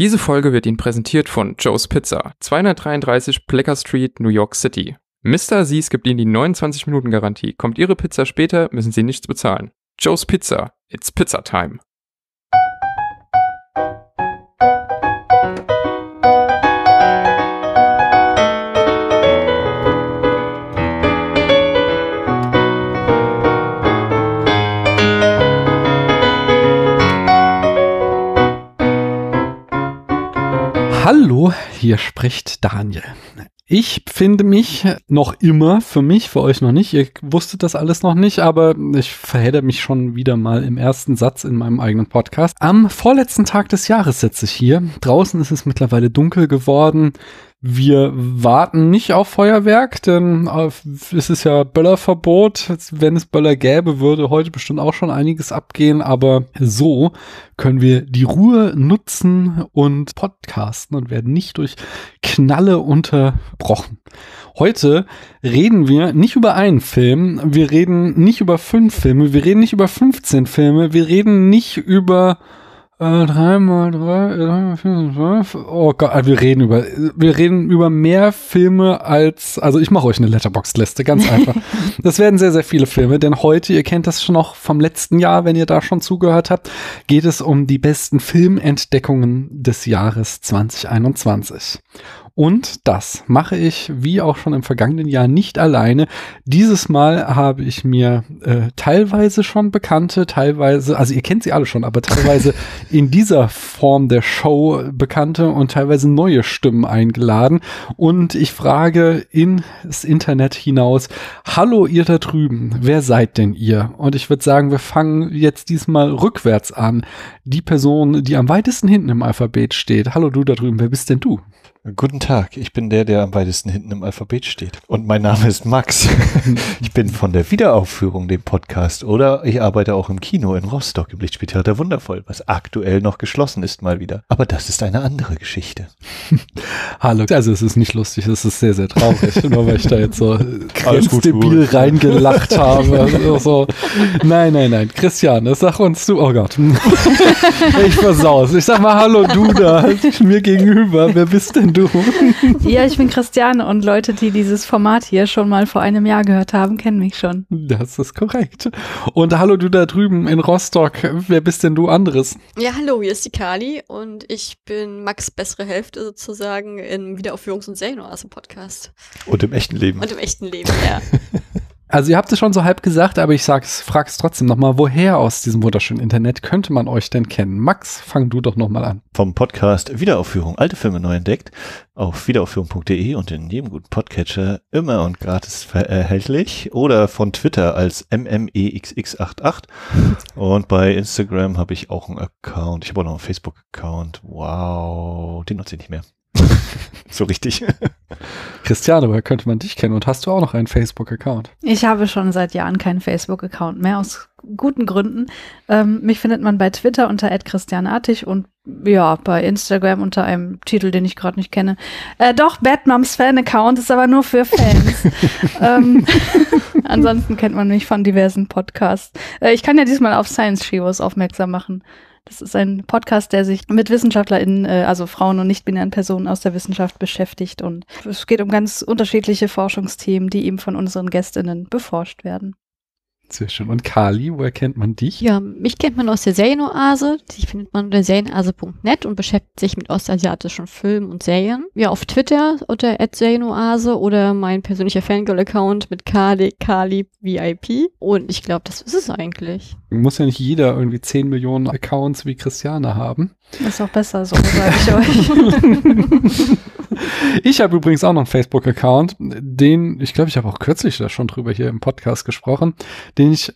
Diese Folge wird Ihnen präsentiert von Joe's Pizza, 233 Plecker Street, New York City. Mr. Aziz gibt Ihnen die 29 Minuten Garantie. Kommt Ihre Pizza später, müssen Sie nichts bezahlen. Joe's Pizza, it's Pizza Time. Hier spricht Daniel. Ich finde mich noch immer, für mich, für euch noch nicht, ihr wusstet das alles noch nicht, aber ich verhedder mich schon wieder mal im ersten Satz in meinem eigenen Podcast. Am vorletzten Tag des Jahres sitze ich hier. Draußen ist es mittlerweile dunkel geworden. Wir warten nicht auf Feuerwerk, denn äh, es ist ja Böllerverbot. Wenn es Böller gäbe, würde heute bestimmt auch schon einiges abgehen, aber so können wir die Ruhe nutzen und podcasten und werden nicht durch Knalle unterbrochen. Heute reden wir nicht über einen Film, wir reden nicht über fünf Filme, wir reden nicht über 15 Filme, wir reden nicht über äh, dreimal drei, drei, vier, zwölf. Oh Gott, also wir reden über, wir reden über mehr Filme als, also ich mache euch eine Letterbox-Liste, ganz einfach. das werden sehr, sehr viele Filme, denn heute, ihr kennt das schon noch vom letzten Jahr, wenn ihr da schon zugehört habt, geht es um die besten Filmentdeckungen des Jahres 2021. Und das mache ich, wie auch schon im vergangenen Jahr, nicht alleine. Dieses Mal habe ich mir äh, teilweise schon bekannte, teilweise, also ihr kennt sie alle schon, aber teilweise in dieser Form der Show bekannte und teilweise neue Stimmen eingeladen. Und ich frage ins Internet hinaus, hallo ihr da drüben, wer seid denn ihr? Und ich würde sagen, wir fangen jetzt diesmal rückwärts an. Die Person, die am weitesten hinten im Alphabet steht. Hallo du da drüben, wer bist denn du? Guten Tag, ich bin der, der am weitesten hinten im Alphabet steht. Und mein Name ist Max. ich bin von der Wiederaufführung, dem Podcast. Oder ich arbeite auch im Kino in Rostock im Lichtspieltheater Wundervoll, was aktuell noch geschlossen ist mal wieder. Aber das ist eine andere Geschichte. Hallo. Also es ist nicht lustig, es ist sehr, sehr traurig, nur weil ich da jetzt so grenzdebil reingelacht habe. Also so. Nein, nein, nein. Christian, sag uns du, oh Gott. ich versaus. Ich sag mal Hallo du da, mir gegenüber. Wer bist denn du? Ja, ich bin Christiane und Leute, die dieses Format hier schon mal vor einem Jahr gehört haben, kennen mich schon. Das ist korrekt. Und hallo du da drüben in Rostock. Wer bist denn du anderes? Ja, hallo, hier ist die Kali und ich bin Max bessere Hälfte sozusagen im Wiederaufführungs- und Serienoase-Podcast. Und im echten Leben. Und im echten Leben, ja. Also ihr habt es schon so halb gesagt, aber ich sag's, frag's trotzdem nochmal, woher aus diesem wunderschönen Internet könnte man euch denn kennen? Max, fang du doch nochmal an. Vom Podcast Wiederaufführung, alte Filme neu entdeckt, auf wiederaufführung.de und in jedem guten Podcatcher immer und gratis erhältlich oder von Twitter als mmexx88 und bei Instagram habe ich auch einen Account. Ich habe auch noch einen Facebook-Account. Wow, den nutze ich nicht mehr. so richtig. Christiane, woher könnte man dich kennen? Und hast du auch noch einen Facebook-Account? Ich habe schon seit Jahren keinen Facebook-Account mehr, aus guten Gründen. Ähm, mich findet man bei Twitter unter christianartig und ja, bei Instagram unter einem Titel, den ich gerade nicht kenne. Äh, doch, Batmums Fan-Account ist aber nur für Fans. ähm, ansonsten kennt man mich von diversen Podcasts. Äh, ich kann ja diesmal auf Science Shivos aufmerksam machen. Das ist ein Podcast, der sich mit WissenschaftlerInnen, äh, also Frauen und nicht-binären Personen aus der Wissenschaft beschäftigt. Und es geht um ganz unterschiedliche Forschungsthemen, die eben von unseren GästInnen beforscht werden. Sehr schön. Und Kali, woher kennt man dich? Ja, mich kennt man aus der Serienoase. Die findet man unter serienoase.net und beschäftigt sich mit ostasiatischen Filmen und Serien. Ja, auf Twitter unter serienoase oder mein persönlicher Fangirl-Account mit Kali, Kali VIP. Und ich glaube, das ist es eigentlich. Muss ja nicht jeder irgendwie 10 Millionen Accounts wie Christiane haben. Ist auch besser so, sage ich euch. Ich habe übrigens auch noch einen Facebook-Account, den, ich glaube, ich habe auch kürzlich da schon drüber hier im Podcast gesprochen, den ich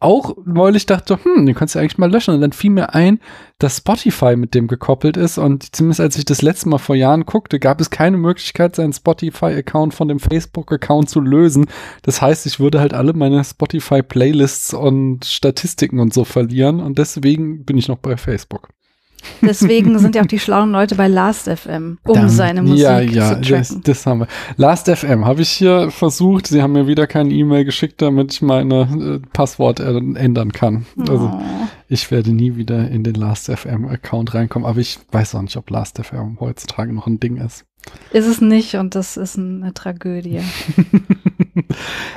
auch neulich dachte, hm, den kannst du eigentlich mal löschen. Und dann fiel mir ein, dass Spotify mit dem gekoppelt ist. Und zumindest als ich das letzte Mal vor Jahren guckte, gab es keine Möglichkeit, seinen Spotify-Account von dem Facebook-Account zu lösen. Das heißt, ich würde halt alle meine Spotify-Playlists und Statistiken und so verlieren. Und deswegen bin ich noch bei Facebook. Deswegen sind ja auch die schlauen Leute bei Last.fm, um Dann- seine Musik ja, ja, zu das, tracken. das haben wir. Last.fm habe ich hier versucht. Sie haben mir wieder keine E-Mail geschickt, damit ich meine äh, Passwort ändern kann. Also Oh. ich werde nie wieder in den Last.fm-Account reinkommen, aber ich weiß auch nicht, ob Last.fm heutzutage noch ein Ding ist. Ist es nicht und das ist eine Tragödie.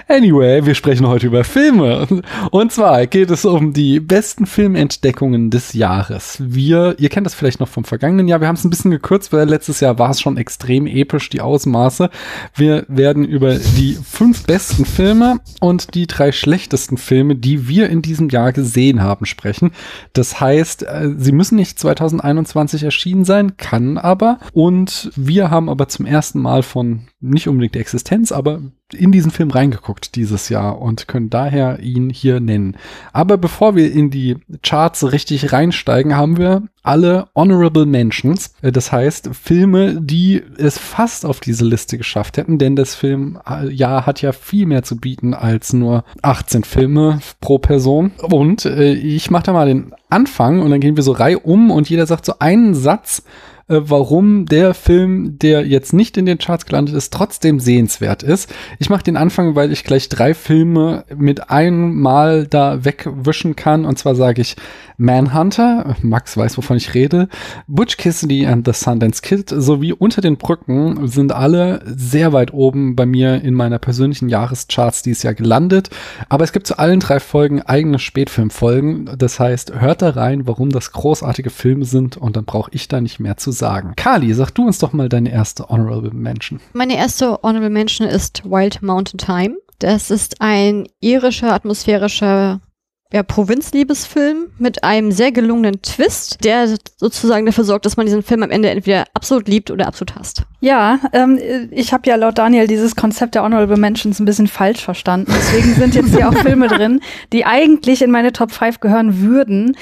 Anyway, wir sprechen heute über Filme. Und zwar geht es um die besten Filmentdeckungen des Jahres. Wir, ihr kennt das vielleicht noch vom vergangenen Jahr, wir haben es ein bisschen gekürzt, weil letztes Jahr war es schon extrem episch, die Ausmaße. Wir werden über die fünf besten Filme und die drei schlechtesten Filme, die wir in diesem Jahr gesehen haben, sprechen. Das heißt, äh, sie müssen nicht 2021 erschienen sein, kann aber. Und wir haben aber zum ersten Mal von nicht unbedingt der Existenz, aber in diesen Film reingeguckt dieses Jahr und können daher ihn hier nennen. Aber bevor wir in die Charts richtig reinsteigen, haben wir alle Honorable Mentions. Äh, Das heißt, Filme, die es fast auf diese Liste geschafft hätten, denn das Filmjahr hat ja viel mehr zu bieten als nur 18 Filme pro Person. Und äh, ich mache da mal den Anfang und dann gehen wir so Reihe um und jeder sagt so einen Satz, äh, warum der Film, der jetzt nicht in den Charts gelandet ist, trotzdem sehenswert ist. Ich mache den Anfang, weil ich gleich drei Filme mit einmal da wegwischen kann. Und zwar sage ich Manhunter, Max weiß, wovon ich rede, Butch Cassidy and the Sundance Kid sowie Unter den Brücken sind alle sehr weit oben bei mir in meiner persönlichen Jahrescharts dieses Jahr gelandet. Aber es gibt zu allen drei Folgen eigene Spätfilmfolgen. Das heißt, hört da rein, warum das großartige Filme sind und dann brauche ich da nicht mehr zu sagen. Kali, sag du uns doch mal deine erste Honorable Mention. Meine erste Honorable Mention ist Wild Mountain Time. Das ist ein irischer, atmosphärischer ja, Provinzliebesfilm mit einem sehr gelungenen Twist, der sozusagen dafür sorgt, dass man diesen Film am Ende entweder absolut liebt oder absolut hasst. Ja, ähm, ich habe ja laut Daniel dieses Konzept der Honorable Mentions ein bisschen falsch verstanden. Deswegen sind jetzt hier auch Filme drin, die eigentlich in meine Top 5 gehören würden,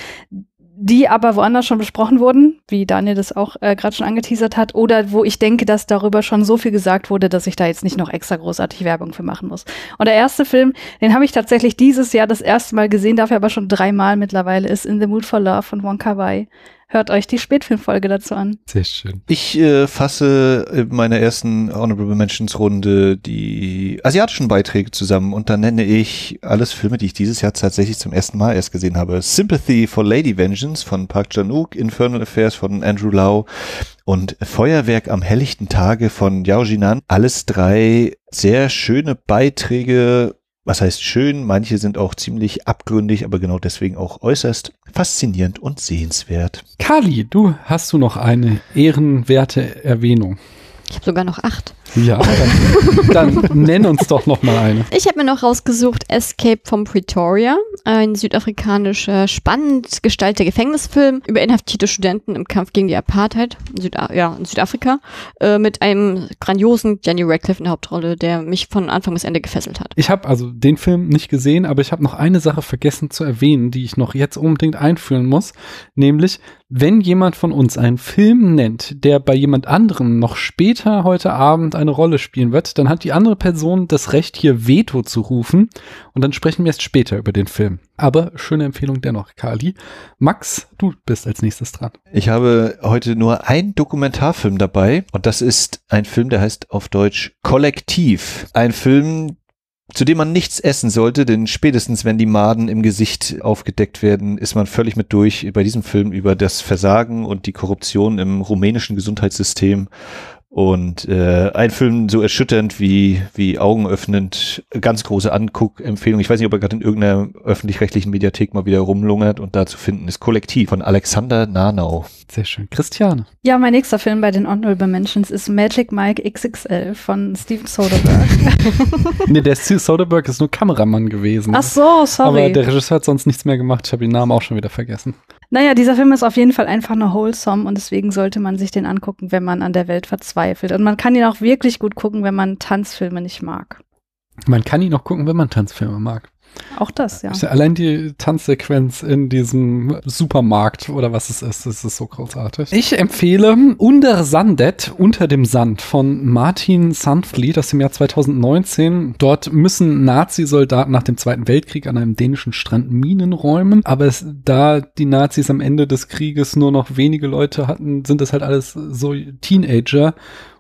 die aber woanders schon besprochen wurden, wie Daniel das auch äh, gerade schon angeteasert hat, oder wo ich denke, dass darüber schon so viel gesagt wurde, dass ich da jetzt nicht noch extra großartig Werbung für machen muss. Und der erste Film, den habe ich tatsächlich dieses Jahr das erste Mal gesehen, dafür aber schon dreimal mittlerweile, ist In the Mood for Love von Wong Kar Wai. Hört euch die Spätfilmfolge dazu an. Sehr schön. Ich äh, fasse in meiner ersten Honorable Mentions Runde die asiatischen Beiträge zusammen und dann nenne ich alles Filme, die ich dieses Jahr tatsächlich zum ersten Mal erst gesehen habe. Sympathy for Lady Vengeance von Park Chan-wook, Infernal Affairs von Andrew Lau und Feuerwerk am helllichten Tage von Yao Jinan. Alles drei sehr schöne Beiträge. Was heißt schön? Manche sind auch ziemlich abgründig, aber genau deswegen auch äußerst faszinierend und sehenswert. Kali, du hast du noch eine ehrenwerte Erwähnung? Ich habe sogar noch acht. Ja, dann, dann nenn uns doch noch mal eine. Ich habe mir noch rausgesucht Escape from Pretoria, ein südafrikanischer, spannend gestalteter Gefängnisfilm über inhaftierte Studenten im Kampf gegen die Apartheid in, Süda ja, in Südafrika äh, mit einem grandiosen Jenny Radcliffe in der Hauptrolle, der mich von Anfang bis Ende gefesselt hat. Ich habe also den Film nicht gesehen, aber ich habe noch eine Sache vergessen zu erwähnen, die ich noch jetzt unbedingt einführen muss, nämlich wenn jemand von uns einen Film nennt, der bei jemand anderem noch später heute Abend eine Rolle spielen wird, dann hat die andere Person das Recht, hier Veto zu rufen und dann sprechen wir erst später über den Film. Aber schöne Empfehlung dennoch, Kali. Max, du bist als nächstes dran. Ich habe heute nur einen Dokumentarfilm dabei und das ist ein Film, der heißt auf Deutsch Kollektiv. Ein Film, zu dem man nichts essen sollte, denn spätestens wenn die Maden im Gesicht aufgedeckt werden, ist man völlig mit durch bei diesem Film über das Versagen und die Korruption im rumänischen Gesundheitssystem. Und äh, ein Film so erschütternd wie, wie augenöffnend, ganz große Anguckempfehlung. Ich weiß nicht, ob er gerade in irgendeiner öffentlich-rechtlichen Mediathek mal wieder rumlungert und da zu finden ist Kollektiv von Alexander Nanau. Sehr schön. Christiane. Ja, mein nächster Film bei den Honorable Mentions ist Magic Mike XXL von Steven Soderbergh. nee, der Steve Soderbergh ist nur Kameramann gewesen. Ach so, sorry. Aber der Regisseur hat sonst nichts mehr gemacht. Ich habe den Namen auch schon wieder vergessen. Naja, dieser Film ist auf jeden Fall einfach nur wholesome und deswegen sollte man sich den angucken, wenn man an der Welt verzweifelt. Und man kann ihn auch wirklich gut gucken, wenn man Tanzfilme nicht mag. Man kann ihn auch gucken, wenn man Tanzfilme mag. Auch das, ja. Allein die Tanzsequenz in diesem Supermarkt oder was es ist, das ist so großartig. Ich empfehle Under Sandet, Unter dem Sand von Martin Sandfleet aus dem Jahr 2019. Dort müssen Nazi-Soldaten nach dem Zweiten Weltkrieg an einem dänischen Strand Minen räumen, aber es, da die Nazis am Ende des Krieges nur noch wenige Leute hatten, sind das halt alles so Teenager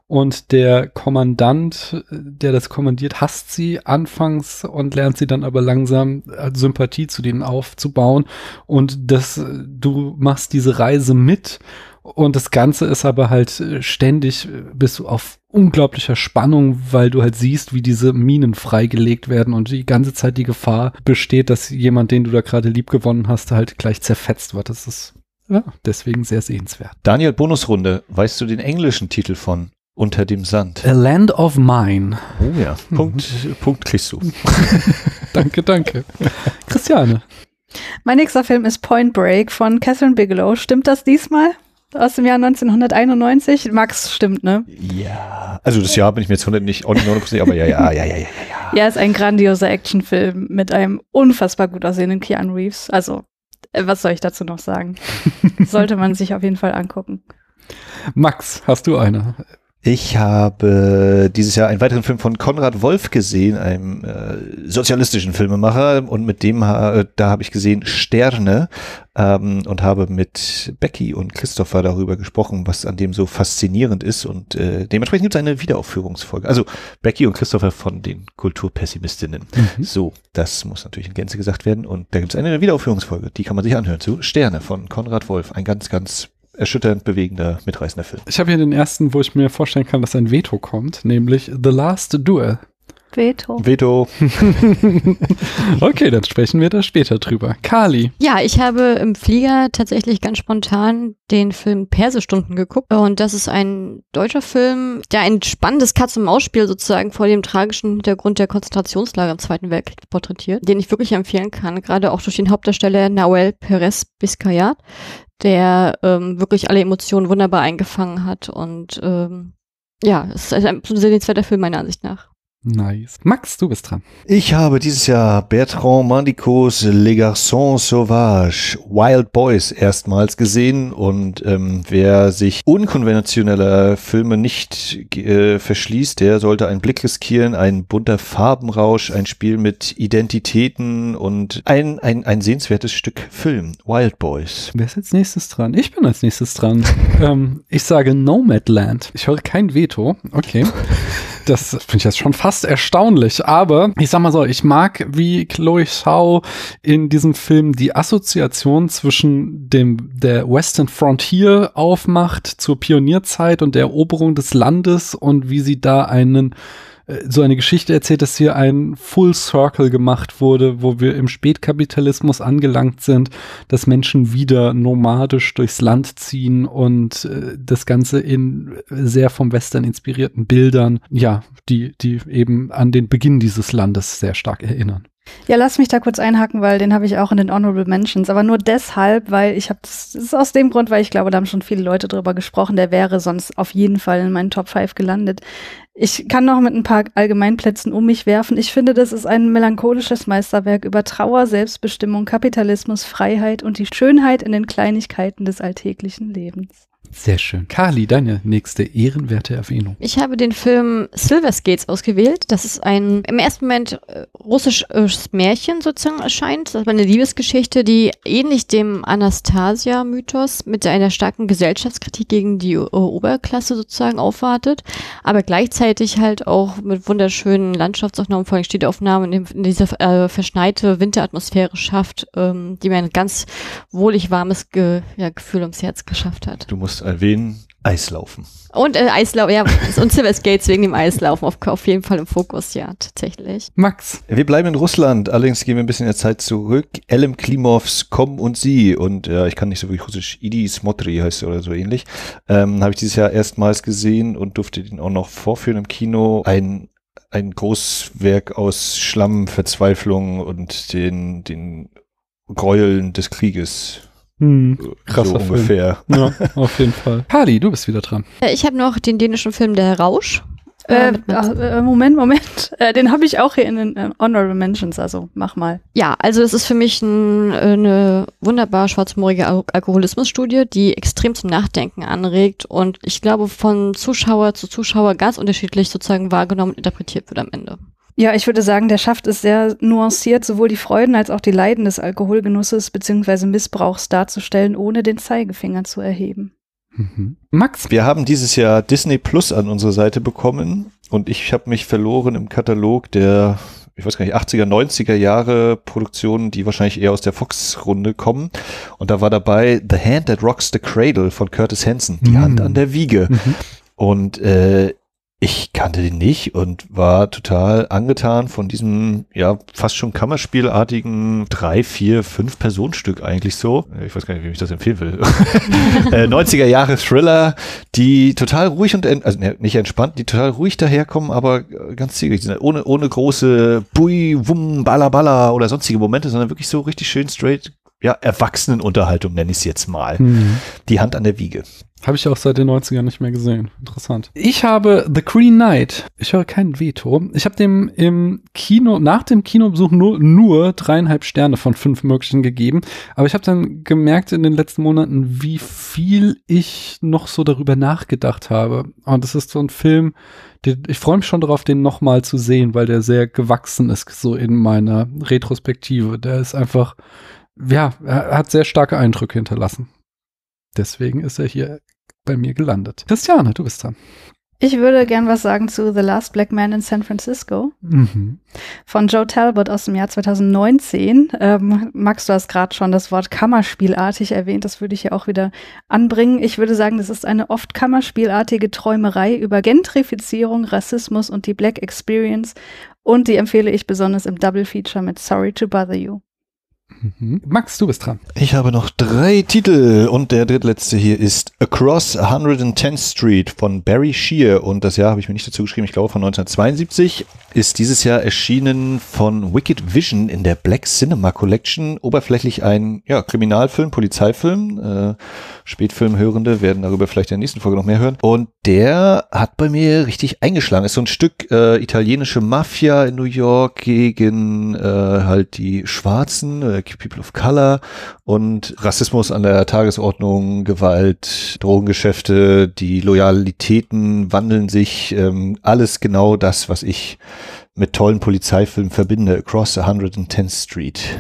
und der Kommandant, der das kommandiert, hasst sie anfangs und lernt sie dann aber langsam äh, Sympathie zu denen aufzubauen. Und das, du machst diese Reise mit. Und das Ganze ist aber halt äh, ständig, äh, bist du auf unglaublicher Spannung, weil du halt siehst, wie diese Minen freigelegt werden und die ganze Zeit die Gefahr besteht, dass jemand, den du da gerade lieb gewonnen hast, halt gleich zerfetzt wird. Das ist ja, deswegen sehr sehenswert. Daniel, Bonusrunde. Weißt du den englischen Titel von Unter dem Sand? A Land of Mine. Oh ja. Punkt, Punkt kriegst du. danke, danke. Christiane. Mein nächster Film ist Point Break von Catherine Bigelow. Stimmt das diesmal? Aus dem Jahr 1991? Max stimmt, ne? Ja. Also das Jahr bin ich mir jetzt 100 nicht, auch nicht 100%, aber ja, ja, ja, ja, ja, ja. Ja, ist ein grandioser Actionfilm mit einem unfassbar gut aussehenden Keanu Reeves. Also, äh, was soll ich dazu noch sagen? Sollte man sich auf jeden Fall angucken. Max, hast du eine? Ich habe dieses Jahr einen weiteren Film von Konrad Wolf gesehen, einem äh, sozialistischen Filmemacher, und mit dem äh, da habe ich gesehen Sterne ähm, und habe mit Becky und Christopher darüber gesprochen, was an dem so faszinierend ist und äh, dementsprechend gibt es eine Wiederaufführungsfolge. Also Becky und Christopher von den Kulturpessimistinnen. Mhm. So, das muss natürlich in Gänze gesagt werden und da gibt es eine Wiederaufführungsfolge, die kann man sich anhören zu Sterne von Konrad Wolf, ein ganz, ganz erschütternd bewegender, mitreißender Film. Ich habe hier den ersten, wo ich mir vorstellen kann, dass ein Veto kommt, nämlich The Last Duel. Veto. Veto. okay, dann sprechen wir da später drüber. Kali. Ja, ich habe im Flieger tatsächlich ganz spontan den Film Persestunden geguckt. Und das ist ein deutscher Film, der ein spannendes Katz-und-Maus-Spiel sozusagen vor dem tragischen Hintergrund der Konzentrationslager im Zweiten Weltkrieg porträtiert, den ich wirklich empfehlen kann, gerade auch durch den Hauptdarsteller Nahuel Perez Biscayat, der ähm, wirklich alle Emotionen wunderbar eingefangen hat. Und ähm, ja, es ist ein sehenswerter Film meiner Ansicht nach. Nice. Max, du bist dran. Ich habe dieses Jahr Bertrand Mandicos Les Garçons Sauvages, Wild Boys erstmals gesehen und ähm, wer sich unkonventioneller Filme nicht äh, verschließt, der sollte einen Blick riskieren, ein bunter Farbenrausch, ein Spiel mit Identitäten und ein, ein, ein sehenswertes Stück Film, Wild Boys. Wer ist als nächstes dran? Ich bin als nächstes dran. ähm, ich sage Nomadland. Ich höre kein Veto. Okay. Das finde ich jetzt schon fast erstaunlich. Aber ich sag mal so, ich mag, wie Chloe Zhao in diesem Film die Assoziation zwischen dem, der Western Frontier aufmacht zur Pionierzeit und der Eroberung des Landes und wie sie da einen so eine Geschichte erzählt, dass hier ein Full Circle gemacht wurde, wo wir im Spätkapitalismus angelangt sind, dass Menschen wieder nomadisch durchs Land ziehen und äh, das Ganze in sehr vom Western inspirierten Bildern, ja, die, die eben an den Beginn dieses Landes sehr stark erinnern. Ja, lass mich da kurz einhaken, weil den habe ich auch in den Honorable Mentions, aber nur deshalb, weil ich habe das, das ist aus dem Grund, weil ich glaube, da haben schon viele Leute drüber gesprochen, der wäre sonst auf jeden Fall in meinen Top 5 gelandet. Ich kann noch mit ein paar Allgemeinplätzen um mich werfen. Ich finde, das ist ein melancholisches Meisterwerk über Trauer, Selbstbestimmung, Kapitalismus, Freiheit und die Schönheit in den Kleinigkeiten des alltäglichen Lebens. Sehr schön. Kali, deine nächste ehrenwerte Erwähnung. Ich habe den Film Silver Skates ausgewählt. Das ist ein im ersten Moment äh, russisches Märchen sozusagen erscheint. Das ist eine Liebesgeschichte, die ähnlich dem Anastasia-Mythos mit einer starken Gesellschaftskritik gegen die äh, Oberklasse sozusagen aufwartet, aber gleichzeitig halt auch mit wunderschönen Landschaftsaufnahmen, vor allem Städteaufnahmen in, in dieser äh, verschneite Winteratmosphäre schafft, ähm, die mir ein ganz wohlig warmes Ge ja, Gefühl ums Herz geschafft hat. Du musst erwähnen, Eislaufen. Und äh, Eislaufen, ja, und Silver Skates wegen dem Eislaufen auf, auf jeden Fall im Fokus, ja, tatsächlich. Max. Wir bleiben in Russland, allerdings gehen wir ein bisschen in der Zeit zurück. Elem Klimovs Komm und Sie und ja, ich kann nicht so wirklich russisch, Idi Smotri heißt oder so ähnlich, ähm, habe ich dieses Jahr erstmals gesehen und durfte den auch noch vorführen im Kino. Ein ein Großwerk aus Schlamm, Verzweiflung und den, den Gräueln des Krieges. Hm, krasser so ungefähr. Film. Ja, auf jeden Fall. Kali, du bist wieder dran. Ich habe noch den dänischen Film Der Rausch. Äh, mit. ach, äh, Moment, Moment. Äh, den habe ich auch hier in den äh, Honorable Mentions, also mach mal. Ja, also das ist für mich ein, äh, eine wunderbar schwarzmoorige Al Alkoholismusstudie, die extrem zum Nachdenken anregt und ich glaube von Zuschauer zu Zuschauer ganz unterschiedlich sozusagen wahrgenommen und interpretiert wird am Ende. Ja, ich würde sagen, der schafft es sehr nuanciert, sowohl die Freuden als auch die Leiden des Alkoholgenusses bzw. Missbrauchs darzustellen, ohne den Zeigefinger zu erheben. Mhm. Max, Wir haben dieses Jahr Disney Plus an unsere Seite bekommen und ich habe mich verloren im Katalog der, ich weiß gar nicht, 80er, 90er Jahre Produktionen, die wahrscheinlich eher aus der Fox-Runde kommen. Und da war dabei The Hand That Rocks the Cradle von Curtis Hanson, die Mm. Hand an der Wiege. Mhm. Und äh, ich kannte den nicht und war total angetan von diesem, ja, fast schon Kammerspielartigen drei, vier, fünf Personenstück eigentlich so. Ich weiß gar nicht, wie ich das empfehlen will. äh, 90er Jahre Thriller, die total ruhig und, also ne, nicht entspannt, die total ruhig daherkommen, aber äh, ganz zielgerichtet sind. Ohne, ohne große Bui, Wum, Balla, Balla oder sonstige Momente, sondern wirklich so richtig schön straight, ja, Erwachsenenunterhaltung nenne ich es jetzt mal. Mhm. Die Hand an der Wiege. Habe ich auch seit den 90ern nicht mehr gesehen. Interessant. Ich habe The Green Knight. Ich höre kein Veto. Ich habe dem im Kino, nach dem Kinobesuch nur, nur dreieinhalb Sterne von fünf möglichen gegeben. Aber ich habe dann gemerkt in den letzten Monaten, wie viel ich noch so darüber nachgedacht habe. Und das ist so ein Film, den, ich freue mich schon darauf, den nochmal zu sehen, weil der sehr gewachsen ist, so in meiner Retrospektive. Der ist einfach, ja, er hat sehr starke Eindrücke hinterlassen. Deswegen ist er hier bei mir gelandet. Christiane, du bist dran. Ich würde gern was sagen zu The Last Black Man in San Francisco Mhm. von Joe Talbot aus dem Jahr 2019. Ähm, Max, du hast gerade schon das Wort Kammerspielartig erwähnt. Das würde ich hier auch wieder anbringen. Ich würde sagen, das ist eine oft Kammerspielartige Träumerei über Gentrifizierung, Rassismus und die Black Experience. Und die empfehle ich besonders im Double Feature mit Sorry to Bother You. Mhm. Max, du bist dran. Ich habe noch drei Titel und der drittletzte hier ist Across 110th Street von Barry Shear und das Jahr habe ich mir nicht dazu geschrieben, ich glaube von 1972, ist dieses Jahr erschienen von Wicked Vision in der Black Cinema Collection, oberflächlich ein ja, Kriminalfilm, Polizeifilm, äh, Spätfilmhörende werden darüber vielleicht in der nächsten Folge noch mehr hören und der hat bei mir richtig eingeschlagen, ist so ein Stück äh, italienische Mafia in New York gegen äh, halt die Schwarzen, äh, People of Color und Rassismus an der Tagesordnung, Gewalt, Drogengeschäfte, die Loyalitäten wandeln sich, ähm, alles genau das, was ich mit tollen Polizeifilmen verbinde, Across 110th Street.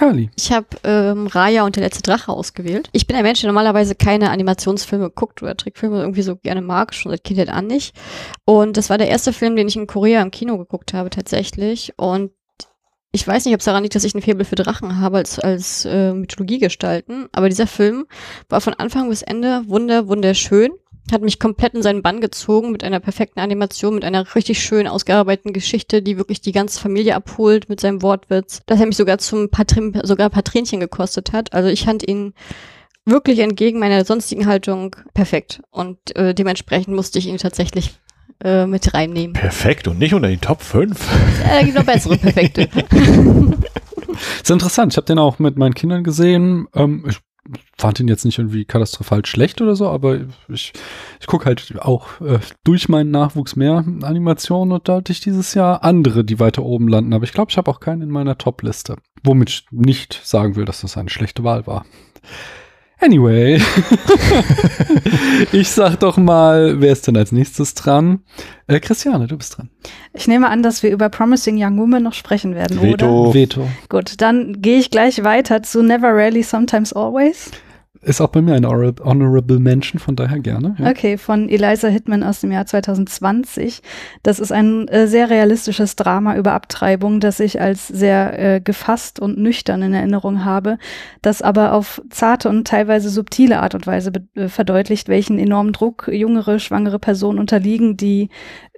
Kali. Ich habe ähm, Raya und der letzte Drache ausgewählt. Ich bin ein Mensch, der normalerweise keine Animationsfilme guckt oder Trickfilme irgendwie so gerne mag, schon seit Kindheit an nicht. Und das war der erste Film, den ich in Korea im Kino geguckt habe tatsächlich. Und ich weiß nicht, ob es daran liegt, dass ich ein Faible für Drachen habe als, als äh, Mythologiegestalten, aber dieser Film war von Anfang bis Ende wunder, wunderschön. Hat mich komplett in seinen Bann gezogen mit einer perfekten Animation, mit einer richtig schön ausgearbeiteten Geschichte, die wirklich die ganze Familie abholt mit seinem Wortwitz. Dass er mich sogar zum paar, Trin- sogar Tränchen gekostet hat. Also ich fand ihn wirklich entgegen meiner sonstigen Haltung perfekt. Und äh, dementsprechend musste ich ihn tatsächlich äh, mit reinnehmen. Perfekt und nicht unter den Top 5. Äh, da gibt noch bessere Perfekte. Ist interessant. Ich habe den auch mit meinen Kindern gesehen. Ähm, ich fand ihn jetzt nicht irgendwie katastrophal schlecht oder so, aber ich, ich gucke halt auch äh, durch meinen Nachwuchs mehr Animationen und da hatte ich dieses Jahr andere, die weiter oben landen. Aber ich glaube, ich habe auch keinen in meiner Top-Liste. Womit ich nicht sagen will, dass das eine schlechte Wahl war. Anyway, ich sag doch mal, wer ist denn als nächstes dran? Äh, Christiane, du bist dran. Ich nehme an, dass wir über Promising Young Woman noch sprechen werden, oder? Veto. Veto. Gut, dann gehe ich gleich weiter zu Never Rarely, Sometimes Always. Ist auch bei mir ein Honor- Honorable Mention, von daher gerne. Ja. Okay, von Eliza Hittman aus dem Jahr 2020. Das ist ein äh, sehr realistisches Drama über Abtreibung, das ich als sehr äh, gefasst und nüchtern in Erinnerung habe, das aber auf zarte und teilweise subtile Art und Weise äh, verdeutlicht, welchen enormen Druck jüngere, schwangere Personen unterliegen, die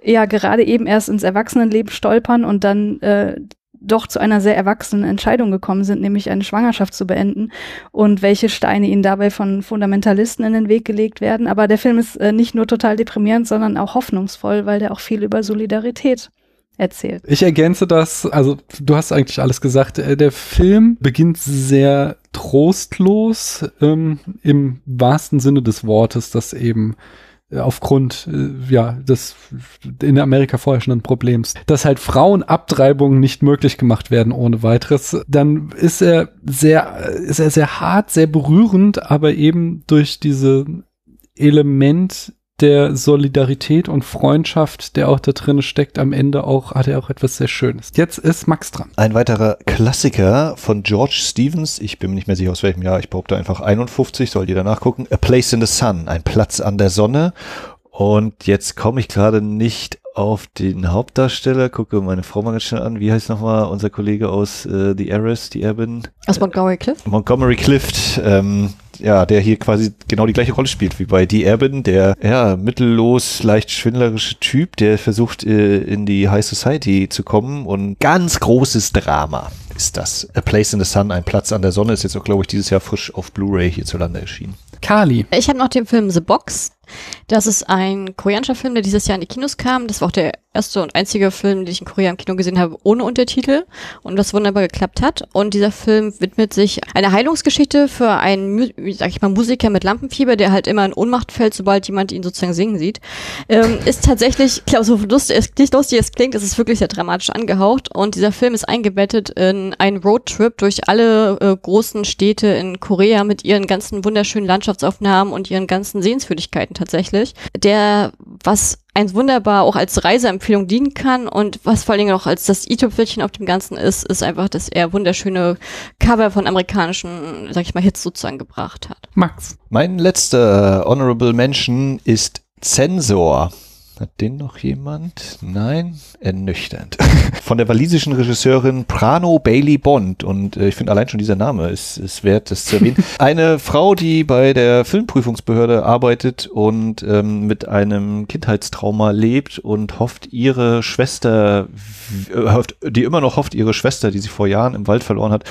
ja gerade eben erst ins Erwachsenenleben stolpern und dann äh, doch zu einer sehr erwachsenen Entscheidung gekommen sind, nämlich eine Schwangerschaft zu beenden und welche Steine ihnen dabei von Fundamentalisten in den Weg gelegt werden. Aber der Film ist äh, nicht nur total deprimierend, sondern auch hoffnungsvoll, weil der auch viel über Solidarität erzählt. Ich ergänze das, also du hast eigentlich alles gesagt. Äh, Der Film beginnt sehr trostlos, ähm, im wahrsten Sinne des Wortes, dass eben aufgrund äh, ja des in Amerika vorherrschenden Problems, dass halt Frauenabtreibungen nicht möglich gemacht werden ohne weiteres, dann ist er sehr ist er sehr hart, sehr berührend, aber eben durch diese Element der Solidarität und Freundschaft, der auch da drin steckt, am Ende auch, hat er auch etwas sehr Schönes. Jetzt ist Max dran. Ein weiterer Klassiker von George Stevens, ich bin mir nicht mehr sicher aus welchem Jahr, ich behaupte einfach 51, sollt ihr danach gucken. A Place in the Sun, ein Platz an der Sonne. Und jetzt komme ich gerade nicht auf den Hauptdarsteller, gucke meine Frau mal ganz schnell an. Wie heißt nochmal unser Kollege aus äh, The Heiress, die Erbin? Aus Montgomery Cliff? Montgomery Clift, ähm, ja, der hier quasi genau die gleiche Rolle spielt wie bei The Erbin, der ja mittellos, leicht schwindlerische Typ, der versucht äh, in die High Society zu kommen und ganz großes Drama ist das. A Place in the Sun, ein Platz an der Sonne, ist jetzt auch, glaube ich, dieses Jahr frisch auf Blu-ray hierzulande erschienen. Kali. Ich habe noch den Film The Box. Das ist ein koreanischer Film, der dieses Jahr in die Kinos kam. Das war auch der erste und einzige Film, den ich in Korea im Kino gesehen habe, ohne Untertitel und das wunderbar geklappt hat. Und dieser Film widmet sich einer Heilungsgeschichte für einen, sag ich mal, Musiker mit Lampenfieber, der halt immer in Ohnmacht fällt, sobald jemand ihn sozusagen singen sieht. Ähm, ist tatsächlich, ich glaube, so lustig, es, nicht lustig es klingt, es ist wirklich sehr dramatisch angehaucht. Und dieser Film ist eingebettet in einen Roadtrip durch alle äh, großen Städte in Korea mit ihren ganzen wunderschönen Landschaftsaufnahmen und ihren ganzen Sehenswürdigkeiten tatsächlich. Der, was eins wunderbar auch als Reiseempfehlung dienen kann und was vor allen Dingen auch als das i-Tüpfelchen auf dem Ganzen ist, ist einfach, dass er wunderschöne Cover von amerikanischen, sag ich mal, Hits sozusagen gebracht hat. Max. Mein letzter Honorable Mention ist Zensor. Hat den noch jemand? Nein? Ernüchternd. Von der walisischen Regisseurin Prano Bailey Bond. Und äh, ich finde allein schon dieser Name ist, ist wert, das zu erwähnen. Eine Frau, die bei der Filmprüfungsbehörde arbeitet und ähm, mit einem Kindheitstrauma lebt und hofft, ihre Schwester, äh, hofft, die immer noch hofft, ihre Schwester, die sie vor Jahren im Wald verloren hat,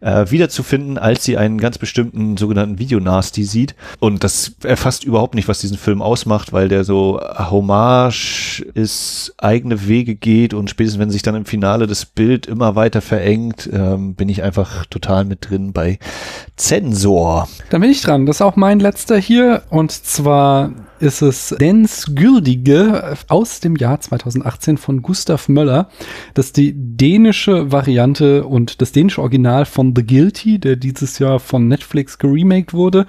äh, wiederzufinden, als sie einen ganz bestimmten sogenannten Videonasty sieht. Und das erfasst überhaupt nicht, was diesen Film ausmacht, weil der so Hommage ist, eigene Wege geht und spätestens wenn sich dann im Finale das Bild immer weiter verengt, ähm, bin ich einfach total mit drin bei Zensor. Dann bin ich dran. Das ist auch mein letzter hier. Und zwar ist es Dens Güldige aus dem Jahr 2018 von Gustav Möller. Das ist die dänische Variante und das dänische Original von The Guilty, der dieses Jahr von Netflix geremaked wurde.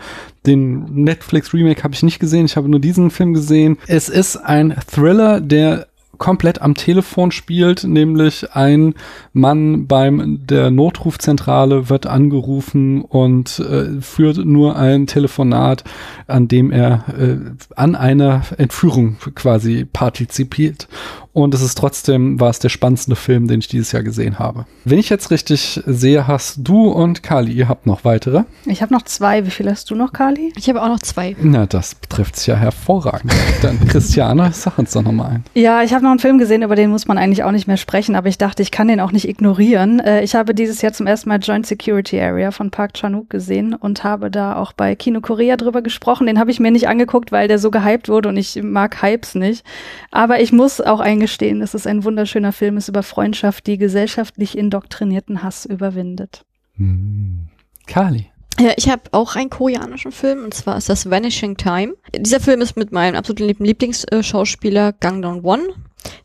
Den Netflix Remake habe ich nicht gesehen, ich habe nur diesen Film gesehen. Es ist ein Thriller, der komplett am Telefon spielt, nämlich ein Mann beim der Notrufzentrale wird angerufen und äh, führt nur ein Telefonat, an dem er äh, an einer Entführung quasi partizipiert. Und es ist trotzdem, war es der spannendste Film, den ich dieses Jahr gesehen habe. Wenn ich jetzt richtig sehe, hast du und Kali, ihr habt noch weitere. Ich habe noch zwei. Wie viel hast du noch, Kali? Ich habe auch noch zwei. Na, das trifft es ja hervorragend. Dann Christiane, sag uns doch nochmal ein. Ja, ich habe noch einen Film gesehen, über den muss man eigentlich auch nicht mehr sprechen, aber ich dachte, ich kann den auch nicht ignorieren. Äh, ich habe dieses Jahr zum ersten Mal Joint Security Area von Park Chan-wook gesehen und habe da auch bei Kino Korea drüber gesprochen. Den habe ich mir nicht angeguckt, weil der so gehypt wurde und ich mag Hypes nicht. Aber ich muss auch eingestehen, dass es ein wunderschöner Film ist über Freundschaft, die gesellschaftlich indoktrinierten Hass überwindet. Hm. Kali. Ja, ich habe auch einen koreanischen Film und zwar ist das Vanishing Time. Dieser Film ist mit meinem absoluten Lieblingsschauspieler Gangdong Won.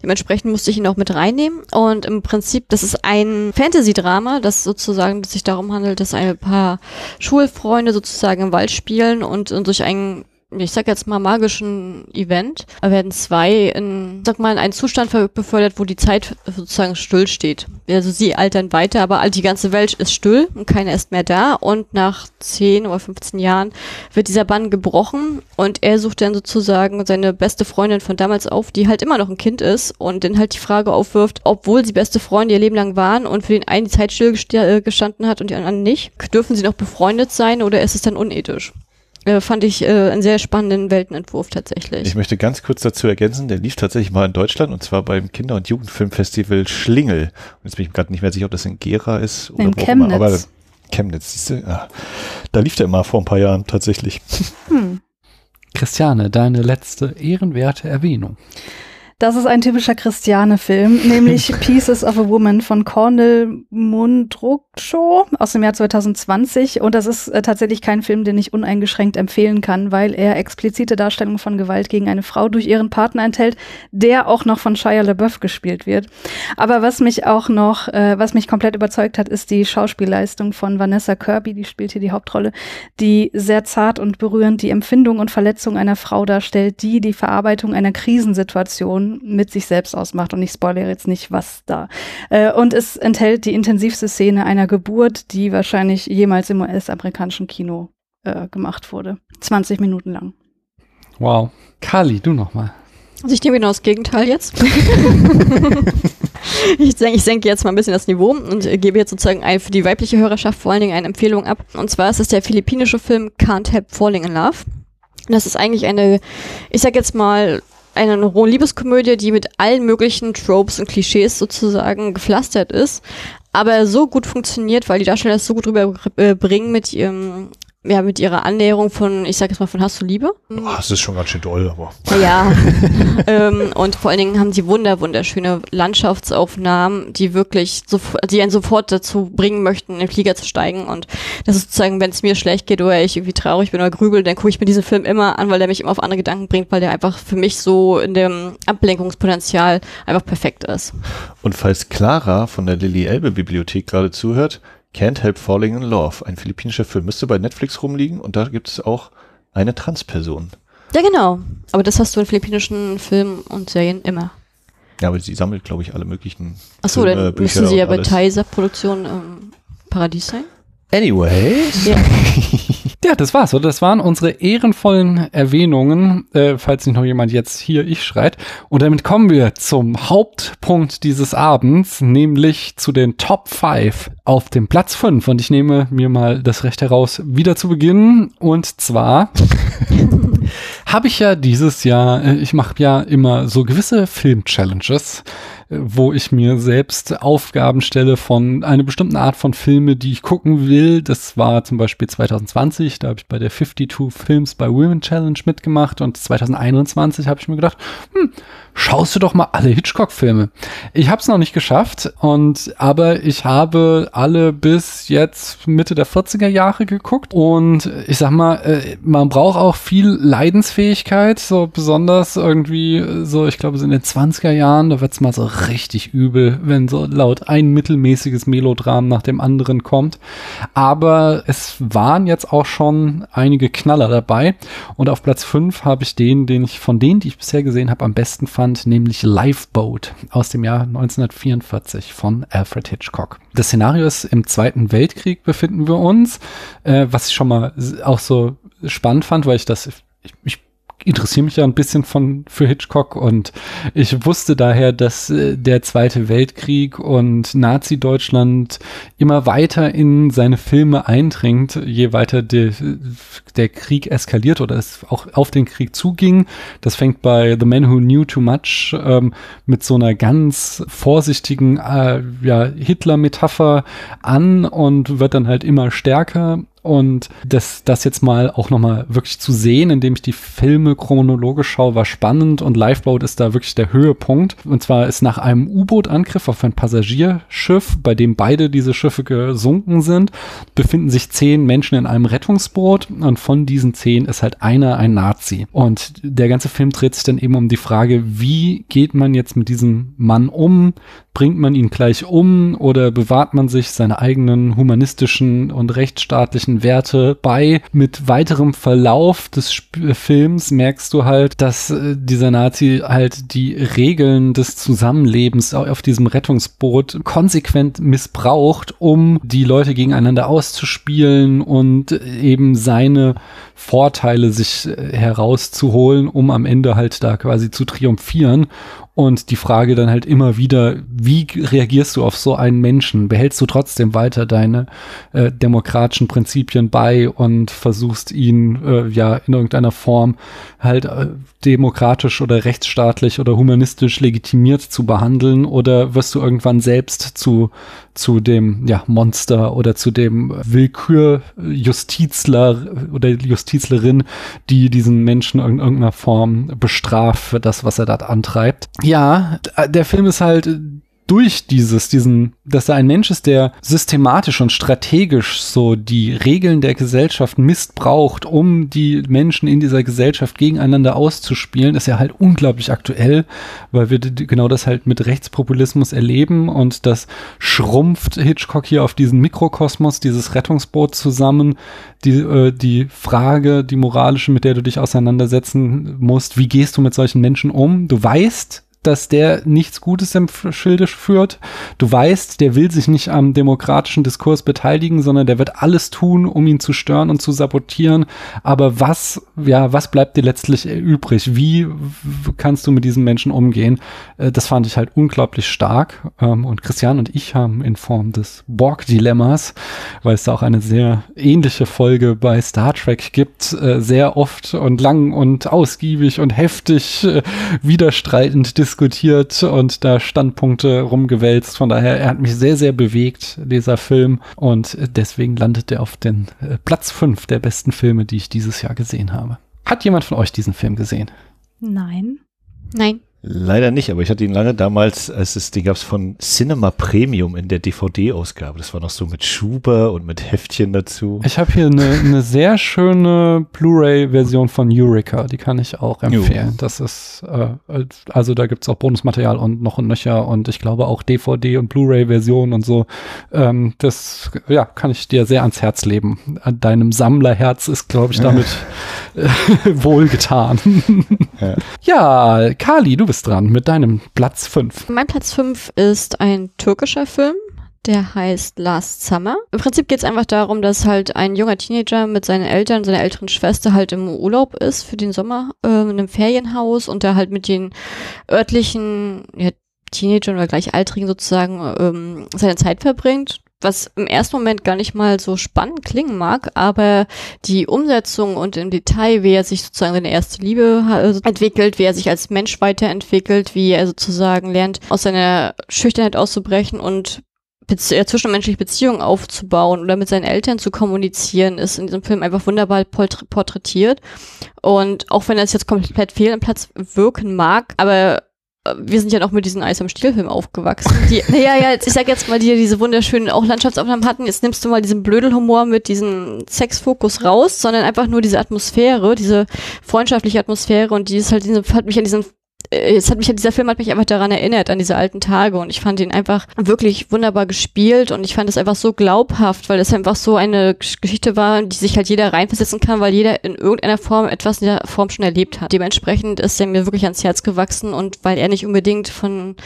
Dementsprechend musste ich ihn auch mit reinnehmen. Und im Prinzip, das ist ein Fantasy-Drama, das sozusagen das sich darum handelt, dass ein paar Schulfreunde sozusagen im Wald spielen und, und durch einen ich sag jetzt mal magischen Event, werden zwei in, sag mal, in einen Zustand befördert, wo die Zeit sozusagen still steht. Also sie altern weiter, aber die ganze Welt ist still und keiner ist mehr da und nach 10 oder 15 Jahren wird dieser Bann gebrochen und er sucht dann sozusagen seine beste Freundin von damals auf, die halt immer noch ein Kind ist und dann halt die Frage aufwirft, obwohl sie beste Freunde ihr Leben lang waren und für den einen die Zeit still gestanden hat und die anderen nicht, dürfen sie noch befreundet sein oder ist es dann unethisch? Äh, fand ich äh, einen sehr spannenden Weltenentwurf tatsächlich. Ich möchte ganz kurz dazu ergänzen, der lief tatsächlich mal in Deutschland und zwar beim Kinder- und Jugendfilmfestival Schlingel. Und jetzt bin ich gerade nicht mehr sicher, ob das in Gera ist oder in wo Chemnitz. Immer, aber Chemnitz, siehst du? Ja. Da lief der immer vor ein paar Jahren tatsächlich. Hm. Christiane, deine letzte ehrenwerte Erwähnung. Das ist ein typischer Christiane-Film, nämlich Pieces of a Woman von Cornel Mundrukshow aus dem Jahr 2020. Und das ist äh, tatsächlich kein Film, den ich uneingeschränkt empfehlen kann, weil er explizite Darstellungen von Gewalt gegen eine Frau durch ihren Partner enthält, der auch noch von Shia LaBeouf gespielt wird. Aber was mich auch noch, äh, was mich komplett überzeugt hat, ist die Schauspielleistung von Vanessa Kirby, die spielt hier die Hauptrolle, die sehr zart und berührend die Empfindung und Verletzung einer Frau darstellt, die die Verarbeitung einer Krisensituation mit sich selbst ausmacht. Und ich spoilere jetzt nicht, was da. Äh, und es enthält die intensivste Szene einer Geburt, die wahrscheinlich jemals im US-amerikanischen Kino äh, gemacht wurde. 20 Minuten lang. Wow. Kali, du nochmal. Also ich nehme genau das Gegenteil jetzt. ich denke, ich senke jetzt mal ein bisschen das Niveau und gebe jetzt sozusagen ein, für die weibliche Hörerschaft vor allen Dingen eine Empfehlung ab. Und zwar ist es der philippinische Film Can't Help Falling in Love. Das ist eigentlich eine, ich sag jetzt mal, eine Liebeskomödie, die mit allen möglichen Tropes und Klischees sozusagen gepflastert ist, aber so gut funktioniert, weil die Darsteller es so gut rüberbringen mit ihrem ja, mit ihrer Annäherung von, ich sag jetzt mal, von Hast du Liebe. Oh, das ist schon ganz schön doll, aber. Ja. ähm, und vor allen Dingen haben sie wunder, wunderschöne Landschaftsaufnahmen, die wirklich, so, die einen sofort dazu bringen möchten, in den Flieger zu steigen. Und das ist sozusagen, wenn es mir schlecht geht oder ich irgendwie traurig bin oder grübel, dann gucke ich mir diesen Film immer an, weil der mich immer auf andere Gedanken bringt, weil der einfach für mich so in dem Ablenkungspotenzial einfach perfekt ist. Und falls Clara von der Lilly Elbe Bibliothek gerade zuhört, Can't Help Falling in Love, ein philippinischer Film, müsste bei Netflix rumliegen und da gibt es auch eine Transperson. Ja, genau. Aber das hast du in philippinischen Filmen und Serien immer. Ja, aber sie sammelt, glaube ich, alle möglichen. Achso, dann müssen sie ja bei Thaiser-Produktion ähm, Paradies sein. Anyway. Ja. ja, das war's, oder? Das waren unsere ehrenvollen Erwähnungen, äh, falls nicht noch jemand jetzt hier ich schreit. Und damit kommen wir zum Hauptpunkt dieses Abends, nämlich zu den Top 5 auf dem Platz 5. Und ich nehme mir mal das Recht heraus, wieder zu beginnen. Und zwar habe ich ja dieses Jahr, äh, ich mache ja immer so gewisse Film-Challenges wo ich mir selbst Aufgaben stelle von einer bestimmten Art von Filme, die ich gucken will. Das war zum Beispiel 2020, da habe ich bei der 52 Films by Women Challenge mitgemacht und 2021 habe ich mir gedacht, hm, schaust du doch mal alle Hitchcock-Filme. Ich habe es noch nicht geschafft und aber ich habe alle bis jetzt Mitte der 40er Jahre geguckt und ich sag mal, äh, man braucht auch viel Leidensfähigkeit, so besonders irgendwie so, ich glaube, so in den 20er Jahren, da wird's mal so richtig übel, wenn so laut ein mittelmäßiges Melodram nach dem anderen kommt. Aber es waren jetzt auch schon einige Knaller dabei. Und auf Platz 5 habe ich den, den ich von denen, die ich bisher gesehen habe, am besten fand, nämlich Lifeboat aus dem Jahr 1944 von Alfred Hitchcock. Das Szenario ist im Zweiten Weltkrieg befinden wir uns, äh, was ich schon mal auch so spannend fand, weil ich das ich, ich interessiere mich ja ein bisschen von für Hitchcock und ich wusste daher, dass äh, der Zweite Weltkrieg und Nazi-Deutschland immer weiter in seine Filme eindringt, je weiter de, der Krieg eskaliert oder es auch auf den Krieg zuging. Das fängt bei The Man Who Knew Too Much ähm, mit so einer ganz vorsichtigen äh, ja, Hitler-Metapher an und wird dann halt immer stärker und das, das jetzt mal auch nochmal wirklich zu sehen, indem ich die Filme chronologisch schaue, war spannend und Lifeboat ist da wirklich der Höhepunkt. Und zwar ist nach einem U-Boot-Angriff auf ein Passagierschiff, bei dem beide diese Schiffe gesunken sind, befinden sich zehn Menschen in einem Rettungsboot und von diesen zehn ist halt einer ein Nazi. Und der ganze Film dreht sich dann eben um die Frage, wie geht man jetzt mit diesem Mann um? Bringt man ihn gleich um oder bewahrt man sich seine eigenen humanistischen und rechtsstaatlichen Werte bei? Mit weiterem Verlauf des Sp Films merkst du halt, dass äh, dieser Nazi halt die Regeln des Zusammenlebens auf diesem Rettungsboot konsequent missbraucht, um die Leute gegeneinander auszuspielen und eben seine Vorteile sich äh, herauszuholen, um am Ende halt da quasi zu triumphieren. Und die Frage dann halt immer wieder, wie reagierst du auf so einen Menschen? Behältst du trotzdem weiter deine äh, demokratischen Prinzipien bei und versuchst ihn äh, ja in irgendeiner Form halt äh, demokratisch oder rechtsstaatlich oder humanistisch legitimiert zu behandeln oder wirst du irgendwann selbst zu, zu dem ja, Monster oder zu dem Willkürjustizler oder Justizlerin, die diesen Menschen in irgendeiner Form bestraft für das, was er da antreibt. Ja, der Film ist halt durch dieses, diesen, dass er ein Mensch ist, der systematisch und strategisch so die Regeln der Gesellschaft missbraucht, um die Menschen in dieser Gesellschaft gegeneinander auszuspielen, ist ja halt unglaublich aktuell, weil wir genau das halt mit Rechtspopulismus erleben und das schrumpft Hitchcock hier auf diesen Mikrokosmos, dieses Rettungsboot zusammen, die, äh, die Frage, die moralische, mit der du dich auseinandersetzen musst, wie gehst du mit solchen Menschen um? Du weißt, dass der nichts Gutes im Schilde führt. Du weißt, der will sich nicht am demokratischen Diskurs beteiligen, sondern der wird alles tun, um ihn zu stören und zu sabotieren. Aber was, ja, was bleibt dir letztlich übrig? Wie kannst du mit diesen Menschen umgehen? Äh, das fand ich halt unglaublich stark. Ähm, und Christian und ich haben in Form des Borg-Dilemmas, weil es da auch eine sehr ähnliche Folge bei Star Trek gibt, äh, sehr oft und lang und ausgiebig und heftig äh, widerstreitend diskutiert diskutiert und da Standpunkte rumgewälzt. Von daher, er hat mich sehr, sehr bewegt, dieser Film. Und deswegen landet er auf den äh, Platz 5 der besten Filme, die ich dieses Jahr gesehen habe. Hat jemand von euch diesen Film gesehen? Nein. Nein. Leider nicht, aber ich hatte ihn lange damals, als es, den gab es von Cinema Premium in der DVD-Ausgabe. Das war noch so mit Schuber und mit Heftchen dazu. Ich habe hier eine, eine sehr schöne Blu-ray-Version von Eureka, die kann ich auch empfehlen. Jo. Das ist, äh, also da gibt's auch Bonusmaterial und noch und nöcher und ich glaube auch DVD und Blu-ray-Version und so. Ähm, das, ja, kann ich dir sehr ans Herz leben. Deinem Sammlerherz ist, glaube ich, damit äh, wohlgetan. ja. ja, Kali, du bist dran mit deinem Platz 5. Mein Platz 5 ist ein türkischer Film. Der heißt Last Summer. Im Prinzip geht es einfach darum, dass halt ein junger Teenager mit seinen Eltern, seiner älteren Schwester halt im Urlaub ist für den Sommer äh, in einem Ferienhaus und da halt mit den örtlichen ja, Teenagern oder Gleichaltrigen sozusagen ähm, seine Zeit verbringt was im ersten Moment gar nicht mal so spannend klingen mag, aber die Umsetzung und im Detail, wie er sich sozusagen seine erste Liebe also entwickelt, wie er sich als Mensch weiterentwickelt, wie er sozusagen lernt, aus seiner Schüchternheit auszubrechen und Bezie zwischenmenschliche Beziehungen aufzubauen oder mit seinen Eltern zu kommunizieren, ist in diesem Film einfach wunderbar porträtiert. Und auch wenn er es jetzt komplett fehl am Platz wirken mag, aber wir sind ja noch mit diesen Eis am Stielfilm aufgewachsen. Die, naja, ja, ich sag jetzt mal, die diese wunderschönen auch Landschaftsaufnahmen hatten. Jetzt nimmst du mal diesen Blödelhumor mit diesem Sexfokus raus, sondern einfach nur diese Atmosphäre, diese freundschaftliche Atmosphäre und die ist halt, diese, hat mich an diesen es hat mich, dieser Film hat mich einfach daran erinnert, an diese alten Tage. Und ich fand ihn einfach wirklich wunderbar gespielt. Und ich fand es einfach so glaubhaft, weil es einfach so eine Geschichte war, die sich halt jeder reinversetzen kann, weil jeder in irgendeiner Form etwas in der Form schon erlebt hat. Dementsprechend ist er mir wirklich ans Herz gewachsen. Und weil er nicht unbedingt von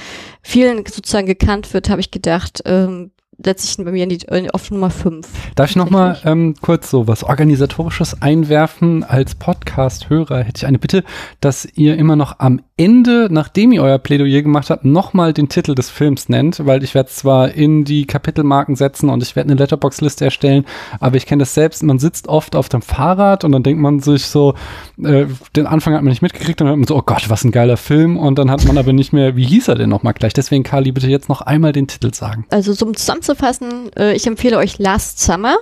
vielen sozusagen gekannt wird, habe ich gedacht, ähm, setze ich bei mir in die, auf Nummer 5. Darf ich nochmal ähm, kurz so was Organisatorisches einwerfen? Als Podcast-Hörer hätte ich eine Bitte, dass ihr immer noch am Ende, nachdem ihr euer Plädoyer gemacht habt, nochmal den Titel des Films nennt, weil ich werde zwar in die Kapitelmarken setzen und ich werde eine Letterbox-Liste erstellen, aber ich kenne das selbst, man sitzt oft auf dem Fahrrad und dann denkt man sich so, äh, den Anfang hat man nicht mitgekriegt und dann hat man so, oh Gott, was ein geiler Film und dann hat man aber nicht mehr, wie hieß er denn nochmal gleich? Deswegen, Kali, bitte jetzt noch einmal den Titel sagen. Also zum Zusammenzufassen zusammenzufassen, äh, ich empfehle euch Last Summer,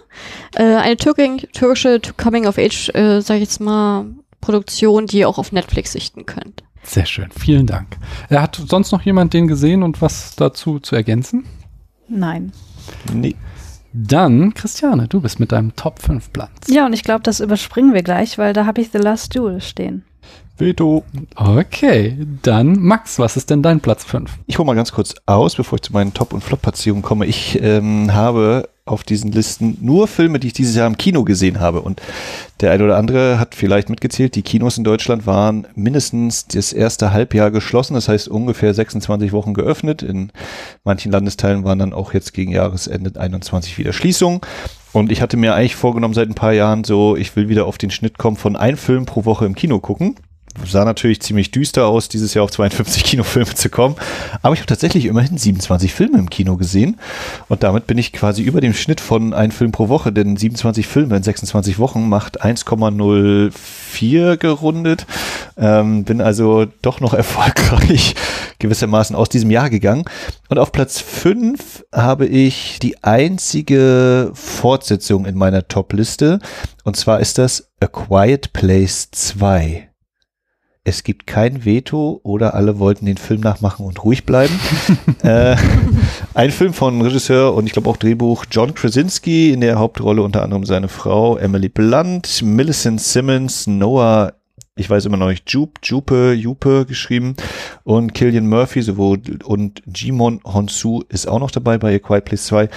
äh, eine Türkin, türkische Coming-of-Age, äh, sag ich jetzt mal, Produktion, die ihr auch auf Netflix sichten könnt. Sehr schön, vielen Dank. Er hat sonst noch jemand den gesehen und was dazu zu ergänzen? Nein. Nee. Dann, Christiane, du bist mit deinem Top 5 Platz. Ja, und ich glaube, das überspringen wir gleich, weil da habe ich The Last Duel stehen. Veto. Okay, dann Max, was ist denn dein Platz 5? Ich hole mal ganz kurz aus, bevor ich zu meinen Top- und Flop-Platzierungen komme. Ich ähm, habe auf diesen Listen nur Filme, die ich dieses Jahr im Kino gesehen habe. Und der eine oder andere hat vielleicht mitgezählt, die Kinos in Deutschland waren mindestens das erste Halbjahr geschlossen, das heißt ungefähr 26 Wochen geöffnet. In manchen Landesteilen waren dann auch jetzt gegen Jahresende 21 wieder Schließungen. Und ich hatte mir eigentlich vorgenommen seit ein paar Jahren so, ich will wieder auf den Schnitt kommen von einem Film pro Woche im Kino gucken sah natürlich ziemlich düster aus, dieses Jahr auf 52 Kinofilme zu kommen. Aber ich habe tatsächlich immerhin 27 Filme im Kino gesehen. Und damit bin ich quasi über dem Schnitt von einem Film pro Woche, denn 27 Filme in 26 Wochen macht 1,04 gerundet. Ähm, bin also doch noch erfolgreich gewissermaßen aus diesem Jahr gegangen. Und auf Platz 5 habe ich die einzige Fortsetzung in meiner Top-Liste. Und zwar ist das A Quiet Place 2 es gibt kein Veto oder alle wollten den Film nachmachen und ruhig bleiben. äh, ein Film von Regisseur und ich glaube auch Drehbuch John Krasinski, in der Hauptrolle unter anderem seine Frau Emily Blunt, Millicent Simmons, Noah ich weiß immer noch nicht, Jupe, Jupe, Jupe geschrieben und Killian Murphy sowohl und Jimon Honsu ist auch noch dabei bei A Quiet Place 2.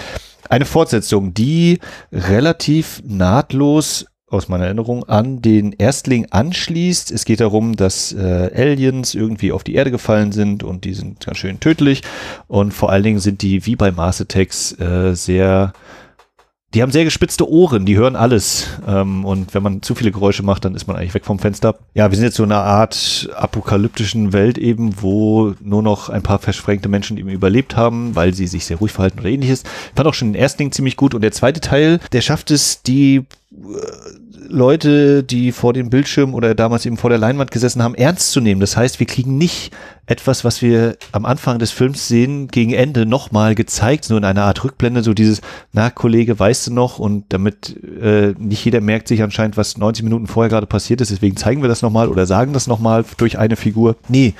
Eine Fortsetzung, die relativ nahtlos aus meiner Erinnerung an den Erstling anschließt. Es geht darum, dass äh, Aliens irgendwie auf die Erde gefallen sind und die sind ganz schön tödlich und vor allen Dingen sind die wie bei Mars Attacks äh, sehr die haben sehr gespitzte Ohren, die hören alles. Ähm, und wenn man zu viele Geräusche macht, dann ist man eigentlich weg vom Fenster. Ja, wir sind jetzt so in einer Art apokalyptischen Welt eben, wo nur noch ein paar versprengte Menschen eben überlebt haben, weil sie sich sehr ruhig verhalten oder ähnliches. Ich fand auch schon den ersten Ding ziemlich gut. Und der zweite Teil, der schafft es, die äh, Leute, die vor dem Bildschirm oder damals eben vor der Leinwand gesessen haben, ernst zu nehmen. Das heißt, wir kriegen nicht etwas, was wir am Anfang des Films sehen, gegen Ende nochmal gezeigt, so in einer Art Rückblende, so dieses, na Kollege, weißt du noch? Und damit äh, nicht jeder merkt sich anscheinend, was 90 Minuten vorher gerade passiert ist, deswegen zeigen wir das nochmal oder sagen das nochmal durch eine Figur. Nee,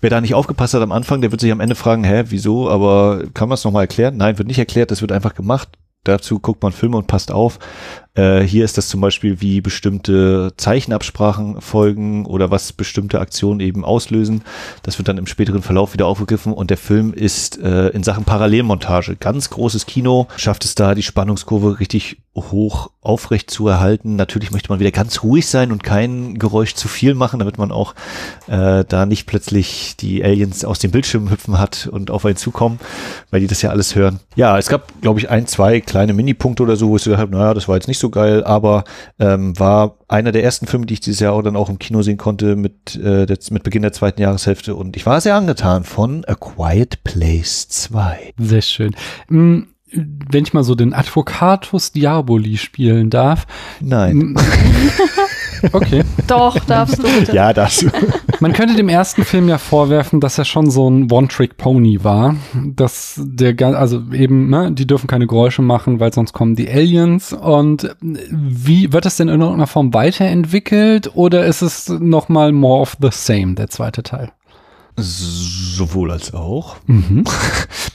wer da nicht aufgepasst hat am Anfang, der wird sich am Ende fragen, hä, wieso? Aber kann man es nochmal erklären? Nein, wird nicht erklärt, das wird einfach gemacht. Dazu guckt man Filme und passt auf. Äh, hier ist das zum Beispiel, wie bestimmte Zeichenabsprachen folgen oder was bestimmte Aktionen eben auslösen. Das wird dann im späteren Verlauf wieder aufgegriffen und der Film ist äh, in Sachen Parallelmontage ganz großes Kino, schafft es da, die Spannungskurve richtig hoch aufrecht zu erhalten. Natürlich möchte man wieder ganz ruhig sein und kein Geräusch zu viel machen, damit man auch äh, da nicht plötzlich die Aliens aus dem Bildschirm hüpfen hat und auf einen zukommen, weil die das ja alles hören. Ja, es gab, glaube ich, ein, zwei kleine Minipunkte oder so, wo ich gesagt habe, naja, das war jetzt nicht so geil, aber ähm, war einer der ersten Filme, die ich dieses Jahr dann auch im Kino sehen konnte mit, äh, der, mit Beginn der zweiten Jahreshälfte und ich war sehr angetan von A Quiet Place 2. Sehr schön. Mm, wenn ich mal so den Advocatus Diaboli spielen darf. Nein. okay. Doch, darfst du. Bitte. Ja, darfst du. Man könnte dem ersten Film ja vorwerfen, dass er schon so ein One-Trick-Pony war. Dass der, also eben, ne, die dürfen keine Geräusche machen, weil sonst kommen die Aliens. Und wie wird das denn in irgendeiner Form weiterentwickelt? Oder ist es nochmal more of the same, der zweite Teil? Sowohl als auch. Mhm.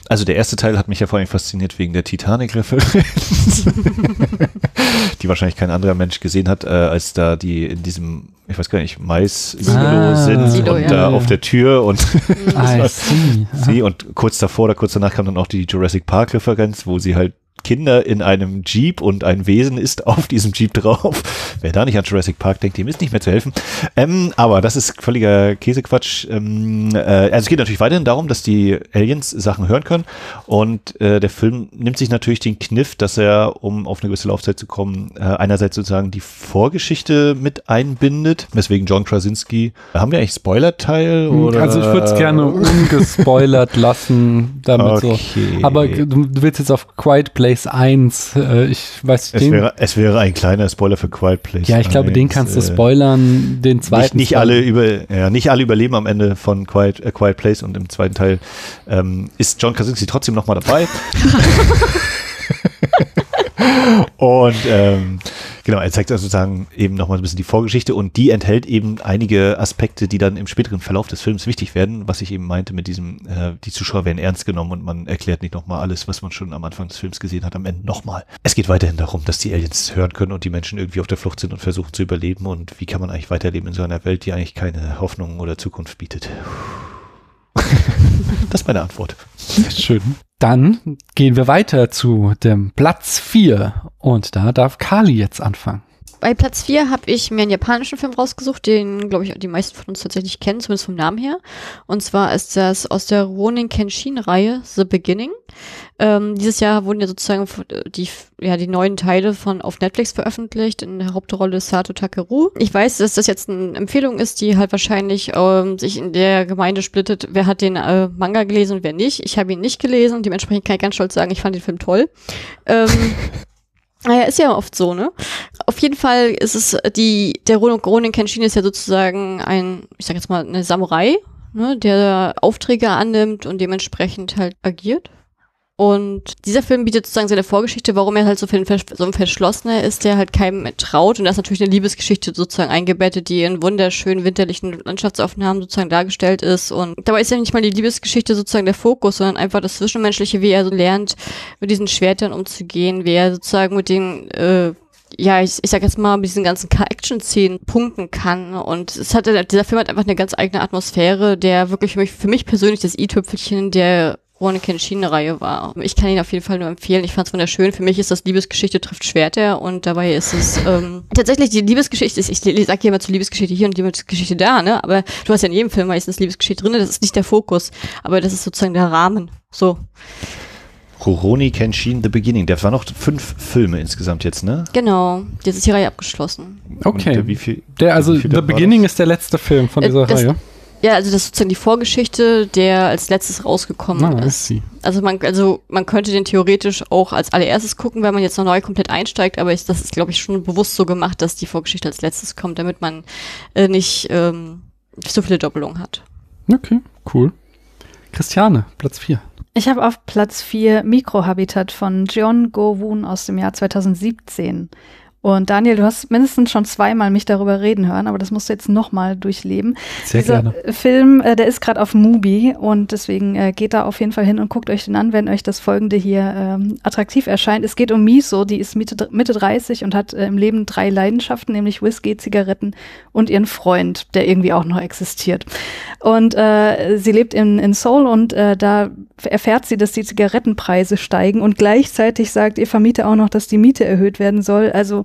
Also der erste Teil hat mich ja vor allem fasziniert wegen der Titanic-Referenz, die wahrscheinlich kein anderer Mensch gesehen hat, äh, als da die in diesem, ich weiß gar nicht, Mais-Silo Ah. sind Silo, und ja. da auf der Tür und I see. sie und kurz davor oder kurz danach kam dann auch die Jurassic Park-Referenz, wo sie halt Kinder in einem Jeep und ein Wesen ist auf diesem Jeep drauf. Wer da nicht an Jurassic Park denkt, dem ist nicht mehr zu helfen. Ähm, aber das ist völliger Käsequatsch. Ähm, äh, also es geht natürlich weiterhin darum, dass die Aliens Sachen hören können und äh, der Film nimmt sich natürlich den Kniff, dass er, um auf eine gewisse Laufzeit zu kommen, äh, einerseits sozusagen die Vorgeschichte mit einbindet, weswegen John Krasinski, haben wir eigentlich Spoiler-Teil? oder? Also ich würde es gerne ungespoilert lassen, damit so. Okay. Aber du, willst jetzt auf Quiet Place 1, äh, ich weiß Es den, wäre, es wäre ein kleiner Spoiler für Quiet Place. ja, ich glaube, den 1, kannst du äh, spoilern, den Nicht, zweiten. nicht spoilern. alle über, ja, nicht alle überleben am Ende von Quiet, äh, Quiet Place und im zweiten Teil ähm, ist John Krasinski trotzdem nochmal dabei. und ähm, genau, er zeigt also sozusagen eben nochmal ein bisschen die Vorgeschichte und die enthält eben einige Aspekte, die dann im späteren Verlauf des Films wichtig werden, was ich eben meinte mit diesem, äh, die Zuschauer werden ernst genommen und man erklärt nicht nochmal alles, was man schon am Anfang des Films gesehen hat, am Ende nochmal. Es geht weiterhin darum, dass die Aliens hören können und die Menschen irgendwie auf der Flucht sind und versuchen zu überleben und wie kann man eigentlich weiterleben in so einer Welt, die eigentlich keine Hoffnung oder Zukunft bietet. Das ist meine Antwort. Schön. Dann gehen wir weiter zu dem Platz 4 und da darf Kali jetzt anfangen. Bei Platz 4 habe ich mir einen japanischen Film rausgesucht, den, glaube ich, die meisten von uns tatsächlich kennen, zumindest vom Namen her. Und zwar ist das aus der Ronin Kenshin-Reihe The Beginning. Ähm, dieses Jahr wurden ja sozusagen die, ja, die neuen Teile von auf Netflix veröffentlicht, in der Hauptrolle Sato Takeru. Ich weiß, dass das jetzt eine Empfehlung ist, die halt wahrscheinlich ähm, sich in der Gemeinde splittet, wer hat den äh, Manga gelesen und wer nicht. Ich habe ihn nicht gelesen, dementsprechend kann ich ganz stolz sagen, ich fand den Film toll. Ähm, Naja, ist ja oft so, ne? Auf jeden Fall ist es die, der Ronin Kenshin ist ja sozusagen ein, ich sag jetzt mal, eine Samurai, ne, der Aufträge annimmt und dementsprechend halt agiert. Und dieser Film bietet sozusagen seine Vorgeschichte, warum er halt so, viel, so ein Verschlossener ist, der halt keinem traut. Und da ist natürlich eine Liebesgeschichte sozusagen eingebettet, die in wunderschönen winterlichen Landschaftsaufnahmen sozusagen dargestellt ist. Und dabei ist ja nicht mal die Liebesgeschichte sozusagen der Fokus, sondern einfach das Zwischenmenschliche, wie er so lernt, mit diesen Schwertern umzugehen, wie er sozusagen mit den äh, ja, ich, ich sag jetzt mal, mit diesen ganzen Action-Szenen punkten kann. Und es hatte, dieser Film hat einfach eine ganz eigene Atmosphäre, der wirklich für mich, für mich persönlich das i-Tüpfelchen der Rurouni Kenshin-Reihe war. Ich kann ihn auf jeden Fall nur empfehlen. Ich fand es wunderschön. Für mich ist das Liebesgeschichte trifft Schwerter und dabei ist es ähm, tatsächlich die Liebesgeschichte. Ich, ich sage hier immer zur Liebesgeschichte hier und Liebesgeschichte da, ne? Aber du hast ja in jedem Film meistens Liebesgeschichte drin. Das ist nicht der Fokus, aber das ist sozusagen der Rahmen. So. Rurouni Kenshin The Beginning. Das waren noch fünf Filme insgesamt jetzt, ne? Genau. Jetzt ist die Reihe abgeschlossen. Okay. Und, äh, wie viel, Der, also wie viel The war Beginning ist der letzte Film von Äh, dieser das- Reihe. Ja, also das ist sozusagen die Vorgeschichte, der als letztes rausgekommen Ah, I ist. see. Also man, also man könnte den theoretisch auch als allererstes gucken, wenn man jetzt noch neu komplett einsteigt, aber ich, das ist, glaube ich, schon bewusst so gemacht, dass die Vorgeschichte als letztes kommt, damit man äh, nicht ähm, so viele Doppelungen hat. Okay, cool. Christiane, Platz 4. Ich habe auf Platz 4 Mikrohabitat von Jeon Go-Woon aus dem Jahr 2017. Und Daniel, du hast mindestens schon zweimal mich darüber reden hören, aber das musst du jetzt nochmal durchleben. Sehr Dieser gerne. Film, äh, der ist gerade auf Mubi und deswegen äh, geht da auf jeden Fall hin und guckt euch den an, wenn euch das folgende hier ähm, attraktiv erscheint. Es geht um Miso, die ist Mitte, Mitte 30 und hat äh, im Leben drei Leidenschaften, nämlich Whisky, Zigaretten und ihren Freund, der irgendwie auch noch existiert. Und äh, sie lebt in, in Seoul und äh, da erfährt sie, dass die Zigarettenpreise steigen und gleichzeitig sagt ihr Vermieter auch noch, dass die Miete erhöht werden soll. Also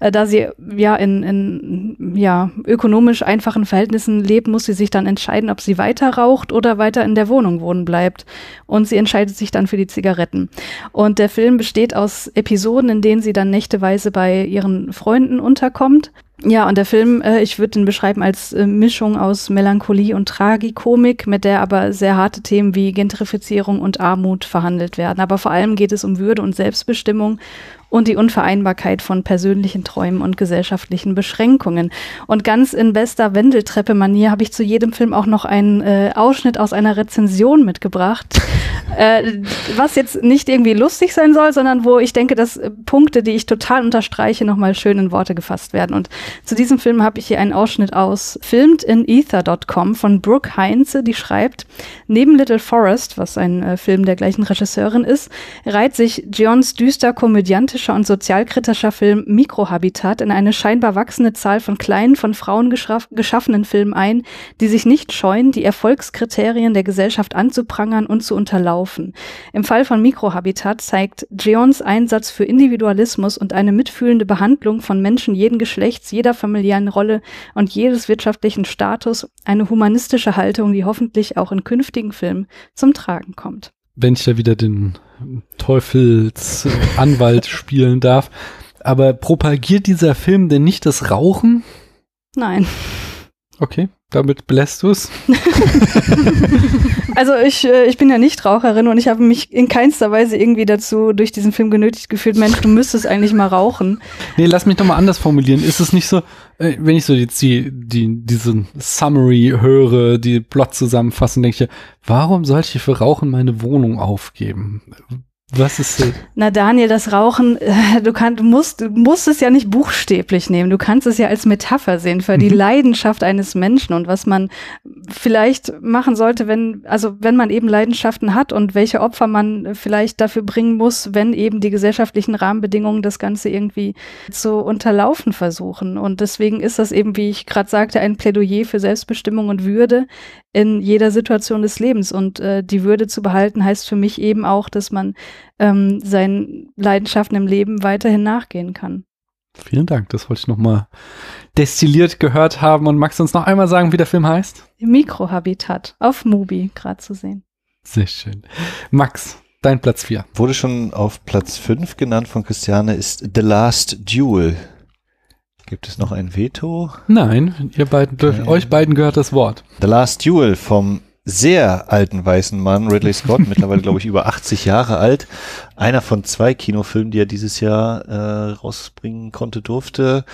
äh, da sie ja in, in ja, ökonomisch einfachen Verhältnissen lebt, muss sie sich dann entscheiden, ob sie weiter raucht oder weiter in der Wohnung wohnen bleibt. Und sie entscheidet sich dann für die Zigaretten. Und der Film besteht aus Episoden, in denen sie dann nächteweise bei ihren Freunden unterkommt. Ja, und der Film, äh, ich würde ihn beschreiben als äh, Mischung aus Melancholie und Tragikomik, mit der aber sehr harte Themen wie Gentrifizierung und Armut verhandelt werden. Aber vor allem geht es um Würde und Selbstbestimmung und die Unvereinbarkeit von persönlichen Träumen und gesellschaftlichen Beschränkungen. Und ganz in bester Wendeltreppe-Manier habe ich zu jedem Film auch noch einen äh, Ausschnitt aus einer Rezension mitgebracht, äh, was jetzt nicht irgendwie lustig sein soll, sondern wo ich denke, dass äh, Punkte, die ich total unterstreiche, nochmal schön in Worte gefasst werden. Und zu diesem Film habe ich hier einen Ausschnitt aus Filmed in Ether.com von Brooke Heinze, die schreibt, neben Little Forest, was ein äh, Film der gleichen Regisseurin ist, reiht sich Gions düster komödiantischer und sozialkritischer Film Mikrohabitat in eine scheinbar wachsende Zahl von kleinen, von Frauen geschaff geschaffenen Filmen ein, die sich nicht scheuen, die Erfolgskriterien der Gesellschaft anzuprangern und zu unterlaufen. Im Fall von Mikrohabitat zeigt Gions Einsatz für Individualismus und eine mitfühlende Behandlung von Menschen jeden Geschlechts, jeder familiären Rolle und jedes wirtschaftlichen Status eine humanistische Haltung, die hoffentlich auch in künftigen Filmen zum Tragen kommt. Wenn ich da wieder den Teufelsanwalt spielen darf. Aber propagiert dieser Film denn nicht das Rauchen? Nein. Okay, damit belässt du es. Also ich, äh, ich bin ja nicht Raucherin und ich habe mich in keinster Weise irgendwie dazu durch diesen Film genötigt gefühlt, Mensch, du müsstest eigentlich mal rauchen. Nee, lass mich doch mal anders formulieren. Ist es nicht so, äh, wenn ich so jetzt die, die, diesen Summary höre, die Plot zusammenfassen, denke ich, warum soll ich für Rauchen meine Wohnung aufgeben? Was ist so? Na Daniel, das Rauchen, äh, du, kann, du, musst, du musst es ja nicht buchstäblich nehmen. Du kannst es ja als Metapher sehen für die Mhm. Leidenschaft eines Menschen und was man vielleicht machen sollte, wenn, also wenn man eben Leidenschaften hat und welche Opfer man vielleicht dafür bringen muss, wenn eben die gesellschaftlichen Rahmenbedingungen das Ganze irgendwie zu unterlaufen versuchen. Und deswegen ist das eben, wie ich gerade sagte, ein Plädoyer für Selbstbestimmung und Würde in jeder Situation des Lebens. Und äh, die Würde zu behalten heißt für mich eben auch, dass man ähm, seinen Leidenschaften im Leben weiterhin nachgehen kann. Vielen Dank, das wollte ich nochmal destilliert gehört haben. Und magst du uns noch einmal sagen, wie der Film heißt? Mikrohabitat auf Mubi gerade zu sehen. Sehr schön. Max, dein Platz 4. Wurde schon auf Platz 5 genannt von Christiane, ist The Last Duel. Gibt es noch ein Veto? Nein, ihr beiden, Okay. euch beiden gehört das Wort. The Last Duel vom sehr alten weißen Mann, Ridley Scott, mittlerweile glaube ich über 80 Jahre alt. Einer von zwei Kinofilmen, die er dieses Jahr äh, rausbringen konnte, durfte,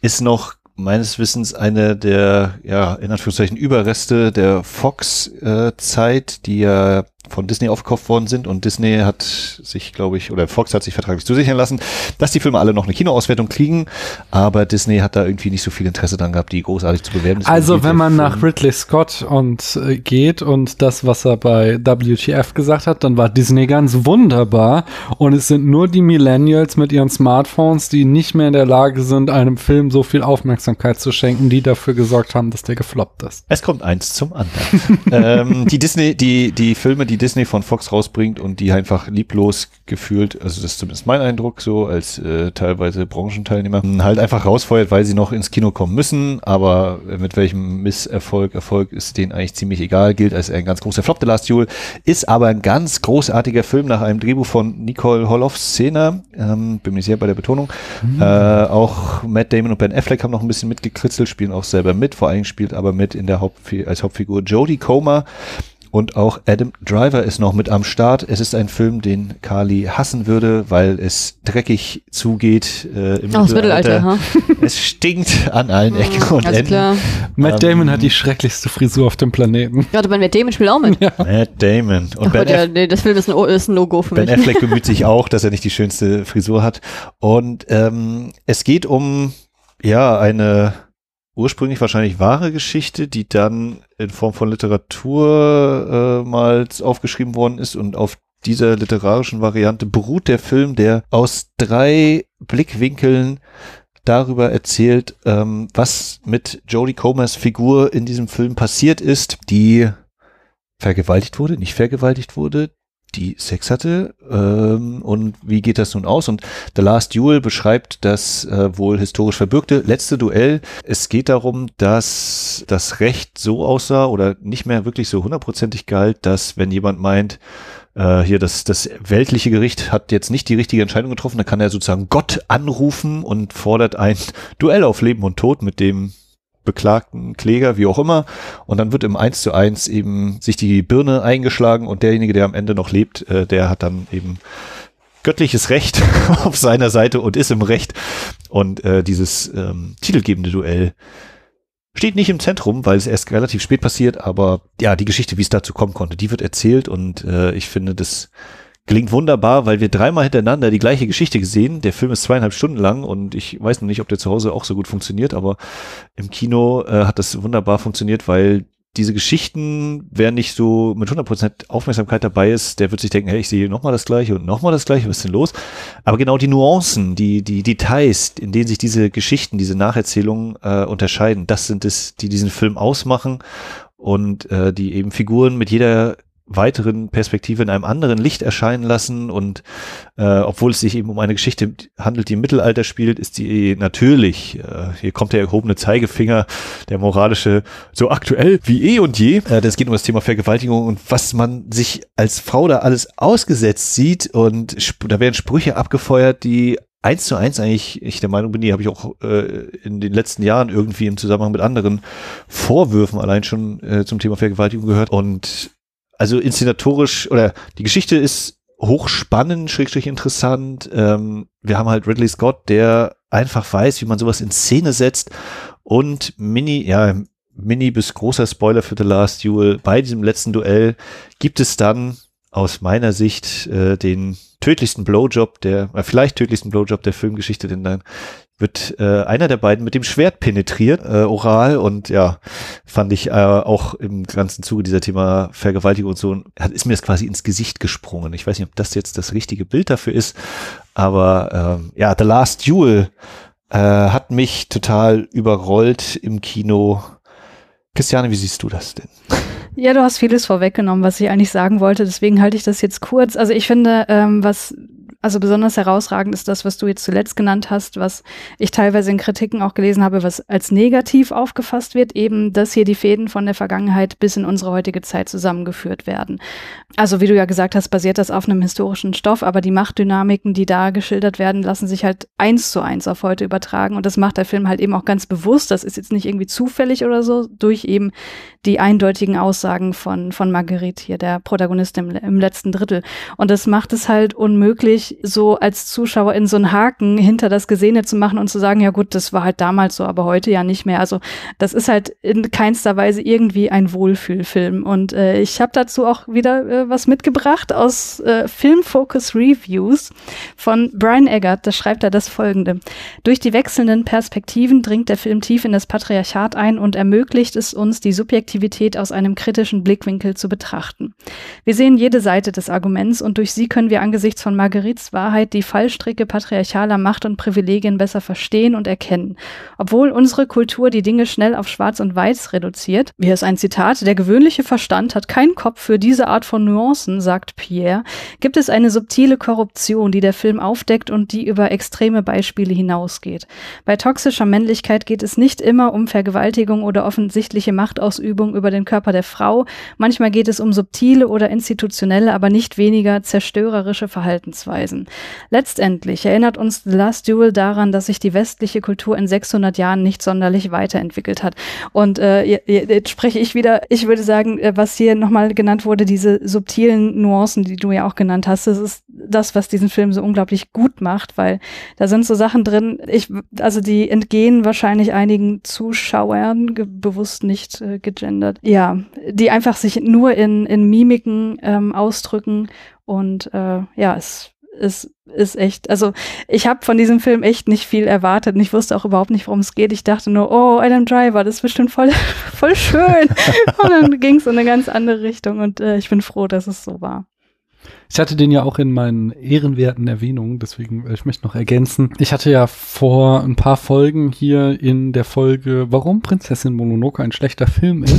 ist noch meines Wissens eine der, ja, in Anführungszeichen Überreste der Fox-Zeit, die ja von Disney aufgekauft worden sind und Disney hat sich, glaube ich, oder Fox hat sich vertraglich zusichern lassen, dass die Filme alle noch eine Kinoauswertung kriegen, aber Disney hat da irgendwie nicht so viel Interesse dran gehabt, die großartig zu bewerben. Deswegen Also, wenn man nach Ridley Scott und äh, geht und das, was er bei WTF gesagt hat, dann war Disney ganz wunderbar und es sind nur die Millennials mit ihren Smartphones, die nicht mehr in der Lage sind, einem Film so viel Aufmerksamkeit zu schenken, die dafür gesorgt haben, dass der gefloppt ist. Es kommt eins zum anderen. ähm, die Disney, die, die Filme, die Disney von Fox rausbringt und die einfach lieblos gefühlt, also das ist zumindest mein Eindruck so, als äh, teilweise Branchenteilnehmer, halt einfach rausfeuert, weil sie noch ins Kino kommen müssen, aber äh, mit welchem Misserfolg, Erfolg ist denen eigentlich ziemlich egal, gilt als ein ganz großer Flop. The Last Duel ist aber ein ganz großartiger Film nach einem Drehbuch von Nicole Holof-Szene, ähm, bin mir sicher bei der Betonung, äh, auch Matt Damon und Ben Affleck haben noch ein bisschen mitgekritzelt, spielen auch selber mit. Vor allen Dingen spielt aber mit in der Hauptfi als Hauptfigur Jodie Comer. Und auch Adam Driver ist noch mit am Start. Es ist ein Film, den Carly hassen würde, weil es dreckig zugeht äh, im Aus Mittelalter, ha? Es stinkt an allen Ecken und Alles Enden. klar. Matt Ähm, Damon hat die schrecklichste Frisur auf dem Planeten. Gerade bei Matt Damon spielt auch mit. Matt Damon. Und Ach ben, Gott, ja, nee, das Film ist ein, ist ein No-Go für ben mich. Affleck bemüht sich auch, dass er nicht die schönste Frisur hat. Und ähm, es geht um ja eine ursprünglich wahrscheinlich wahre Geschichte, die dann in Form von Literatur äh, mal aufgeschrieben worden ist und auf dieser literarischen Variante beruht der Film, der aus drei Blickwinkeln darüber erzählt, ähm, was mit Jodie Comers Figur in diesem Film passiert ist, die vergewaltigt wurde, nicht vergewaltigt wurde, die Sex hatte ähm, und wie geht das nun aus? Und The Last Duel beschreibt das äh, wohl historisch verbürgte letzte Duell. Es geht darum, dass das Recht so aussah oder nicht mehr wirklich so hundertprozentig galt, dass wenn jemand meint, äh, hier das, das weltliche Gericht hat jetzt nicht die richtige Entscheidung getroffen, dann kann er sozusagen Gott anrufen und fordert ein Duell auf Leben und Tod mit dem beklagten Kläger, wie auch immer. Und dann wird im 1 zu 1 eben sich die Birne eingeschlagen und derjenige, der am Ende noch lebt, äh, der hat dann eben göttliches Recht auf seiner Seite und ist im Recht. Und äh, dieses ähm, titelgebende Duell steht nicht im Zentrum, weil es erst relativ spät passiert, aber ja, die Geschichte, wie es dazu kommen konnte, die wird erzählt und äh, ich finde, das gelingt wunderbar, weil wir dreimal hintereinander die gleiche Geschichte gesehen. Der Film ist zweieinhalb Stunden lang und ich weiß noch nicht, ob der zu Hause auch so gut funktioniert, aber im Kino äh, hat das wunderbar funktioniert, weil diese Geschichten, wer nicht so mit 100% Aufmerksamkeit dabei ist, der wird sich denken, hey, ich sehe nochmal das Gleiche und nochmal das Gleiche, was ist denn los? Aber genau die Nuancen, die, die Details, in denen sich diese Geschichten, diese Nacherzählungen äh, unterscheiden, das sind es, die diesen Film ausmachen und äh, die eben Figuren mit jeder weiteren Perspektive in einem anderen Licht erscheinen lassen und äh, obwohl es sich eben um eine Geschichte handelt, die im Mittelalter spielt, ist die natürlich, äh, hier kommt der erhobene Zeigefinger, der moralische, so aktuell wie eh und je. Äh, das geht um das Thema Vergewaltigung und was man sich als Frau da alles ausgesetzt sieht und da werden Sprüche abgefeuert, die eins zu eins eigentlich, ich der Meinung bin, die habe ich auch äh, in den letzten Jahren irgendwie im Zusammenhang mit anderen Vorwürfen allein schon äh, zum Thema Vergewaltigung gehört und also inszenatorisch oder die Geschichte ist hochspannend, schrägstrich interessant. Ähm, wir haben halt Ridley Scott, der einfach weiß, wie man sowas in Szene setzt und Mini, ja, Mini bis großer Spoiler für The Last Duel. Bei diesem letzten Duell gibt es dann aus meiner Sicht äh, den tödlichsten Blowjob der, äh, vielleicht tödlichsten Blowjob der Filmgeschichte, denn dann wird äh, einer der beiden mit dem Schwert penetriert, äh, oral und ja, fand ich äh, auch im ganzen Zuge dieser Thema Vergewaltigung und so, hat, ist mir das quasi ins Gesicht gesprungen. Ich weiß nicht, ob das jetzt das richtige Bild dafür ist, aber ähm, ja, The Last Duel äh, hat mich total überrollt im Kino. Christiane, wie siehst du das denn? Ja, du hast vieles vorweggenommen, was ich eigentlich sagen wollte. Deswegen halte ich das jetzt kurz. Also ich finde, ähm, was Also besonders herausragend ist das, was du jetzt zuletzt genannt hast, was ich teilweise in Kritiken auch gelesen habe, was als negativ aufgefasst wird, eben, dass hier die Fäden von der Vergangenheit bis in unsere heutige Zeit zusammengeführt werden. Also wie du ja gesagt hast, basiert das auf einem historischen Stoff, aber die Machtdynamiken, die da geschildert werden, lassen sich halt eins zu eins auf heute übertragen. Und das macht der Film halt eben auch ganz bewusst. Das ist jetzt nicht irgendwie zufällig oder so, durch eben die eindeutigen Aussagen von, von Marguerite hier, der Protagonistin im, im letzten Drittel. Und das macht es halt unmöglich, so als Zuschauer in so einen Haken hinter das Gesehene zu machen und zu sagen, ja gut, das war halt damals so, aber heute ja nicht mehr. Also das ist halt in keinster Weise irgendwie ein Wohlfühlfilm. Und äh, ich habe dazu auch wieder äh, was mitgebracht aus äh, Film Focus Reviews von Brian Eggert. Da schreibt er das folgende. Durch die wechselnden Perspektiven dringt der Film tief in das Patriarchat ein und ermöglicht es uns, die Subjektivität aus einem kritischen Blickwinkel zu betrachten. Wir sehen jede Seite des Arguments und durch sie können wir angesichts von Marguerites Wahrheit die Fallstricke patriarchaler Macht und Privilegien besser verstehen und erkennen. Obwohl unsere Kultur die Dinge schnell auf Schwarz und Weiß reduziert, hier ist ein Zitat, der gewöhnliche Verstand hat keinen Kopf für diese Art von Nuancen, sagt Pierre, gibt es eine subtile Korruption, die der Film aufdeckt und die über extreme Beispiele hinausgeht. Bei toxischer Männlichkeit geht es nicht immer um Vergewaltigung oder offensichtliche Machtausübung über den Körper der Frau, manchmal geht es um subtile oder institutionelle, aber nicht weniger zerstörerische Verhaltensweisen gewesen. Letztendlich erinnert uns The Last Duel daran, dass sich die westliche Kultur in 600 Jahren nicht sonderlich weiterentwickelt hat. Und äh, jetzt spreche ich wieder, ich würde sagen, äh, was hier nochmal genannt wurde, diese subtilen Nuancen, die du ja auch genannt hast, das ist das, was diesen Film so unglaublich gut macht, weil da sind so Sachen drin, ich, also die entgehen wahrscheinlich einigen Zuschauern, bewusst nicht äh, gegendert, ja, die einfach sich nur in, in Mimiken ähm, ausdrücken und äh, ja, es ist, ist echt, also ich habe von diesem Film echt nicht viel erwartet und ich wusste auch überhaupt nicht, worum es geht. Ich dachte nur, oh, Adam Driver, das ist bestimmt voll, voll schön. und dann ging es in eine ganz andere Richtung und äh, ich bin froh, dass es so war. Ich hatte den ja auch in meinen ehrenwerten Erwähnungen, deswegen äh, ich möchte noch ergänzen. Ich hatte ja vor ein paar Folgen hier in der Folge, warum Prinzessin Mononoke ein schlechter Film ist,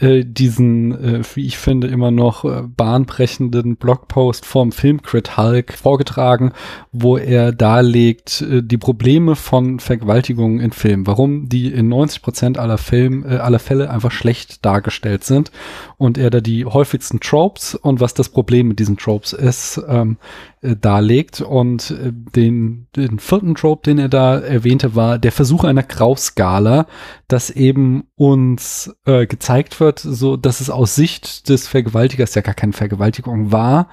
äh, diesen, äh, wie ich finde, immer noch äh, bahnbrechenden Blogpost vom Filmcrit Hulk vorgetragen, wo er darlegt äh, die Probleme von Vergewaltigungen in Filmen, warum die in 90 Prozent aller Film, äh, aller Fälle einfach schlecht dargestellt sind und er da die häufigsten Tropes und was das Problem mit diesen Tropes ist, ähm, äh, darlegt. Und äh, den, den vierten Trope, den er da erwähnte, war der Versuch einer Grauskala, dass eben uns äh, gezeigt wird, so dass es aus Sicht des Vergewaltigers ja gar keine Vergewaltigung war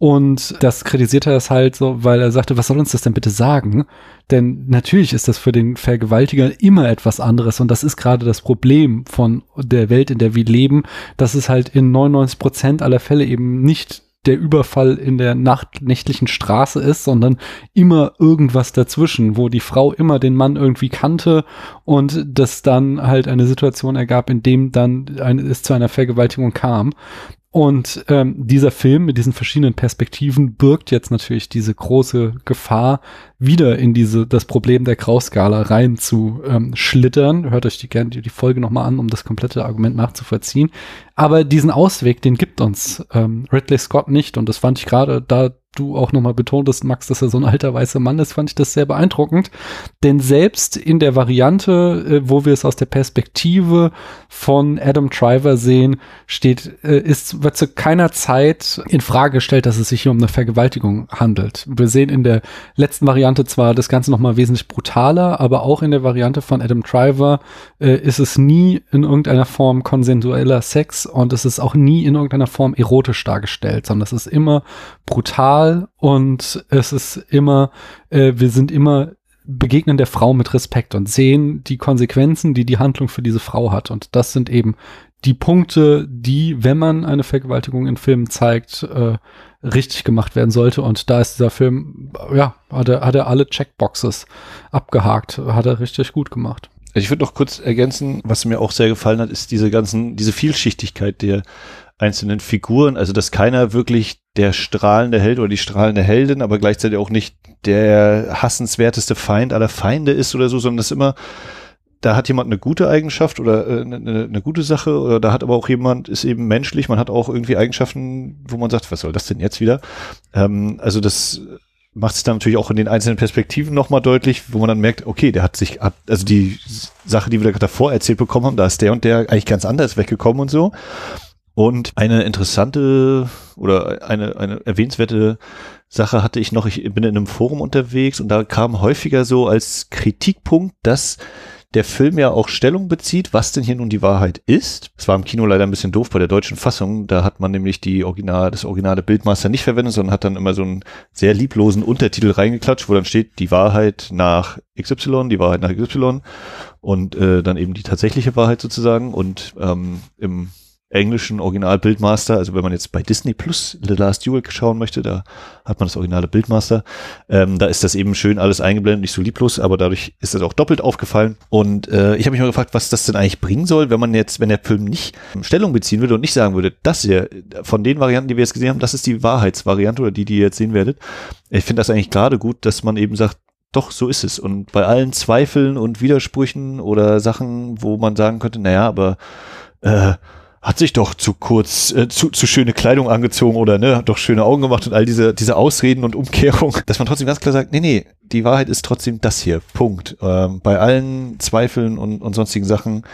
und das kritisiert er das halt so, weil er sagte, was soll uns das denn bitte sagen? Denn natürlich ist das für den Vergewaltiger immer etwas anderes und das ist gerade das Problem von der Welt, in der wir leben, dass es halt in 99 Prozent aller Fälle eben nicht der Überfall in der Nacht, nächtlichen Straße ist, sondern immer irgendwas dazwischen, wo die Frau immer den Mann irgendwie kannte und das dann halt eine Situation ergab, in dem dann eine, es zu einer Vergewaltigung kam. Und ähm, dieser Film mit diesen verschiedenen Perspektiven birgt jetzt natürlich diese große Gefahr, wieder in diese das Problem der Grauskala rein zu ähm, schlittern. Hört euch die gerne die, Folge nochmal an, um das komplette Argument nachzuvollziehen. Aber diesen Ausweg, den gibt uns ähm, Ridley Scott nicht. Und das fand ich gerade da du auch nochmal betontest, Max, dass er so ein alter weißer Mann ist, fand ich das sehr beeindruckend. Denn selbst in der Variante, äh, wo wir es aus der Perspektive von Adam Driver sehen, steht, äh, ist, wird zu keiner Zeit in Frage gestellt, dass es sich hier um eine Vergewaltigung handelt. Wir sehen in der letzten Variante zwar das Ganze nochmal wesentlich brutaler, aber auch in der Variante von Adam Driver äh, ist es nie in irgendeiner Form konsensueller Sex und es ist auch nie in irgendeiner Form erotisch dargestellt, sondern es ist immer brutal und es ist immer, äh, wir sind immer begegnen der Frau mit Respekt und sehen die Konsequenzen, die die Handlung für diese Frau hat. Und das sind eben die Punkte, die, wenn man eine Vergewaltigung in Filmen zeigt, äh, richtig gemacht werden sollte. Und da ist dieser Film, ja, hat er, hat er alle Checkboxes abgehakt, hat er richtig gut gemacht. Also ich würde noch kurz ergänzen, was mir auch sehr gefallen hat, ist diese ganzen, diese Vielschichtigkeit der einzelnen Figuren, also dass keiner wirklich der strahlende Held oder die strahlende Heldin, aber gleichzeitig auch nicht der hassenswerteste Feind aller Feinde ist oder so, sondern dass immer da hat jemand eine gute Eigenschaft oder äh, eine, eine gute Sache oder da hat aber auch jemand, ist eben menschlich, man hat auch irgendwie Eigenschaften, wo man sagt, was soll das denn jetzt wieder? Ähm, also das macht es dann natürlich auch in den einzelnen Perspektiven nochmal deutlich, wo man dann merkt, okay, der hat sich, ab, also die Sache, die wir da davor erzählt bekommen haben, da ist der und der eigentlich ganz anders weggekommen und so. Und eine interessante oder eine, eine erwähnenswerte Sache hatte ich noch, ich bin in einem Forum unterwegs und da kam häufiger so als Kritikpunkt, dass der Film ja auch Stellung bezieht, was denn hier nun die Wahrheit ist. Es war im Kino leider ein bisschen doof bei der deutschen Fassung. Da hat man nämlich die Original, das originale Bildmaster nicht verwendet, sondern hat dann immer so einen sehr lieblosen Untertitel reingeklatscht, wo dann steht die Wahrheit nach XY, die Wahrheit nach XY und äh, dann eben die tatsächliche Wahrheit sozusagen. Und ähm, im englischen Original-Bildmaster, also wenn man jetzt bei Disney Plus The Last Duel schauen möchte, da hat man das originale Bildmaster, ähm, da ist das eben schön alles eingeblendet, nicht so lieblos, aber dadurch ist das auch doppelt aufgefallen und äh, ich habe mich mal gefragt, was das denn eigentlich bringen soll, wenn man jetzt, wenn der Film nicht Stellung beziehen würde und nicht sagen würde, das hier, von den Varianten, die wir jetzt gesehen haben, das ist die Wahrheitsvariante oder die, die ihr jetzt sehen werdet. Ich finde das eigentlich gerade gut, dass man eben sagt, doch, so ist es. Und bei allen Zweifeln und Widersprüchen oder Sachen, wo man sagen könnte, naja, aber äh, hat sich doch zu kurz, äh, zu, zu schöne Kleidung angezogen oder ne, hat doch schöne Augen gemacht und all diese, diese Ausreden und Umkehrung, dass man trotzdem ganz klar sagt, nee, nee, die Wahrheit ist trotzdem das hier. Punkt. Ähm, bei allen Zweifeln und, und sonstigen Sachen,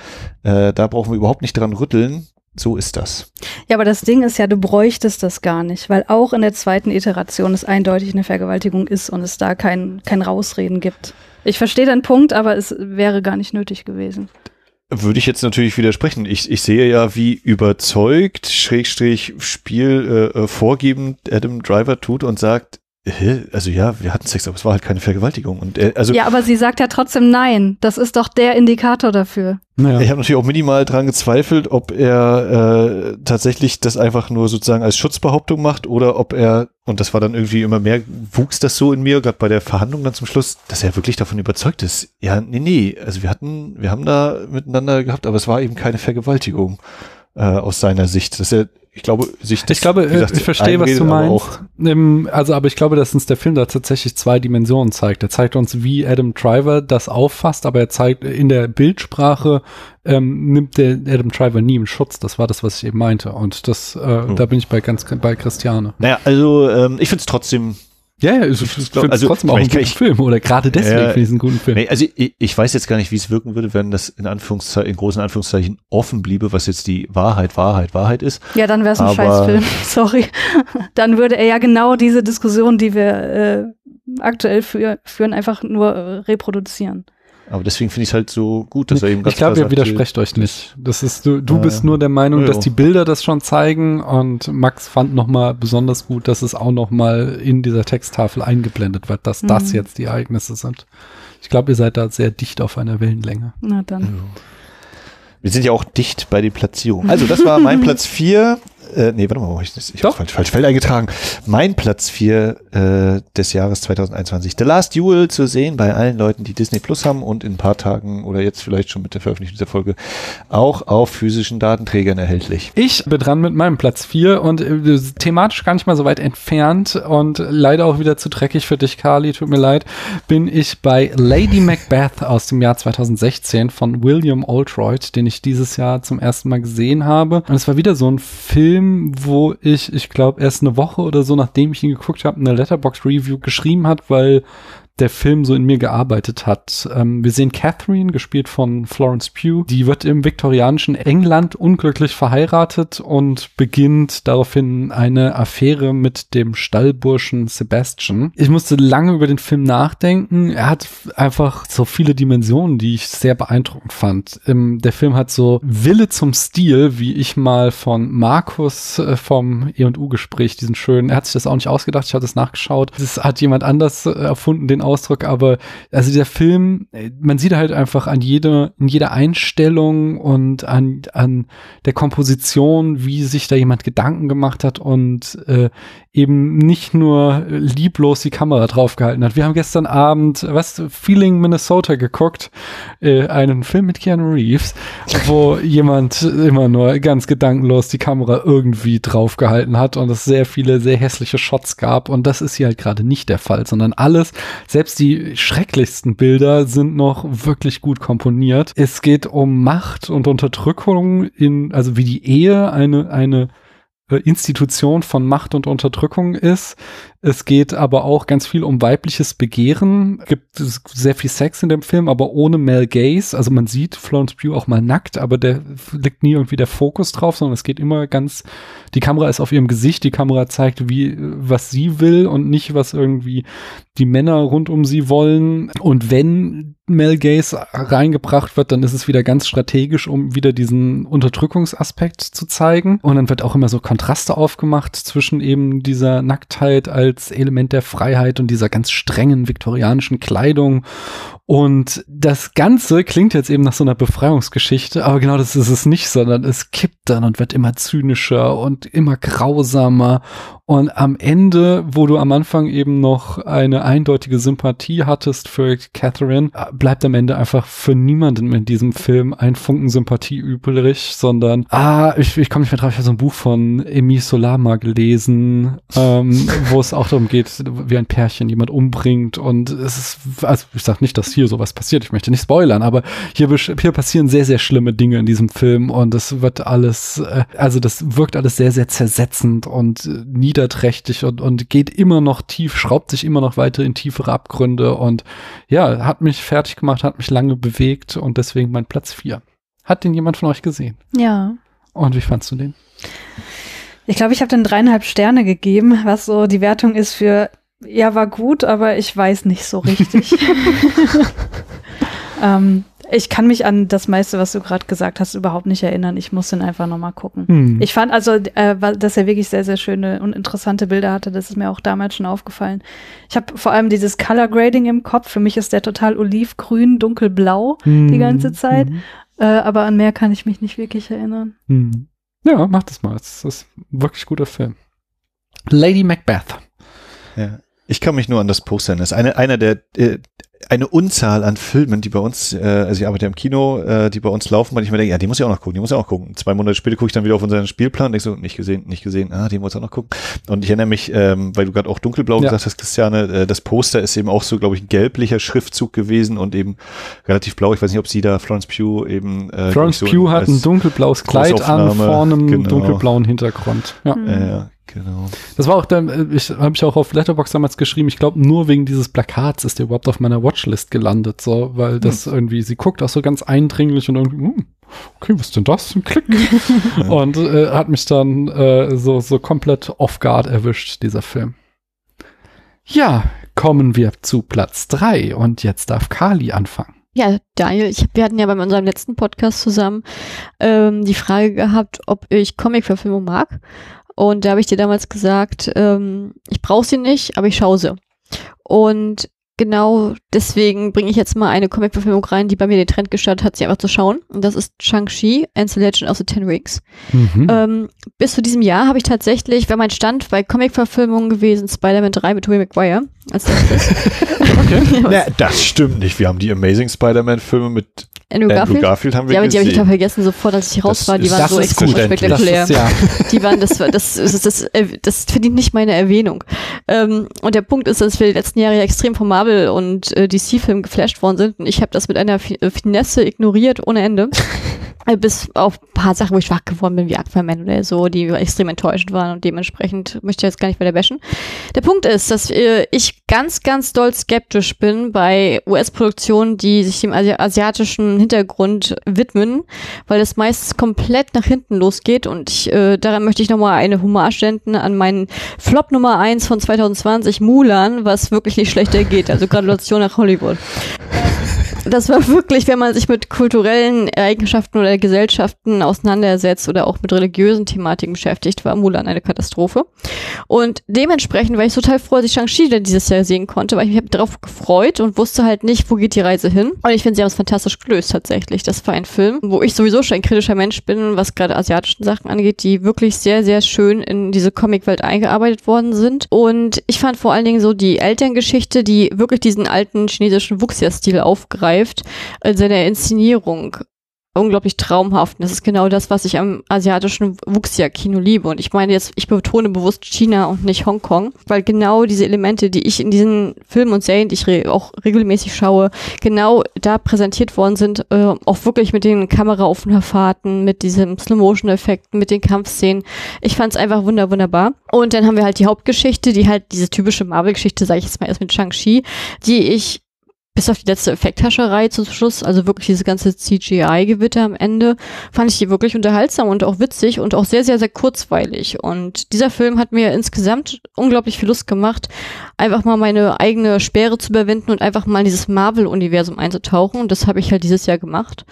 äh, da brauchen wir überhaupt nicht dran rütteln. So ist das. Ja, aber das Ding ist ja, du bräuchtest das gar nicht, weil auch in der zweiten Iteration es eindeutig eine Vergewaltigung ist und es da kein, kein Rausreden gibt. Ich verstehe deinen Punkt, aber es wäre gar nicht nötig gewesen. Würde ich jetzt natürlich widersprechen. Ich, ich sehe ja, wie überzeugt, Schrägstrich Spiel äh, äh vorgebend Adam Driver tut und sagt, also ja, wir hatten Sex, aber es war halt keine Vergewaltigung. Und er, also ja, aber sie sagt ja trotzdem nein. Das ist doch der Indikator dafür. Naja. Ich habe natürlich auch minimal dran gezweifelt, ob er äh, tatsächlich das einfach nur sozusagen als Schutzbehauptung macht oder ob er, und das war dann irgendwie immer mehr, wuchs das so in mir, gerade bei der Verhandlung dann zum Schluss, dass er wirklich davon überzeugt ist. Ja, nee, nee, also wir hatten, wir haben da miteinander gehabt, aber es war eben keine Vergewaltigung äh, aus seiner Sicht. Dass er ich glaube, sich das, Ich glaube, gesagt, ich verstehe, was du meinst. Ähm, also, aber ich glaube, dass uns der Film da tatsächlich zwei Dimensionen zeigt. Er zeigt uns, wie Adam Driver das auffasst, aber er zeigt in der Bildsprache ähm, nimmt der Adam Driver nie im Schutz. Das war das, was ich eben meinte. Und das, äh, hm. da bin ich bei ganz bei Christiane. Naja, also ähm, ich finde es trotzdem ja, ja, ich, ich finde also, trotzdem auch einen guten Film oder gerade deswegen äh, finde ich es einen guten Film. Nee, also ich, ich weiß jetzt gar nicht, wie es wirken würde, wenn das in Anführungszeichen, in großen Anführungszeichen offen bliebe, was jetzt die Wahrheit, Wahrheit, Wahrheit ist. Ja, dann wäre es ein Scheißfilm, sorry. dann würde er ja genau diese Diskussion, die wir äh, aktuell für, führen, einfach nur äh, reproduzieren. Aber deswegen finde ich es halt so gut, dass er eben ganz Ich glaube, ihr widersprecht euch nicht. Das ist, du, du äh, bist nur der Meinung, ja, dass die Bilder das schon zeigen und Max fand nochmal besonders gut, dass es auch nochmal in dieser Texttafel eingeblendet wird, dass mhm. das jetzt die Ereignisse sind. Ich glaube, ihr seid da sehr dicht auf einer Wellenlänge. Na dann. Ja. Wir sind ja auch dicht bei den Platzierungen. Also, das war mein Platz 4 äh, nee, warte mal, ich, ich habe falsch, falsch Feld eingetragen. Mein Platz 4 äh, des Jahres 2021. The Last Duel zu sehen bei allen Leuten, die Disney Plus haben und in ein paar Tagen oder jetzt vielleicht schon mit der Veröffentlichung dieser Folge auch auf physischen Datenträgern erhältlich. Ich bin dran mit meinem Platz 4 und äh, thematisch gar nicht mal so weit entfernt und leider auch wieder zu dreckig für dich, Carly, tut mir leid, bin ich bei Lady Macbeth aus dem Jahr 2016 von William Oldroyd, den ich dieses Jahr zum ersten Mal gesehen habe. Und es war wieder so ein Film, Film, wo ich, ich glaube, erst eine Woche oder so, nachdem ich ihn geguckt habe, eine Letterbox Review geschrieben hat, weil der Film so in mir gearbeitet hat. Ähm, wir sehen Catherine, gespielt von Florence Pugh. Die wird im viktorianischen England unglücklich verheiratet und beginnt daraufhin eine Affäre mit dem Stallburschen Sebastian. Ich musste lange über den Film nachdenken. Er hat einfach so viele Dimensionen, die ich sehr beeindruckend fand. Ähm, der Film hat so Wille zum Stil, wie ich mal von Markus äh, vom E&U-Gespräch, diesen schönen, er hat sich das auch nicht ausgedacht, ich habe das nachgeschaut. Das hat jemand anders äh, erfunden, den Ausdruck, aber also der Film, man sieht halt einfach an jeder, in jeder Einstellung und an, an der Komposition, wie sich da jemand Gedanken gemacht hat und äh, eben nicht nur lieblos die Kamera draufgehalten hat. Wir haben gestern Abend, was, Feeling Minnesota geguckt, äh, einen Film mit Keanu Reeves, wo jemand immer nur ganz gedankenlos die Kamera irgendwie draufgehalten hat und es sehr viele sehr hässliche Shots gab und das ist hier halt gerade nicht der Fall, sondern alles selbst die schrecklichsten Bilder sind noch wirklich gut komponiert. Es geht um Macht und Unterdrückung in, also wie die Ehe eine, eine äh, Institution von Macht und Unterdrückung ist. Es geht aber auch ganz viel um weibliches Begehren. Gibt sehr viel Sex in dem Film, aber ohne Mel Gaze. Also man sieht Florence Pugh auch mal nackt, aber der liegt nie irgendwie der Fokus drauf, sondern es geht immer ganz, die Kamera ist auf ihrem Gesicht, die Kamera zeigt, wie, was sie will und nicht, was irgendwie die Männer rund um sie wollen. Und wenn Mel Gaze reingebracht wird, dann ist es wieder ganz strategisch, um wieder diesen Unterdrückungsaspekt zu zeigen. Und dann wird auch immer so Kontraste aufgemacht zwischen eben dieser Nacktheit als Element der Freiheit und dieser ganz strengen viktorianischen Kleidung und das Ganze klingt jetzt eben nach so einer Befreiungsgeschichte, aber genau das ist es nicht, sondern es kippt dann und wird immer zynischer und immer grausamer. Und am Ende, wo du am Anfang eben noch eine eindeutige Sympathie hattest für Catherine, bleibt am Ende einfach für niemanden in diesem Film ein Funken Sympathie übrig, sondern, ah, ich, ich komme nicht mehr drauf, ich habe so ein Buch von Emi Solar mal gelesen, ähm, wo es auch darum geht, wie ein Pärchen jemand umbringt und es ist, also ich sag nicht, dass hier sowas passiert. Ich möchte nicht spoilern, aber hier, hier passieren sehr, sehr schlimme Dinge in diesem Film und es wird alles, äh, also das wirkt alles sehr, sehr zersetzend und äh, niederträchtig und, und geht immer noch tief, schraubt sich immer noch weiter in tiefere Abgründe und ja, hat mich fertig gemacht, hat mich lange bewegt und deswegen mein Platz 4. Hat den jemand von euch gesehen? Ja. Und wie fandst du den? Ich glaube, ich habe den dreieinhalb Sterne gegeben, was so die Wertung ist für ja, war gut, aber ich weiß nicht so richtig. ähm, ich kann mich an das meiste, was du gerade gesagt hast, überhaupt nicht erinnern. Ich muss den einfach nochmal gucken. Hm. Ich fand also, äh, dass er wirklich sehr, sehr schöne und interessante Bilder hatte. Das ist mir auch damals schon aufgefallen. Ich habe vor allem dieses Color Grading im Kopf. Für mich ist der total olivgrün, dunkelblau hm. die ganze Zeit. Hm. Äh, aber an mehr kann ich mich nicht wirklich erinnern. Hm. Ja, mach das mal. Es ist ein wirklich guter Film. Lady Macbeth. Ja. Ich kann mich nur an das Poster erinnern. Das ist eine, einer der, äh, eine Unzahl an Filmen, die bei uns, äh, also ich arbeite ja im Kino, äh, die bei uns laufen, weil ich mir denke, ja, die muss ich auch noch gucken, die muss ich auch noch gucken. Zwei Monate später gucke ich dann wieder auf unseren Spielplan, denke so, nicht gesehen, nicht gesehen, ah, die muss ich auch noch gucken. Und ich erinnere mich, ähm, weil du gerade auch dunkelblau ja. gesagt hast, Christiane, äh, das Poster ist eben auch so, glaube ich, ein gelblicher Schriftzug gewesen und eben relativ blau. Ich weiß nicht, ob sie da Florence Pugh eben äh, Florence so Pugh hat ein dunkelblaues Kleid an, vorne einem genau. dunkelblauen Hintergrund. Ja. Mhm. Äh, Genau. Das war auch dann, äh, ich habe ich auch auf Letterbox damals geschrieben, ich glaube, nur wegen dieses Plakats ist der überhaupt auf meiner Watchlist gelandet, so, weil das hm. irgendwie, sie guckt auch so ganz eindringlich und irgendwie, hm, okay, was ist denn das? Ein Klick. und äh, hat mich dann äh, so, so komplett off guard erwischt, dieser Film. Ja, kommen wir zu Platz drei und jetzt darf Kali anfangen. Ja, Daniel, ich, wir hatten ja bei unserem letzten Podcast zusammen ähm, die Frage gehabt, ob ich Comic-Verfilmung mag. Und da habe ich dir damals gesagt, ähm, ich brauche sie nicht, aber ich schaue sie. Und genau deswegen bringe ich jetzt mal eine Comic-Verfilmung rein, die bei mir den Trend gestartet hat, sie einfach zu schauen. Und das ist Shang-Chi and the Legend of the Ten Rings. Mhm. Ähm, bis zu diesem Jahr habe ich tatsächlich, war mein Stand bei Comic-Verfilmungen gewesen, Spider-Man 3 mit Tobey Maguire. Als okay. ja, das stimmt nicht. Wir haben die Amazing Spider-Man-Filme mit Andrew Garfield? Andrew Garfield haben wir ja, aber die habe ich total vergessen sofort, als ich raus das war. Die waren so extrem spektakulär. Ja. Die waren, das, das, das, das, das verdient nicht meine Erwähnung. Ähm, und der Punkt ist, dass wir die letzten Jahre ja extrem von Marvel und äh, DC-Filmen geflasht worden sind. Und ich habe das mit einer äh, Finesse ignoriert ohne Ende. Bis auf paar Sachen, wo ich wach geworden bin, wie Aquaman oder so, die extrem enttäuschend waren und dementsprechend möchte ich jetzt gar nicht weiter bashen. Der Punkt ist, dass äh, ich ganz, ganz doll skeptisch bin bei US-Produktionen, die sich dem Asi asiatischen Hintergrund widmen, weil es meistens komplett nach hinten losgeht und ich, äh, daran möchte ich nochmal eine Hommage senden an meinen Flop Nummer 1 von 2020, Mulan, was wirklich nicht schlechter geht, also Gratulation nach Hollywood das war wirklich, wenn man sich mit kulturellen Eigenschaften oder Gesellschaften auseinandersetzt oder auch mit religiösen Thematiken beschäftigt, war Mulan eine Katastrophe. Und dementsprechend war ich total froh, dass ich Shang-Chi dieses Jahr sehen konnte, weil ich mich darauf gefreut und wusste halt nicht, wo geht die Reise hin. Und ich finde, sie haben es fantastisch gelöst tatsächlich. Das war ein Film, wo ich sowieso schon ein kritischer Mensch bin, was gerade asiatischen Sachen angeht, die wirklich sehr, sehr schön in diese Comicwelt eingearbeitet worden sind. Und ich fand vor allen Dingen so die Elterngeschichte, die wirklich diesen alten chinesischen Wuxia-Stil aufgreift, in seiner Inszenierung unglaublich traumhaft. Und das ist genau das, was ich am asiatischen Wuxia-Kino liebe. Und ich meine jetzt, ich betone bewusst China und nicht Hongkong, weil genau diese Elemente, die ich in diesen Filmen und Serien, die ich re auch regelmäßig schaue, genau da präsentiert worden sind, äh, auch wirklich mit den Kameraauffahrten, mit diesem Slow-Motion-Effekten, mit den Kampfszenen. Ich fand es einfach wunder wunderbar. Und dann haben wir halt die Hauptgeschichte, die halt diese typische Marvel-Geschichte, sage ich jetzt mal erst mit Shang-Chi, die ich bis auf die letzte Effekthascherei zum Schluss, also wirklich diese ganze CGI-Gewitter am Ende, fand ich die wirklich unterhaltsam und auch witzig und auch sehr, sehr, sehr kurzweilig. Und dieser Film hat mir insgesamt unglaublich viel Lust gemacht, einfach mal meine eigene Sperre zu überwinden und einfach mal in dieses Marvel-Universum einzutauchen. Und das habe ich halt dieses Jahr gemacht,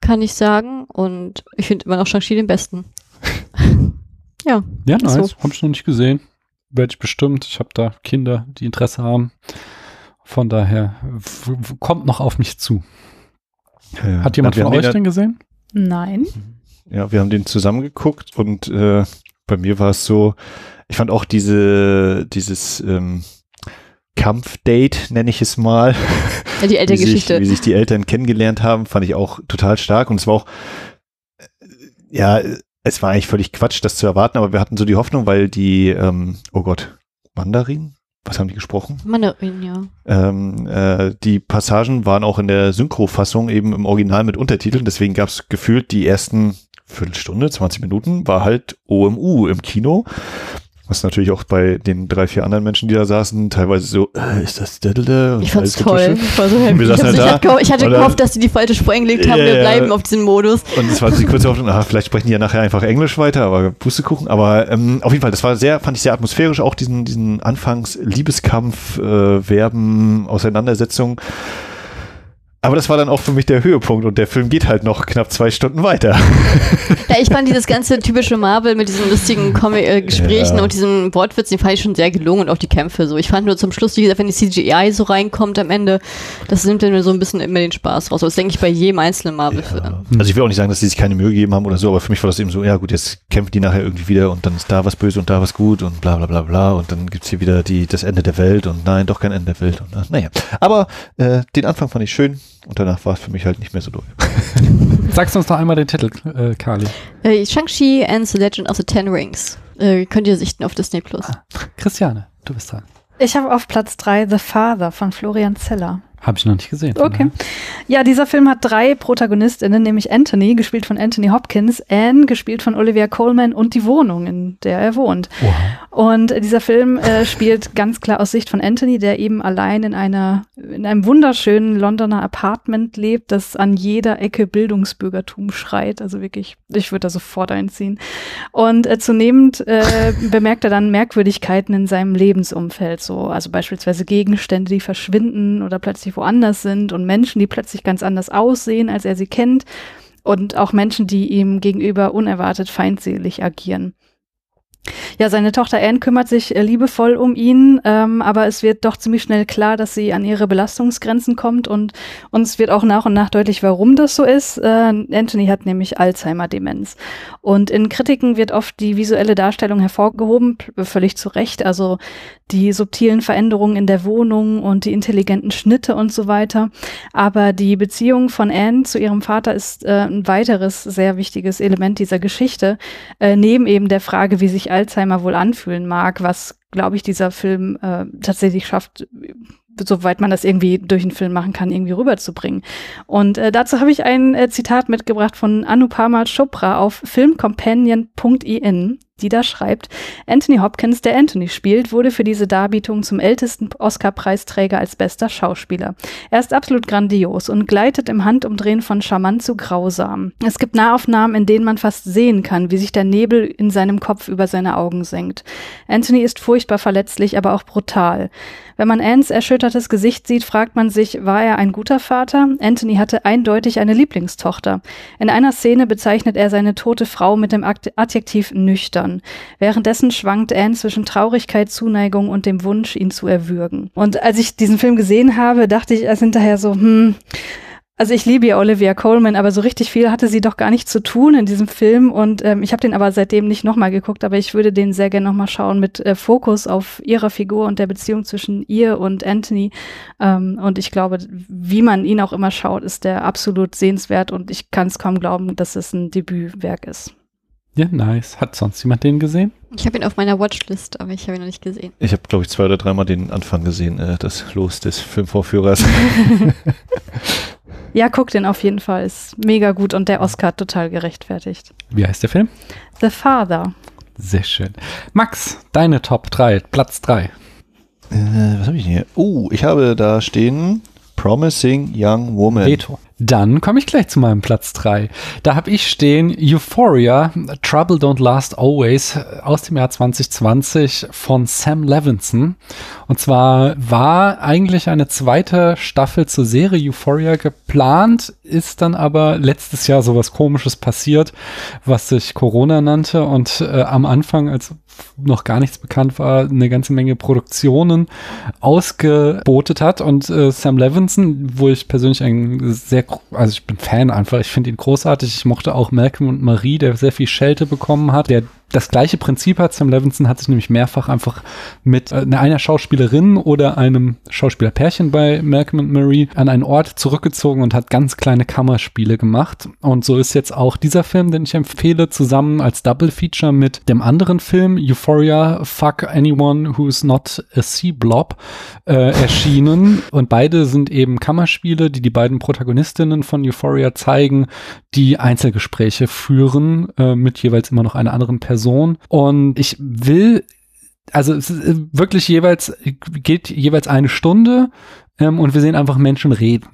kann ich sagen. Und ich finde immer noch Shang-Chi den besten. ja. Ja, nice. So. Hab ich noch nicht gesehen. Werde ich bestimmt. Ich habe da Kinder, die Interesse haben. Von daher kommt noch auf mich zu. Ja, Hat jemand wir von euch den, gesehen? Nein. Ja, wir haben den zusammengeguckt und äh, bei mir war es so, ich fand auch diese, dieses ähm, Kampfdate, nenne ich es mal, Ja, die wie sich, Elterngeschichte. wie sich die Eltern kennengelernt haben, fand ich auch total stark und es war auch, äh, ja, es war eigentlich völlig Quatsch, das zu erwarten, aber wir hatten so die Hoffnung, weil die, ähm, oh Gott, Mandarin? Was haben die gesprochen? Mandarin, ja. Ähm, äh, die Passagen waren auch in der Synchrofassung eben im Original mit Untertiteln, deswegen gab es gefühlt die ersten Viertelstunde, 20 Minuten, war halt OMU im Kino. Was natürlich auch bei den drei, vier anderen Menschen, die da saßen, teilweise so, äh, ist das? Und Ich fand's toll. Ich war so happy. wir Ich, halt hatte da gehofft- ich hatte oder- gehofft, dass sie die falsche Spur eingelegt haben. Ja, Wir bleiben auf diesem Modus. Und es war die kurze Hoffnung, ah, vielleicht sprechen die ja nachher einfach Englisch weiter, aber Pustekuchen. Aber ähm, auf jeden Fall, das war sehr, fand ich sehr atmosphärisch, auch diesen, diesen Anfangs-Liebeskampf, äh, Verben, Auseinandersetzung. Aber das war dann auch für mich der Höhepunkt und der Film geht halt noch knapp zwei Stunden weiter. Ja, ich fand dieses ganze typische Marvel mit diesen lustigen Comic äh, Gesprächen Ja. und diesen Wortwitz, den fand ich schon sehr gelungen und auch die Kämpfe so. Ich fand nur zum Schluss, wie gesagt, wenn die CGI so reinkommt am Ende, das nimmt dann mir so ein bisschen immer den Spaß raus. Aber das denke ich bei jedem einzelnen Marvel-Film. Also ich will auch nicht sagen, dass sie sich keine Mühe gegeben haben oder so, aber für mich war das eben so, ja gut, jetzt kämpfen die nachher irgendwie wieder und dann ist da was böse und da was gut und bla bla bla bla und dann gibt's hier wieder die, das Ende der Welt und nein, doch kein Ende der Welt. Und, äh, naja, aber äh, den Anfang fand ich schön und danach war es für mich halt nicht mehr so doll. Sagst du uns noch einmal den Titel, äh, Kali. Äh, Shang-Chi and the Legend of the Ten Rings. Äh, könnt ihr sichten auf Disney Plus. Christiane, du bist dran. Ich habe auf Platz drei The Father von Florian Zeller. Habe ich noch nicht gesehen. Okay. Ja, dieser Film hat drei ProtagonistInnen, nämlich Anthony, gespielt von Anthony Hopkins, Anne, gespielt von Olivia Colman und die Wohnung, in der er wohnt. Oha. Und dieser Film äh, spielt ganz klar aus Sicht von Anthony, der eben allein in einer in einem wunderschönen Londoner Apartment lebt, das an jeder Ecke Bildungsbürgertum schreit. Also wirklich, ich würde da sofort einziehen. Und äh, zunehmend äh, bemerkt er dann Merkwürdigkeiten in seinem Lebensumfeld, so also beispielsweise Gegenstände, die verschwinden oder plötzlich woanders sind und Menschen, die plötzlich ganz anders aussehen, als er sie kennt. Und auch Menschen, die ihm gegenüber unerwartet feindselig agieren. Ja, seine Tochter Anne kümmert sich äh, liebevoll um ihn, ähm, aber es wird doch ziemlich schnell klar, dass sie an ihre Belastungsgrenzen kommt und uns wird auch nach und nach deutlich, warum das so ist. Äh, Anthony hat nämlich Alzheimer-Demenz. Und in Kritiken wird oft die visuelle Darstellung hervorgehoben, völlig zu Recht. Also die subtilen Veränderungen in der Wohnung und die intelligenten Schnitte und so weiter. Aber die Beziehung von Anne zu ihrem Vater ist äh, ein weiteres sehr wichtiges Element dieser Geschichte, äh, neben eben der Frage, wie sich Alzheimer wohl anfühlen mag, was, glaube ich, dieser Film äh, tatsächlich schafft, soweit man das irgendwie durch einen Film machen kann, irgendwie rüberzubringen. Und äh, dazu habe ich ein äh, Zitat mitgebracht von Anupama Chopra auf filmcompanion.in, die da schreibt, Anthony Hopkins, der Anthony spielt, wurde für diese Darbietung zum ältesten Oscar-Preisträger als bester Schauspieler. Er ist absolut grandios und gleitet im Handumdrehen von charmant zu grausam. Es gibt Nahaufnahmen, in denen man fast sehen kann, wie sich der Nebel in seinem Kopf über seine Augen senkt. Anthony ist furchtbar verletzlich, aber auch brutal. Wenn man Anns erschüttertes Gesicht sieht, fragt man sich, war er ein guter Vater? Anthony hatte eindeutig eine Lieblingstochter. In einer Szene bezeichnet er seine tote Frau mit dem Adjektiv nüchtern. Währenddessen schwankt Anne zwischen Traurigkeit, Zuneigung und dem Wunsch, ihn zu erwürgen. Und als ich diesen Film gesehen habe, dachte ich erst hinterher so, hm, Also ich liebe ja Olivia Coleman, aber so richtig viel hatte sie doch gar nicht zu tun in diesem Film und ähm, ich habe den aber seitdem nicht nochmal geguckt, aber ich würde den sehr gerne nochmal schauen mit äh, Fokus auf ihrer Figur und der Beziehung zwischen ihr und Anthony ähm, und ich glaube, wie man ihn auch immer schaut, ist der absolut sehenswert und ich kann es kaum glauben, dass es ein Debütwerk ist. Ja, nice. Hat sonst jemand den gesehen? Ich habe ihn auf meiner Watchlist, aber ich habe ihn noch nicht gesehen. Ich habe, glaube ich, zwei oder dreimal den Anfang gesehen, äh, das Los des Filmvorführers. Ja, guck den auf jeden Fall. Ist mega gut und der Oscar total gerechtfertigt. Wie heißt der Film? The Father. Sehr schön. Max, deine Top 3, Platz 3. Äh, was habe ich denn hier? Oh, ich habe da stehen Promising Young Woman. Veto. Dann komme ich gleich zu meinem Platz 3. Da habe ich stehen Euphoria, Trouble Don't Last Always aus dem Jahr 2020 von Sam Levinson. Und zwar war eigentlich eine zweite Staffel zur Serie Euphoria geplant, ist dann aber letztes Jahr sowas komisches passiert, was sich Corona nannte und äh, am Anfang, als noch gar nichts bekannt war, eine ganze Menge Produktionen ausgebotet hat und äh, Sam Levinson, wo ich persönlich ein sehr also ich bin Fan einfach, ich finde ihn großartig. Ich mochte auch Malcolm und Marie, der sehr viel Schelte bekommen hat, der das gleiche Prinzip hat. Sam Levinson hat sich nämlich mehrfach einfach mit äh, einer Schauspielerin oder einem Schauspielerpärchen bei Malcolm und Marie an einen Ort zurückgezogen und hat ganz kleine Kammerspiele gemacht. Und so ist jetzt auch dieser Film, den ich empfehle, zusammen als Double Feature mit dem anderen Film Euphoria Fuck Anyone Who's Not a Sea Blob äh, erschienen. Und beide sind eben Kammerspiele, die die beiden Protagonistinnen von Euphoria zeigen, die Einzelgespräche führen äh, mit jeweils immer noch einer anderen Person. Und ich will also ist wirklich jeweils, geht jeweils eine Stunde ähm, und wir sehen einfach Menschen reden.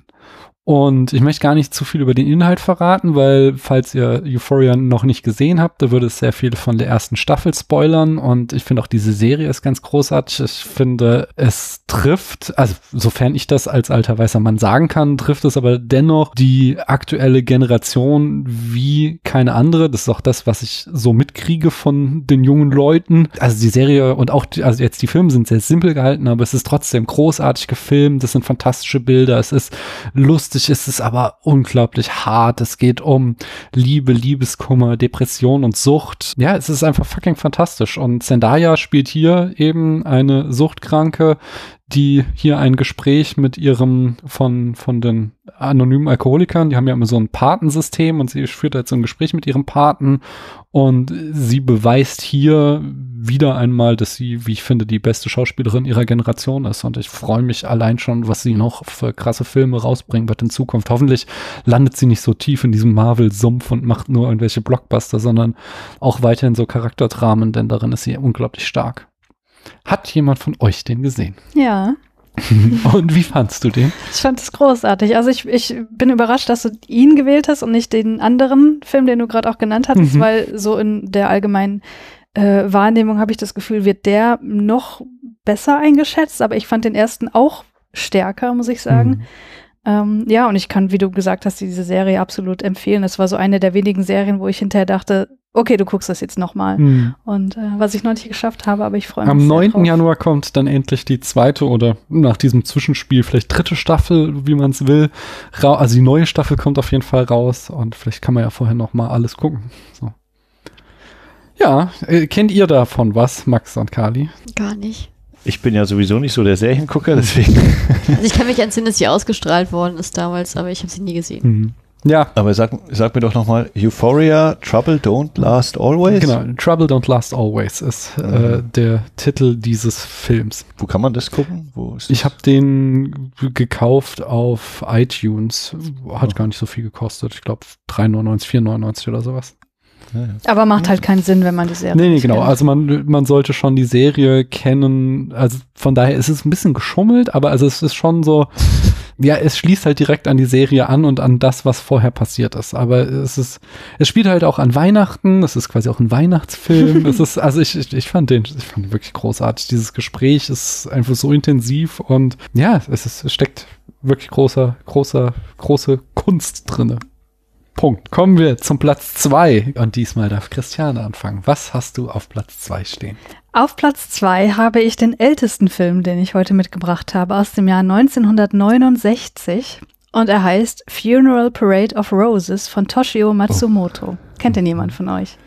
Und ich möchte gar nicht zu viel über den Inhalt verraten, weil falls ihr Euphoria noch nicht gesehen habt, da würde es sehr viel von der ersten Staffel spoilern. Und ich finde auch diese Serie ist ganz großartig. Ich finde, es trifft, also sofern ich das als alter weißer Mann sagen kann, trifft es aber dennoch die aktuelle Generation wie keine andere. Das ist auch das, was ich so mitkriege von den jungen Leuten. Also die Serie und auch, die, also jetzt die Filme sind sehr simpel gehalten, aber es ist trotzdem großartig gefilmt. Das sind fantastische Bilder. Es ist lustig Plötzlich ist es aber unglaublich hart. Es geht um Liebe, Liebeskummer, Depression und Sucht. Ja, es ist einfach fucking fantastisch. Und Zendaya spielt hier eben eine Suchtkranke, die hier ein Gespräch mit ihrem von, von den anonymen Alkoholikern, die haben ja immer so ein Patensystem und sie führt halt so ein Gespräch mit ihrem Paten und sie beweist hier wieder einmal, dass sie, wie ich finde, die beste Schauspielerin ihrer Generation ist und ich freue mich allein schon, was sie noch für krasse Filme rausbringen wird in Zukunft. Hoffentlich landet sie nicht so tief in diesem Marvel-Sumpf und macht nur irgendwelche Blockbuster, sondern auch weiterhin so Charakterdramen, denn darin ist sie unglaublich stark. Hat jemand von euch den gesehen? Ja. und wie fandst du den? Ich fand es großartig. Also ich, ich bin überrascht, dass du ihn gewählt hast und nicht den anderen Film, den du gerade auch genannt hattest, mhm. weil so in der allgemeinen äh, Wahrnehmung habe ich das Gefühl, wird der noch besser eingeschätzt, aber ich fand den ersten auch stärker, muss ich sagen. Mhm. Ähm, ja, und ich kann, wie du gesagt hast, diese Serie absolut empfehlen. Es war so eine der wenigen Serien, wo ich hinterher dachte, okay, du guckst das jetzt nochmal. Mhm. Und äh, was ich noch nicht geschafft habe, aber ich freue mich. Am 9. Drauf. Januar kommt dann endlich die zweite oder nach diesem Zwischenspiel vielleicht dritte Staffel, wie man es will. Ra also die neue Staffel kommt auf jeden Fall raus und vielleicht kann man ja vorher nochmal alles gucken. So. Ja, äh, kennt ihr davon was, Max und Kali? Gar nicht. Ich bin ja sowieso nicht so der Seriengucker, deswegen. Also ich kann mich entsinnen, dass sie ausgestrahlt worden ist damals, aber ich habe sie nie gesehen. Mhm. Ja. Aber sag, sag mir doch nochmal, Euphoria, Trouble Don't Last Always? Genau, Trouble Don't Last Always ist äh, mhm. der Titel dieses Films. Wo kann man das gucken? ich habe den gekauft auf iTunes. Hat oh. gar nicht so viel gekostet. Ich glaube 3,99, 4,99 oder sowas. Aber macht halt keinen Sinn, wenn man die Serie Nee, nee, genau. Kennt. Also man, man sollte schon die Serie kennen. Also von daher ist es ein bisschen geschummelt, aber also es ist schon so, ja, es schließt halt direkt an die Serie an und an das, was vorher passiert ist. Aber es ist, es spielt halt auch an Weihnachten. Es ist quasi auch ein Weihnachtsfilm. es ist, also ich, ich, ich fand den, ich fand den wirklich großartig. Dieses Gespräch ist einfach so intensiv und ja, es ist, es steckt wirklich großer, großer, große Kunst drinne. Punkt. Kommen wir zum Platz zwei Und diesmal darf Christiane anfangen. Was hast du auf Platz zwei stehen? Auf Platz zwei habe ich den ältesten Film, den ich heute mitgebracht habe, aus dem Jahr 1969. und er heißt Funeral Parade of Roses von Toshio Matsumoto. Kennt denn jemand von euch?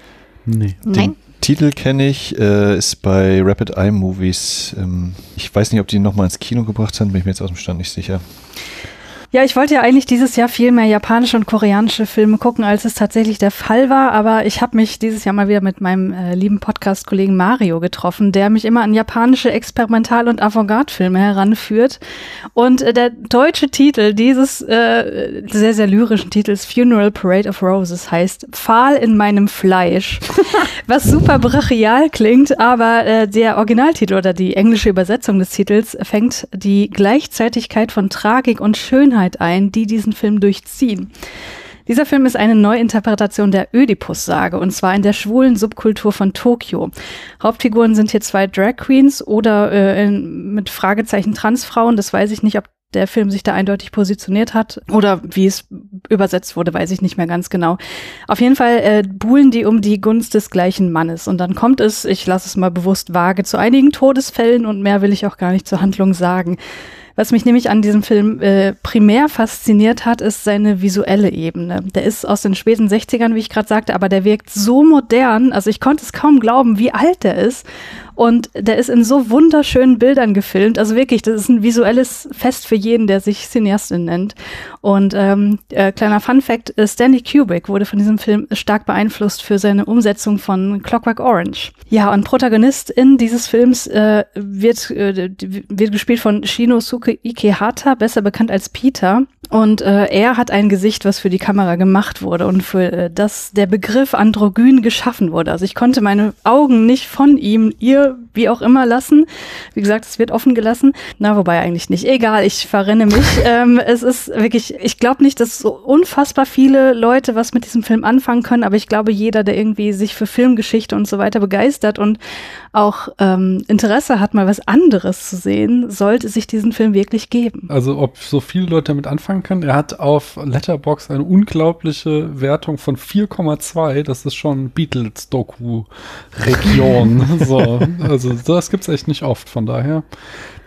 Nee. Nein. Titel kenne ich, äh, ist bei Rapid Eye Movies. Ähm, ich weiß nicht, ob die ihn nochmal ins Kino gebracht haben, bin ich mir jetzt aus dem Stand nicht sicher. Ja, ich wollte ja eigentlich dieses Jahr viel mehr japanische und koreanische Filme gucken, als es tatsächlich der Fall war. Aber ich habe mich dieses Jahr mal wieder mit meinem äh, lieben Podcast-Kollegen Mario getroffen, der mich immer an japanische Experimental- und Avantgarde-Filme heranführt. Und äh, der deutsche Titel dieses äh, sehr, sehr lyrischen Titels Funeral Parade of Roses heißt Pfahl in meinem Fleisch. Was super brachial klingt, aber äh, der Originaltitel oder die englische Übersetzung des Titels fängt die Gleichzeitigkeit von Tragik und Schönheit ein, die diesen Film durchziehen. Dieser Film ist eine Neuinterpretation der Ödipus-Sage und zwar in der schwulen Subkultur von Tokio. Hauptfiguren sind hier zwei Drag Queens oder äh, in, mit Fragezeichen Transfrauen. Das weiß ich nicht, ob der Film sich da eindeutig positioniert hat oder wie es übersetzt wurde, weiß ich nicht mehr ganz genau. Auf jeden Fall äh, buhlen die um die Gunst des gleichen Mannes und dann kommt es, ich lasse es mal bewusst vage, zu einigen Todesfällen und mehr will ich auch gar nicht zur Handlung sagen. Was mich nämlich an diesem Film äh, primär fasziniert hat, ist seine visuelle Ebene. Der ist aus den späten 60ern, wie ich gerade sagte, aber der wirkt so modern. Also ich konnte es kaum glauben, wie alt der ist. Und der ist in so wunderschönen Bildern gefilmt. Also wirklich, das ist ein visuelles Fest für jeden, der sich Cineastin nennt. Und ähm, äh, kleiner Fun Fact, äh, Stanley Kubrick wurde von diesem Film stark beeinflusst für seine Umsetzung von Clockwork Orange. Ja, und Protagonist in dieses Films äh, wird, äh, wird gespielt von Shinosuke Ikehata, besser bekannt als Peter. Und äh, er hat ein Gesicht, was für die Kamera gemacht wurde und für äh, das der Begriff Androgyn geschaffen wurde. Also ich konnte meine Augen nicht von ihm, ihr, wie auch immer lassen. Wie gesagt, es wird offen gelassen. Na, wobei eigentlich nicht. Egal, ich verrenne mich. ähm, es ist wirklich, ich glaube nicht, dass so unfassbar viele Leute was mit diesem Film anfangen können, aber ich glaube, jeder, der irgendwie sich für Filmgeschichte und so weiter begeistert und auch ähm, Interesse hat, mal was anderes zu sehen, sollte sich diesen Film wirklich geben. Also ob so viele Leute damit anfangen können. Er hat auf Letterbox eine unglaubliche Wertung von 4,2. Das ist schon Beatles-Doku-Region. so, also das gibt's echt nicht oft. Von daher,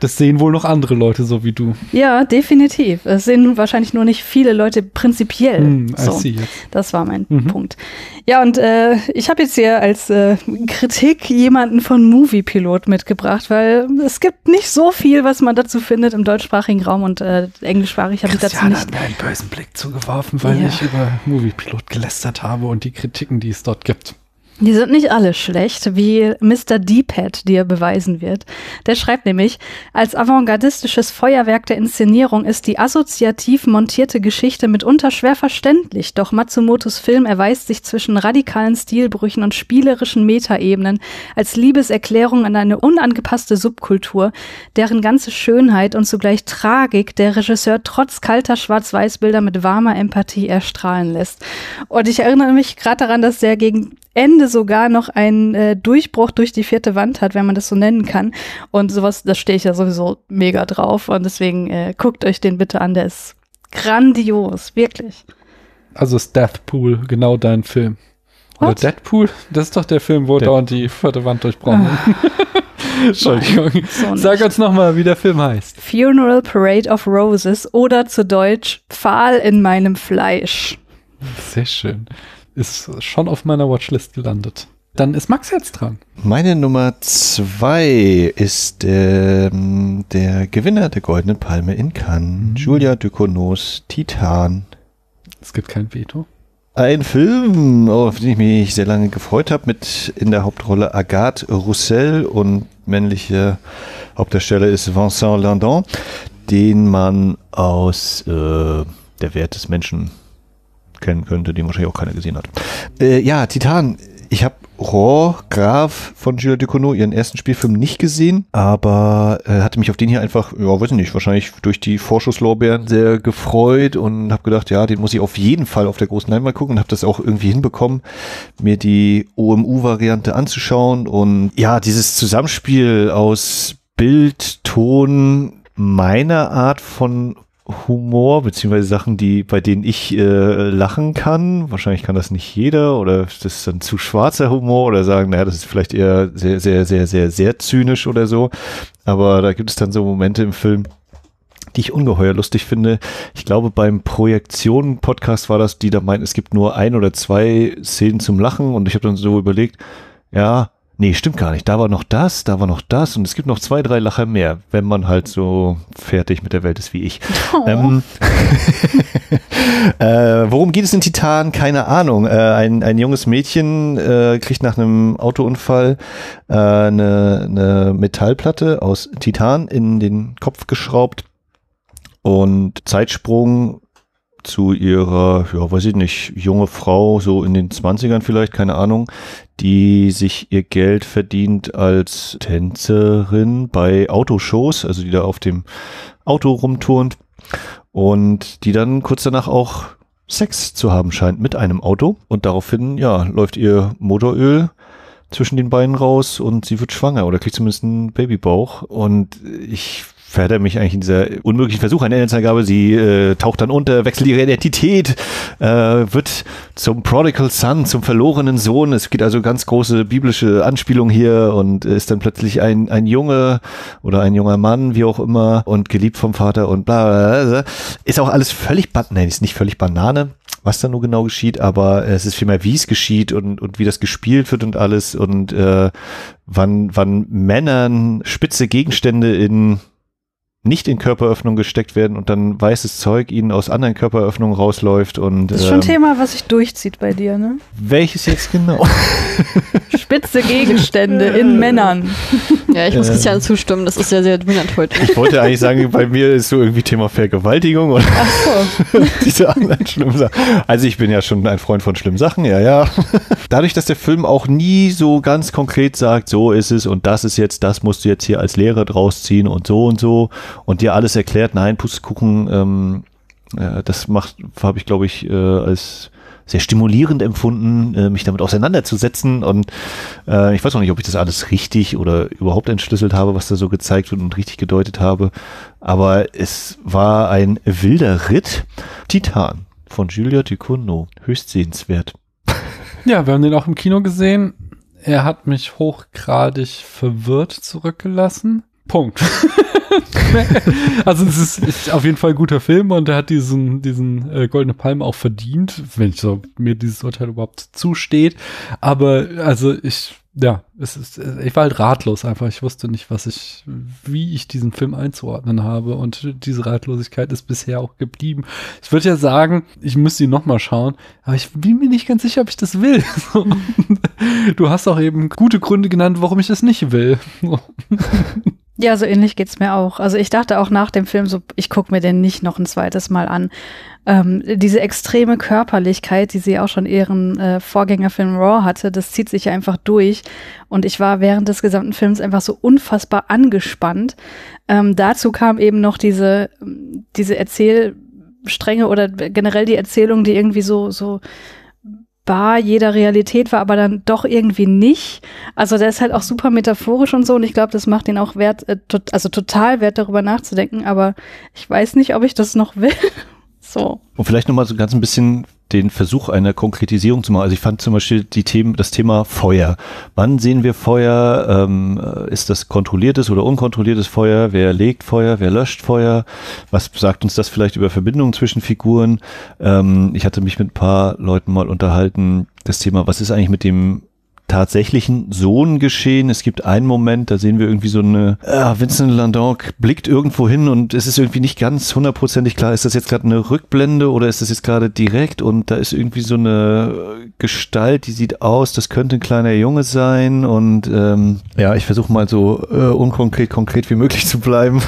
das sehen wohl noch andere Leute so wie du. Ja, definitiv. Es sehen wahrscheinlich nur nicht viele Leute prinzipiell. I so. Das war mein Mhm. Punkt. Ja, und äh, ich habe jetzt hier als äh, Kritik jemanden von Moviepilot mitgebracht, weil es gibt nicht so viel, was man dazu findet im deutschsprachigen Raum und äh, englischsprachig habe ich dazu nicht. hat mir einen bösen Blick zugeworfen, weil Ja. ich über Moviepilot gelästert habe und die Kritiken, die es dort gibt. Die sind nicht alle schlecht, wie Mr. D-Pad dir beweisen wird. Der schreibt nämlich, als avantgardistisches Feuerwerk der Inszenierung ist die assoziativ montierte Geschichte mitunter schwer verständlich, doch Matsumotos Film erweist sich zwischen radikalen Stilbrüchen und spielerischen Metaebenen als Liebeserklärung an eine unangepasste Subkultur, deren ganze Schönheit und zugleich Tragik der Regisseur trotz kalter Schwarz-Weiß-Bilder mit warmer Empathie erstrahlen lässt. Und ich erinnere mich gerade daran, dass der gegen Ende sogar noch einen äh, Durchbruch durch die vierte Wand hat, wenn man das so nennen kann. Und sowas, da stehe ich ja sowieso mega drauf. Und deswegen äh, guckt euch den bitte an, der ist grandios, wirklich. Also ist Deathpool genau dein Film. Oder What? Deadpool? Das ist doch der Film, wo dauernd die vierte Wand durchbrochen Entschuldigung. So Sag uns nochmal, wie der Film heißt. Funeral Parade of Roses oder zu Deutsch Pfahl in meinem Fleisch. Sehr schön. Ist schon auf meiner Watchlist gelandet. Dann ist Max jetzt dran. Meine Nummer zwei ist ähm, der Gewinner der Goldenen Palme in Cannes, Julia Ducournau's Titan. Es gibt kein Veto. Ein Film, auf den ich mich sehr lange gefreut habe, mit in der Hauptrolle Agathe Roussel und männliche Hauptdarsteller ist Vincent Landon, den man aus äh, Der Wert des Menschen kennen könnte, den wahrscheinlich auch keiner gesehen hat. Äh, ja, Titan. Ich habe Rohr Graf von Julia Ducournau, ihren ersten Spielfilm, nicht gesehen, aber äh, hatte mich auf den hier einfach, ja, weiß ich nicht, wahrscheinlich durch die Vorschusslorbeeren sehr gefreut und habe gedacht, ja, den muss ich auf jeden Fall auf der großen Leinwand gucken und habe das auch irgendwie hinbekommen, mir die OMU-Variante anzuschauen und ja, dieses Zusammenspiel aus Bild, Ton, meiner Art von Humor, beziehungsweise Sachen, die, bei denen ich äh, lachen kann. Wahrscheinlich kann das nicht jeder oder das ist dann zu schwarzer Humor oder sagen, naja, das ist vielleicht eher sehr, sehr, sehr, sehr, sehr zynisch oder so. Aber da gibt es dann so Momente im Film, die ich ungeheuer lustig finde. Ich glaube, beim Projektionen-Podcast war das, die da meinen, es gibt nur ein oder zwei Szenen zum Lachen und ich habe dann so überlegt, ja, Nee, stimmt gar nicht. Da war noch das, da war noch das und es gibt noch zwei, drei Lacher mehr, wenn man halt so fertig mit der Welt ist wie ich. Oh. Ähm, äh, worum geht es in Titan? Keine Ahnung. Äh, ein, ein junges Mädchen äh, kriegt nach einem Autounfall äh, eine, eine Metallplatte aus Titan in den Kopf geschraubt und Zeitsprung zu ihrer, ja, weiß ich nicht, junge Frau, so in den Zwanzigern vielleicht, keine Ahnung, die sich ihr Geld verdient als Tänzerin bei Autoshows, also die da auf dem Auto rumturnt und die dann kurz danach auch Sex zu haben scheint mit einem Auto. Und daraufhin, ja, läuft ihr Motoröl zwischen den Beinen raus und sie wird schwanger oder kriegt zumindest einen Babybauch. Und ich verhält mich eigentlich in dieser unmöglichen Versuch einer Inhaltsangabe. Sie äh, taucht dann unter, wechselt ihre Identität, äh, wird zum Prodigal Son, zum verlorenen Sohn. Es geht also ganz große biblische Anspielung hier und ist dann plötzlich ein, ein Junge oder ein junger Mann, wie auch immer, und geliebt vom Vater und bla bla bla. Ist auch alles völlig, nein, ist nicht völlig Banane was da nur genau geschieht, aber es ist vielmehr, wie es geschieht und, und wie das gespielt wird und alles und äh, wann, wann Männern spitze Gegenstände in nicht in Körperöffnung gesteckt werden und dann weißes Zeug ihnen aus anderen Körperöffnungen rausläuft und das ist schon ein ähm, Thema, was sich durchzieht bei dir, ne? Welches jetzt genau? Spitze Gegenstände in Männern. Ja, ich muss Christian zustimmen, das ist sehr, sehr dominant heute. Ich wollte eigentlich sagen, bei mir ist so irgendwie Thema Vergewaltigung oder Ach so. diese anderen schlimmen Sachen. Also ich bin ja schon ein Freund von schlimmen Sachen, ja, ja. Dadurch, dass der Film auch nie so ganz konkret sagt, so ist es und das ist jetzt, das musst du jetzt hier als Lehrer draus ziehen und so und so und dir alles erklärt, nein, Pustekuchen, ähm, äh, das macht, habe ich glaube ich äh, als sehr stimulierend empfunden, äh, mich damit auseinanderzusetzen. Und äh, ich weiß noch nicht, ob ich das alles richtig oder überhaupt entschlüsselt habe, was da so gezeigt wird und richtig gedeutet habe. Aber es war ein wilder Ritt. Titan von Julia Ducournau. Höchst sehenswert. Ja, wir haben den auch im Kino gesehen. Er hat mich hochgradig verwirrt zurückgelassen. Punkt. also es ist, ist, auf jeden Fall ein guter Film und er hat diesen, diesen äh, Goldene Palme auch verdient, wenn ich so, mir dieses Urteil überhaupt zusteht. Aber also ich, ja, es ist, ich war halt ratlos einfach. Ich wusste nicht, was ich, wie ich diesen Film einzuordnen habe. Und diese Ratlosigkeit ist bisher auch geblieben. Ich würde ja sagen, ich müsste ihn nochmal schauen, aber ich bin mir nicht ganz sicher, ob ich das will. du hast auch eben gute Gründe genannt, warum ich das nicht will. Ja, so ähnlich geht's mir auch. Also ich dachte auch nach dem Film so, ich gucke mir den nicht noch ein zweites Mal an. Ähm, diese extreme Körperlichkeit, die sie auch schon ihren äh, Vorgängerfilm Raw hatte, das zieht sich ja einfach durch. Und ich war während des gesamten Films einfach so unfassbar angespannt. Ähm, dazu kam eben noch diese, diese Erzählstränge oder generell die Erzählung, die irgendwie so, so bar jeder Realität war, aber dann doch irgendwie nicht. Also der ist halt auch super metaphorisch und so und ich glaube, das macht ihn auch wert, äh, to also total wert, darüber nachzudenken, aber ich weiß nicht, ob ich das noch will. so. Und vielleicht nochmal so ganz ein bisschen den Versuch einer Konkretisierung zu machen. Also ich fand zum Beispiel die Themen, das Thema Feuer. Wann sehen wir Feuer? Ähm, ist das kontrolliertes oder unkontrolliertes Feuer? Wer legt Feuer? Wer löscht Feuer? Was sagt uns das vielleicht über Verbindungen zwischen Figuren? Ähm, ich hatte mich mit ein paar Leuten mal unterhalten. Das Thema, was ist eigentlich mit dem tatsächlichen Sohn geschehen. Es gibt einen Moment, da sehen wir irgendwie so eine, äh, Vincent Landon blickt irgendwo hin und es ist irgendwie nicht ganz hundertprozentig klar, ist das jetzt gerade eine Rückblende oder ist das jetzt gerade direkt und da ist irgendwie so eine Gestalt, die sieht aus, das könnte ein kleiner Junge sein und ähm, ja, ich versuche mal so äh, unkonkret, konkret wie möglich zu bleiben.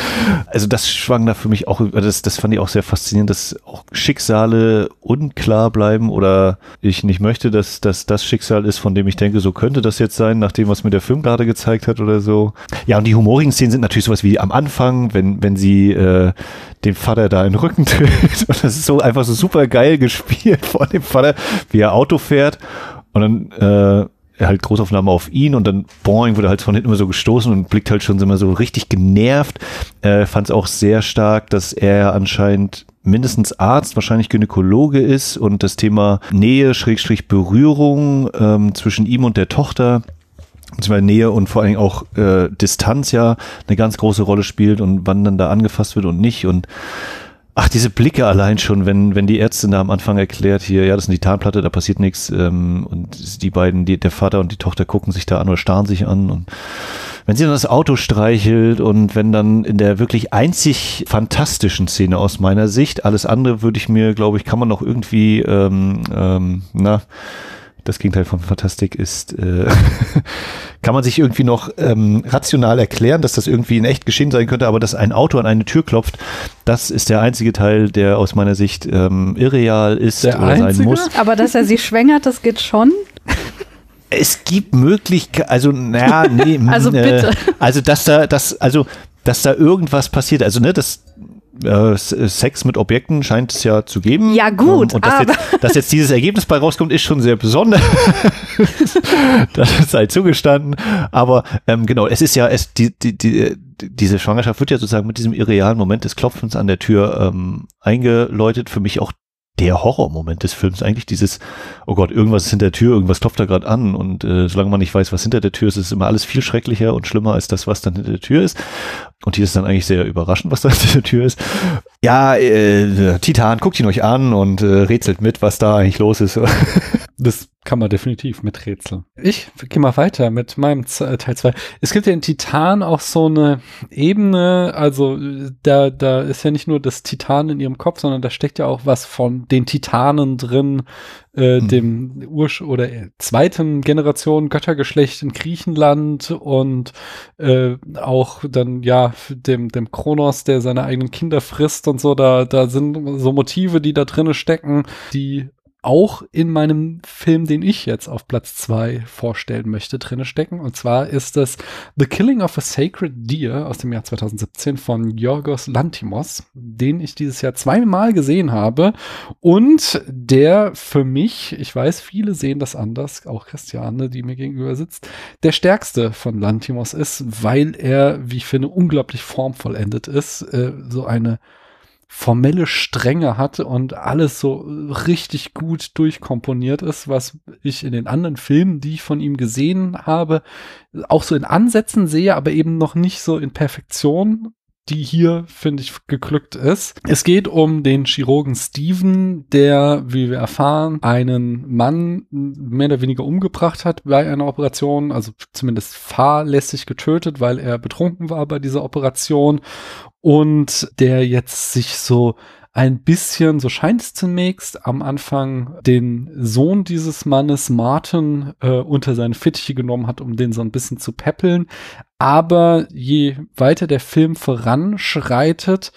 also das schwang da für mich auch, das, das fand ich auch sehr faszinierend, dass auch Schicksale unklar bleiben oder ich nicht möchte, dass, dass das Schicksal ist, von dem ich denke, so könnte das jetzt sein, nach dem, was mir der Film gerade gezeigt hat oder so. Ja, und die humorigen Szenen sind natürlich sowas wie am Anfang, wenn, wenn sie äh, den Vater da in den Rücken tritt. Und das ist so einfach so super geil gespielt von dem Vater, wie er Auto fährt. Und dann äh, halt Großaufnahme auf ihn und dann boing, wurde halt von hinten immer so gestoßen und blickt halt schon immer so richtig genervt. Äh, Fand es auch sehr stark, dass er anscheinend mindestens Arzt, wahrscheinlich Gynäkologe ist und das Thema Nähe, Schrägstrich Berührung ähm, zwischen ihm und der Tochter beziehungsweise Nähe und vor allen Dingen auch äh, Distanz ja eine ganz große Rolle spielt und wann dann da angefasst wird und nicht. Und Ach, diese Blicke allein schon, wenn, wenn die Ärztin da am Anfang erklärt, hier, ja, das ist eine Titanplatte, da passiert nichts, ähm, und die beiden, die, der Vater und die Tochter gucken sich da an oder starren sich an und wenn sie dann das Auto streichelt und wenn dann in der wirklich einzig fantastischen Szene aus meiner Sicht, alles andere würde ich mir, glaube ich, kann man noch irgendwie, ähm, ähm, na, das Gegenteil von Fantastik ist, äh, kann man sich irgendwie noch ähm, rational erklären, dass das irgendwie in echt geschehen sein könnte, aber dass ein Auto an eine Tür klopft, das ist der einzige Teil, der aus meiner Sicht ähm, irreal ist Der oder sein einzige? muss. Aber dass er sie schwängert, das geht schon. Es gibt Möglichkeiten, also naja, nee, Also äh, bitte. also dass da, dass, also dass da irgendwas passiert, also ne, das äh, S- Sex mit Objekten scheint es ja zu geben. Ja, gut, Ähm, Und dass, aber- jetzt, dass jetzt dieses Ergebnis bei rauskommt, ist schon sehr besonders. das sei zugestanden. Aber ähm, genau, es ist ja, es, die, die, die, diese Schwangerschaft wird ja sozusagen mit diesem irrealen Moment des Klopfens an der Tür ähm, eingeläutet. Für mich auch der Horrormoment des Films eigentlich dieses, oh Gott, irgendwas ist hinter der Tür, irgendwas klopft da gerade an und äh, solange man nicht weiß, was hinter der Tür ist, ist immer alles viel schrecklicher und schlimmer als das, was dann hinter der Tür ist. Und hier ist dann eigentlich sehr überraschend, was da hinter der Tür ist. Ja, äh, Titan, guckt ihn euch an und äh, rätselt mit, was da eigentlich los ist. Das kann man definitiv mit Rätseln. Ich gehe mal weiter mit meinem Z äh, Teil 2. Es gibt ja in Titan auch so eine Ebene, also da, da ist ja nicht nur das Titan in ihrem Kopf, sondern da steckt ja auch was von den Titanen drin, äh, Mhm. dem Ursch oder äh, zweiten Generation Göttergeschlecht in Griechenland und äh, auch dann ja dem dem Kronos, der seine eigenen Kinder frisst und so. Da da sind so Motive, die da drinne stecken, die auch in meinem Film, den ich jetzt auf Platz zwei vorstellen möchte, drinne stecken. Und zwar ist es The Killing of a Sacred Deer aus dem Jahr 2017 von Yorgos Lantimos, den ich dieses Jahr zweimal gesehen habe und der für mich, ich weiß, viele sehen das anders, auch Christiane, die mir gegenüber sitzt, der stärkste von Lantimos ist, weil er, wie ich finde, unglaublich formvollendet ist, äh, so eine formelle Strenge hat und alles so richtig gut durchkomponiert ist, was ich in den anderen Filmen, die ich von ihm gesehen habe, auch so in Ansätzen sehe, aber eben noch nicht so in Perfektion die hier, finde ich, geglückt ist. Es geht um den Chirurgen Steven, der, wie wir erfahren, einen Mann mehr oder weniger umgebracht hat bei einer Operation, also zumindest fahrlässig getötet, weil er betrunken war bei dieser Operation und der jetzt sich so ein bisschen, so scheint es zunächst, am Anfang den Sohn dieses Mannes, Martin, äh, unter seine Fittiche genommen hat, um den so ein bisschen zu peppeln. Aber je weiter der Film voranschreitet,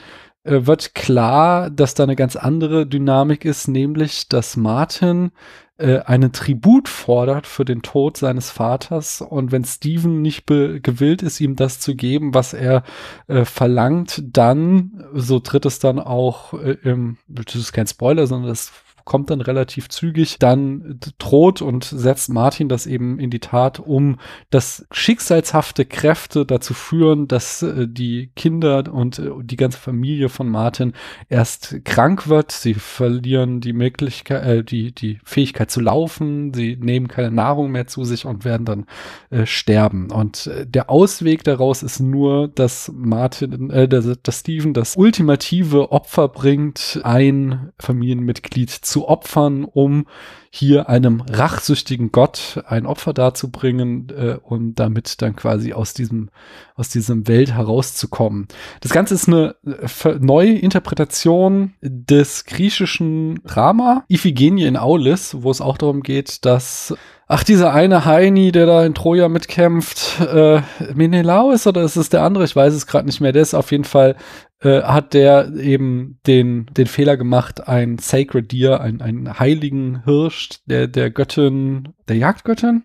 äh, wird klar, dass da eine ganz andere Dynamik ist, nämlich, dass Martin äh, einen Tribut fordert für den Tod seines Vaters. Und wenn Steven nicht gewillt ist, ihm das zu geben, was er äh, verlangt, dann, so tritt es dann auch äh, im, das ist kein Spoiler, sondern das kommt dann relativ zügig, dann droht und setzt Martin das eben in die Tat, um dass schicksalshafte Kräfte dazu führen, dass äh, die Kinder und äh, die ganze Familie von Martin erst krank wird. Sie verlieren die Möglichkeit, äh, die, die Fähigkeit zu laufen. Sie nehmen keine Nahrung mehr zu sich und werden dann äh, sterben. Und äh, der Ausweg daraus ist nur, dass Martin, äh, dass, dass Steven das ultimative Opfer bringt, ein Familienmitglied zu opfern, um hier einem rachsüchtigen Gott ein Opfer darzubringen äh, und damit dann quasi aus diesem aus diesem Welt herauszukommen. Das Ganze ist eine äh, neue Interpretation des griechischen Drama Iphigenie in Aulis, wo es auch darum geht, dass Ach, dieser eine Heini, der da in Troja mitkämpft, äh, Menelaus oder ist es der andere? Ich weiß es gerade nicht mehr. Der ist auf jeden Fall, äh, hat der eben den, den Fehler gemacht, ein Sacred Deer, ein, einen heiligen Hirsch der, der Göttin, der Jagdgöttin.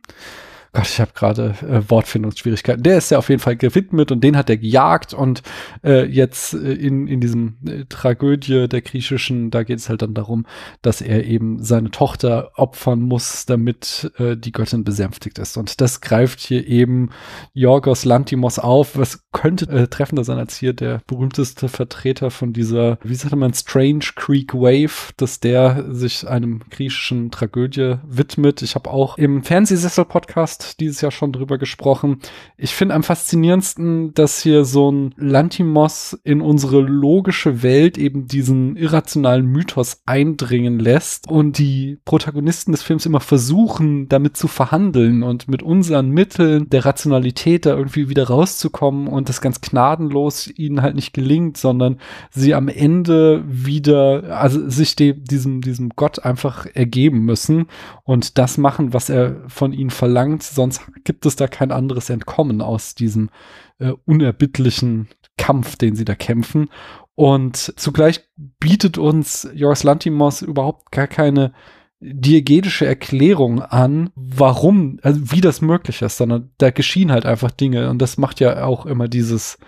Gott, ich habe gerade äh, Wortfindungsschwierigkeiten. Der ist ja auf jeden Fall gewidmet und den hat er gejagt und äh, jetzt äh, in, in diesem äh, Tragödie der griechischen, da geht es halt dann darum, dass er eben seine Tochter opfern muss, damit äh, die Göttin besänftigt ist. Und das greift hier eben Yorgos Lantimos auf. Was könnte äh, treffender sein als hier der berühmteste Vertreter von dieser, wie sagt man, Strange Creek Wave, dass der sich einem griechischen Tragödie widmet. Ich habe auch im Fernsehsessel-Podcast Dieses Jahr schon drüber gesprochen. Ich finde am faszinierendsten, dass hier so ein Lantimos in unsere logische Welt eben diesen irrationalen Mythos eindringen lässt und die Protagonisten des Films immer versuchen, damit zu verhandeln und mit unseren Mitteln der Rationalität da irgendwie wieder rauszukommen und das ganz gnadenlos ihnen halt nicht gelingt, sondern sie am Ende wieder, also sich dem, diesem, diesem Gott einfach ergeben müssen und das machen, was er von ihnen verlangt, sonst gibt es da kein anderes Entkommen aus diesem äh, unerbittlichen Kampf, den sie da kämpfen. Und zugleich bietet uns Joris Lantimos überhaupt gar keine diegetische Erklärung an, warum, also wie das möglich ist, sondern da geschehen halt einfach Dinge und das macht ja auch immer dieses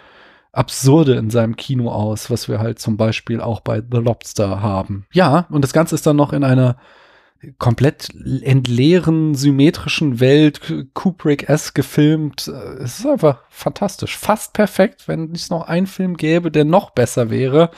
Absurde in seinem Kino aus, was wir halt zum Beispiel auch bei The Lobster haben. Ja, und das Ganze ist dann noch in einer komplett entleeren, symmetrischen Welt, Kubrick-esque gefilmt. Es ist einfach fantastisch. Fast perfekt, wenn es noch einen Film gäbe, der noch besser wäre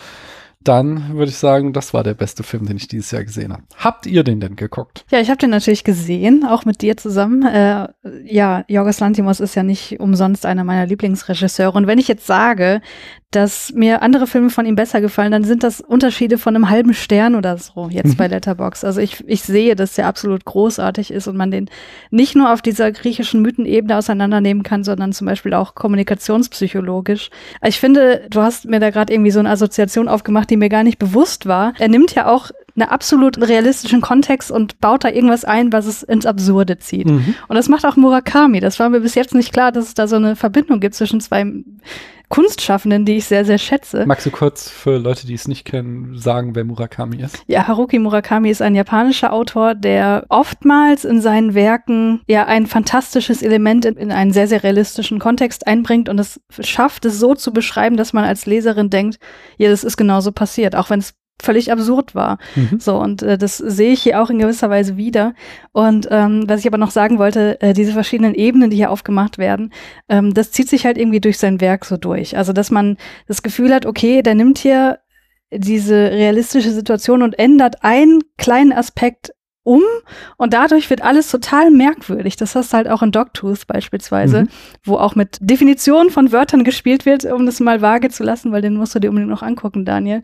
dann würde ich sagen, das war der beste Film, den ich dieses Jahr gesehen habe. Habt ihr den denn geguckt? Ja, ich habe den natürlich gesehen, auch mit dir zusammen. Äh, ja, Jorgos Lantimos ist ja nicht umsonst einer meiner Lieblingsregisseure. Und wenn ich jetzt sage, dass mir andere Filme von ihm besser gefallen, dann sind das Unterschiede von einem halben Stern oder so jetzt mhm. bei Letterbox. Also ich, ich sehe, dass der absolut großartig ist und man den nicht nur auf dieser griechischen Mythenebene auseinandernehmen kann, sondern zum Beispiel auch kommunikationspsychologisch. Ich finde, du hast mir da gerade irgendwie so eine Assoziation aufgemacht, die mir gar nicht bewusst war. Er nimmt ja auch einen absolut realistischen Kontext und baut da irgendwas ein, was es ins Absurde zieht. Mhm. Und das macht auch Murakami. Das war mir bis jetzt nicht klar, dass es da so eine Verbindung gibt zwischen zwei Kunstschaffenden, die ich sehr, sehr schätze. Magst du kurz für Leute, die es nicht kennen, sagen, wer Murakami ist? Ja, Haruki Murakami ist ein japanischer Autor, der oftmals in seinen Werken ja ein fantastisches Element in, in einen sehr, sehr realistischen Kontext einbringt und es schafft, es so zu beschreiben, dass man als Leserin denkt, ja, das ist genauso passiert, auch wenn es völlig absurd war. Mhm. So, und äh, das sehe ich hier auch in gewisser Weise wieder. Und ähm, was ich aber noch sagen wollte, äh, diese verschiedenen Ebenen, die hier aufgemacht werden, ähm, das zieht sich halt irgendwie durch sein Werk so durch. Also, dass man das Gefühl hat, okay, der nimmt hier diese realistische Situation und ändert einen kleinen Aspekt um und dadurch wird alles total merkwürdig. Das hast du halt auch in Dogtooth beispielsweise, mhm. wo auch mit Definitionen von Wörtern gespielt wird, um das mal vage zu lassen, weil den musst du dir unbedingt noch angucken, Daniel.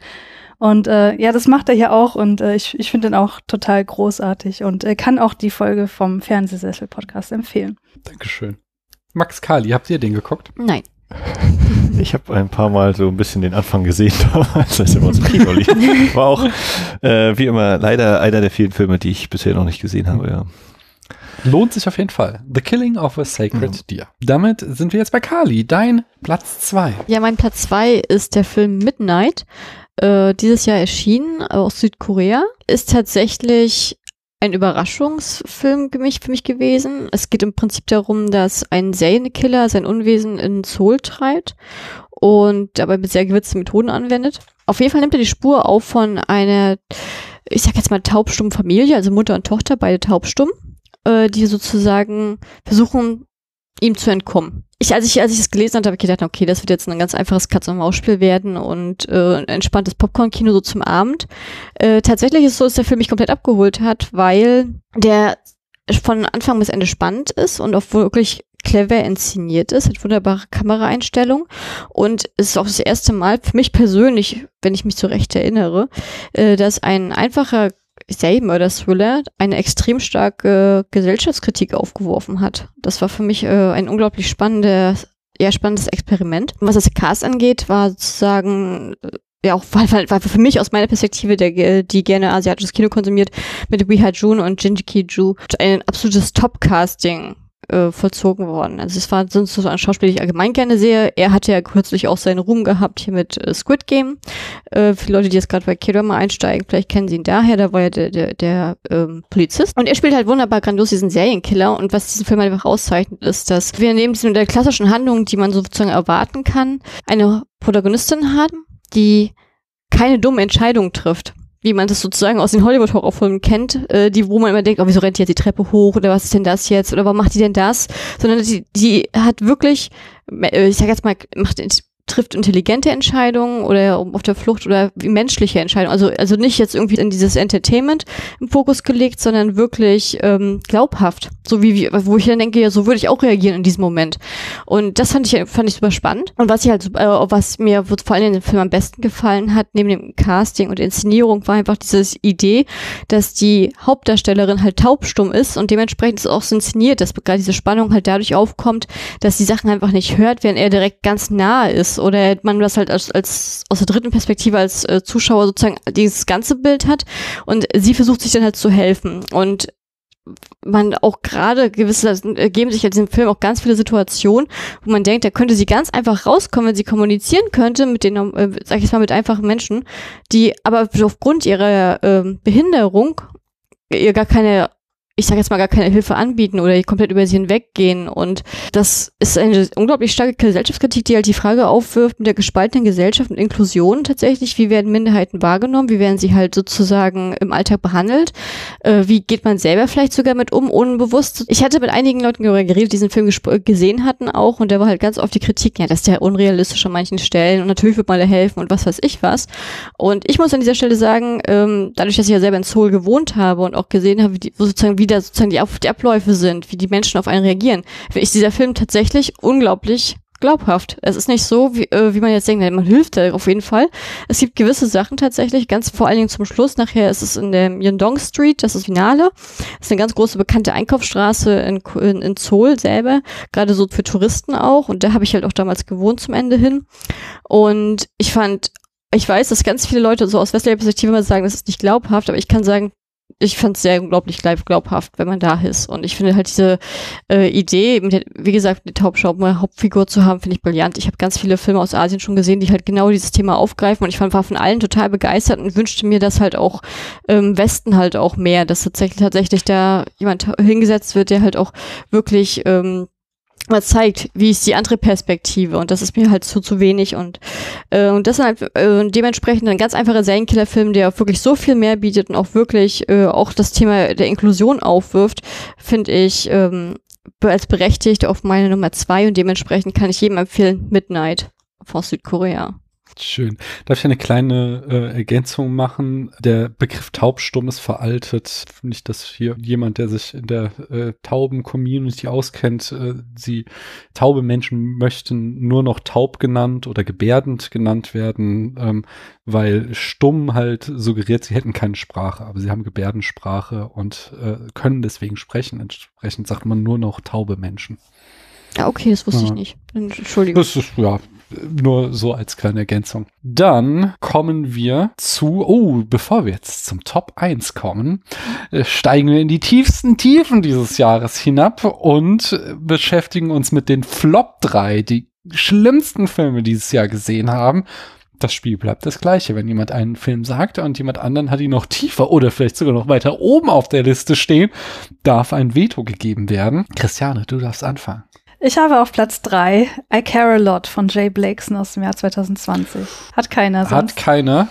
Und äh, ja, das macht er hier auch und äh, ich, ich finde ihn auch total großartig und äh, kann auch die Folge vom Fernsehsessel-Podcast empfehlen. Dankeschön. Max Kali, habt ihr den geguckt? Nein. Ich habe ein paar Mal so ein bisschen den Anfang gesehen, als es immer im Kino lief. War auch, äh, wie immer, leider einer der vielen Filme, die ich bisher noch nicht gesehen habe, ja. Lohnt sich auf jeden Fall. The Killing of a Sacred mhm. Deer. Damit sind wir jetzt bei Kali. Dein Platz zwei. Ja, mein Platz zwei ist der Film Midnight äh, dieses Jahr erschienen aus Südkorea. Ist tatsächlich ein Überraschungsfilm für mich, für mich gewesen. Es geht im Prinzip darum, dass ein Serienkiller sein Unwesen in Seoul treibt und dabei mit sehr gewitzten Methoden anwendet. Auf jeden Fall nimmt er die Spur auf von einer, ich sag jetzt mal, taubstummen Familie, also Mutter und Tochter, beide taubstumm, äh, die sozusagen versuchen, ihm zu entkommen. Ich, als ich, als ich das gelesen hatte, habe ich gedacht, okay, das wird jetzt ein ganz einfaches Katz-und-Maus-Spiel werden und äh, ein entspanntes Popcorn-Kino so zum Abend. Äh, tatsächlich ist es so, dass der Film mich komplett abgeholt hat, weil der von Anfang bis Ende spannend ist und auch wirklich clever inszeniert ist, hat wunderbare Kameraeinstellungen und es ist auch das erste Mal für mich persönlich, wenn ich mich so recht erinnere, äh, dass ein einfacher Serienmörder-Thriller eine extrem starke Gesellschaftskritik aufgeworfen hat. Das war für mich äh, ein unglaublich spannendes, ja, spannendes Experiment. Was das Cast angeht, war sozusagen äh, ja auch war, war für mich aus meiner Perspektive, der die gerne asiatisches Kino konsumiert, mit Wee Ha Jun und Jinji Ki Ju ein absolutes Top-Casting äh, vollzogen worden. Also es war sonst so ein Schauspieler, den ich allgemein gerne sehe. Er hatte ja kürzlich auch seinen Ruhm gehabt hier mit äh, Squid Game. Äh, für Leute, die jetzt gerade bei K-Drama einsteigen, vielleicht kennen sie ihn daher, da war er der, der, der ähm, Polizist. Und er spielt halt wunderbar grandios diesen Serienkiller. Und was diesen Film einfach auszeichnet, ist, dass wir neben diesen der klassischen Handlung, die man sozusagen erwarten kann, eine Protagonistin haben, die keine dumme Entscheidung trifft wie man das sozusagen aus den Hollywood-Horrorfilmen kennt, äh, die, wo man immer denkt, oh, wieso rennt die jetzt die Treppe hoch oder was ist denn das jetzt oder warum macht die denn das? Sondern die, die hat wirklich, äh, ich sag jetzt mal, macht trifft intelligente Entscheidungen oder auf der Flucht oder menschliche Entscheidungen. Also, also nicht jetzt irgendwie in dieses Entertainment im Fokus gelegt, sondern wirklich ähm, glaubhaft. So wie, wo ich dann denke, ja, so würde ich auch reagieren in diesem Moment. Und das fand ich, fand ich super spannend. Und was ich halt, äh, was mir vor allem in dem Film am besten gefallen hat, neben dem Casting und Inszenierung, war einfach diese Idee, dass die Hauptdarstellerin halt taubstumm ist und dementsprechend ist auch so inszeniert, dass gerade diese Spannung halt dadurch aufkommt, dass die Sachen einfach nicht hört, während er direkt ganz nahe ist oder man das halt als, als aus der dritten Perspektive als äh, Zuschauer sozusagen dieses ganze Bild hat. Und sie versucht sich dann halt zu helfen. Und man auch gerade gewisse ergeben sich in diesem Film auch ganz viele Situationen, wo man denkt, da könnte sie ganz einfach rauskommen, wenn sie kommunizieren könnte mit den, äh, sag ich mal, mit einfachen Menschen, die aber aufgrund ihrer äh, Behinderung ihr gar keine ich sage jetzt mal, gar keine Hilfe anbieten oder komplett über sie hinweggehen. Und das ist eine unglaublich starke Gesellschaftskritik, die halt die Frage aufwirft mit der gespaltenen Gesellschaft und Inklusion tatsächlich. Wie werden Minderheiten wahrgenommen? Wie werden sie halt sozusagen im Alltag behandelt? Äh, wie geht man selber vielleicht sogar mit um, unbewusst? Ich hatte mit einigen Leuten geredet, die diesen Film gesehen hatten auch. Und da war halt ganz oft die Kritik, ja, das ist ja unrealistisch an manchen Stellen. Und natürlich wird man da helfen und was weiß ich was. Und ich muss an dieser Stelle sagen, ähm, dadurch, dass ich ja selber in Seoul gewohnt habe und auch gesehen habe, wie die, sozusagen, wie wie da sozusagen die, die Abläufe sind, wie die Menschen auf einen reagieren, ich dieser Film tatsächlich unglaublich glaubhaft. Es ist nicht so, wie, äh, wie man jetzt denkt, man hilft da auf jeden Fall. Es gibt gewisse Sachen tatsächlich, ganz vor allen Dingen zum Schluss. Nachher ist es in der Yondong Street, das ist Finale. Das ist eine ganz große bekannte Einkaufsstraße in, in, in Seoul selber, gerade so für Touristen auch. Und da habe ich halt auch damals gewohnt zum Ende hin. Und ich fand ich weiß, dass ganz viele Leute so aus westlicher Perspektive immer sagen, das ist nicht glaubhaft, aber ich kann sagen, ich fand es sehr unglaublich glaubhaft, wenn man da ist. Und ich finde halt diese äh, Idee, der, wie gesagt, die Taubschau eine Hauptfigur zu haben, finde ich brillant. Ich habe ganz viele Filme aus Asien schon gesehen, die halt genau dieses Thema aufgreifen. Und ich fand, war von allen total begeistert und wünschte mir das halt auch im ähm, Westen halt auch mehr, dass tatsächlich, tatsächlich da jemand hingesetzt wird, der halt auch wirklich ähm, mal zeigt, wie ist die andere Perspektive und das ist mir halt zu zu wenig und äh, und halt äh, dementsprechend ein ganz einfacher Serienkillerfilm, der auch wirklich so viel mehr bietet und auch wirklich äh, auch das Thema der Inklusion aufwirft, finde ich ähm, als berechtigt auf meine Nummer zwei und dementsprechend kann ich jedem empfehlen Midnight von Südkorea. Schön. Darf ich eine kleine äh, Ergänzung machen? Der Begriff taubstumm ist veraltet. Nicht, dass hier jemand, der sich in der äh, tauben Community auskennt, äh, sie taube Menschen möchten nur noch taub genannt oder gebärdend genannt werden, ähm, weil stumm halt suggeriert, sie hätten keine Sprache, aber sie haben Gebärdensprache und äh, können deswegen sprechen. Entsprechend sagt man nur noch taube Menschen. Ja, okay, das wusste ja. ich nicht. Entschuldigung. Das ist, ja, nur so als kleine Ergänzung. Dann kommen wir zu, oh, bevor wir jetzt zum Top 1 kommen, äh, steigen wir in die tiefsten Tiefen dieses Jahres hinab und beschäftigen uns mit den Flop 3, die schlimmsten Filme dieses Jahr gesehen haben. Das Spiel bleibt das gleiche. Wenn jemand einen Film sagt und jemand anderen hat ihn noch tiefer oder vielleicht sogar noch weiter oben auf der Liste stehen, darf ein Veto gegeben werden. Christiane, du darfst anfangen. Ich habe auf Platz drei I Care a Lot von Jay Blakeson aus dem Jahr 2020. Hat keiner sonst. Hat keiner.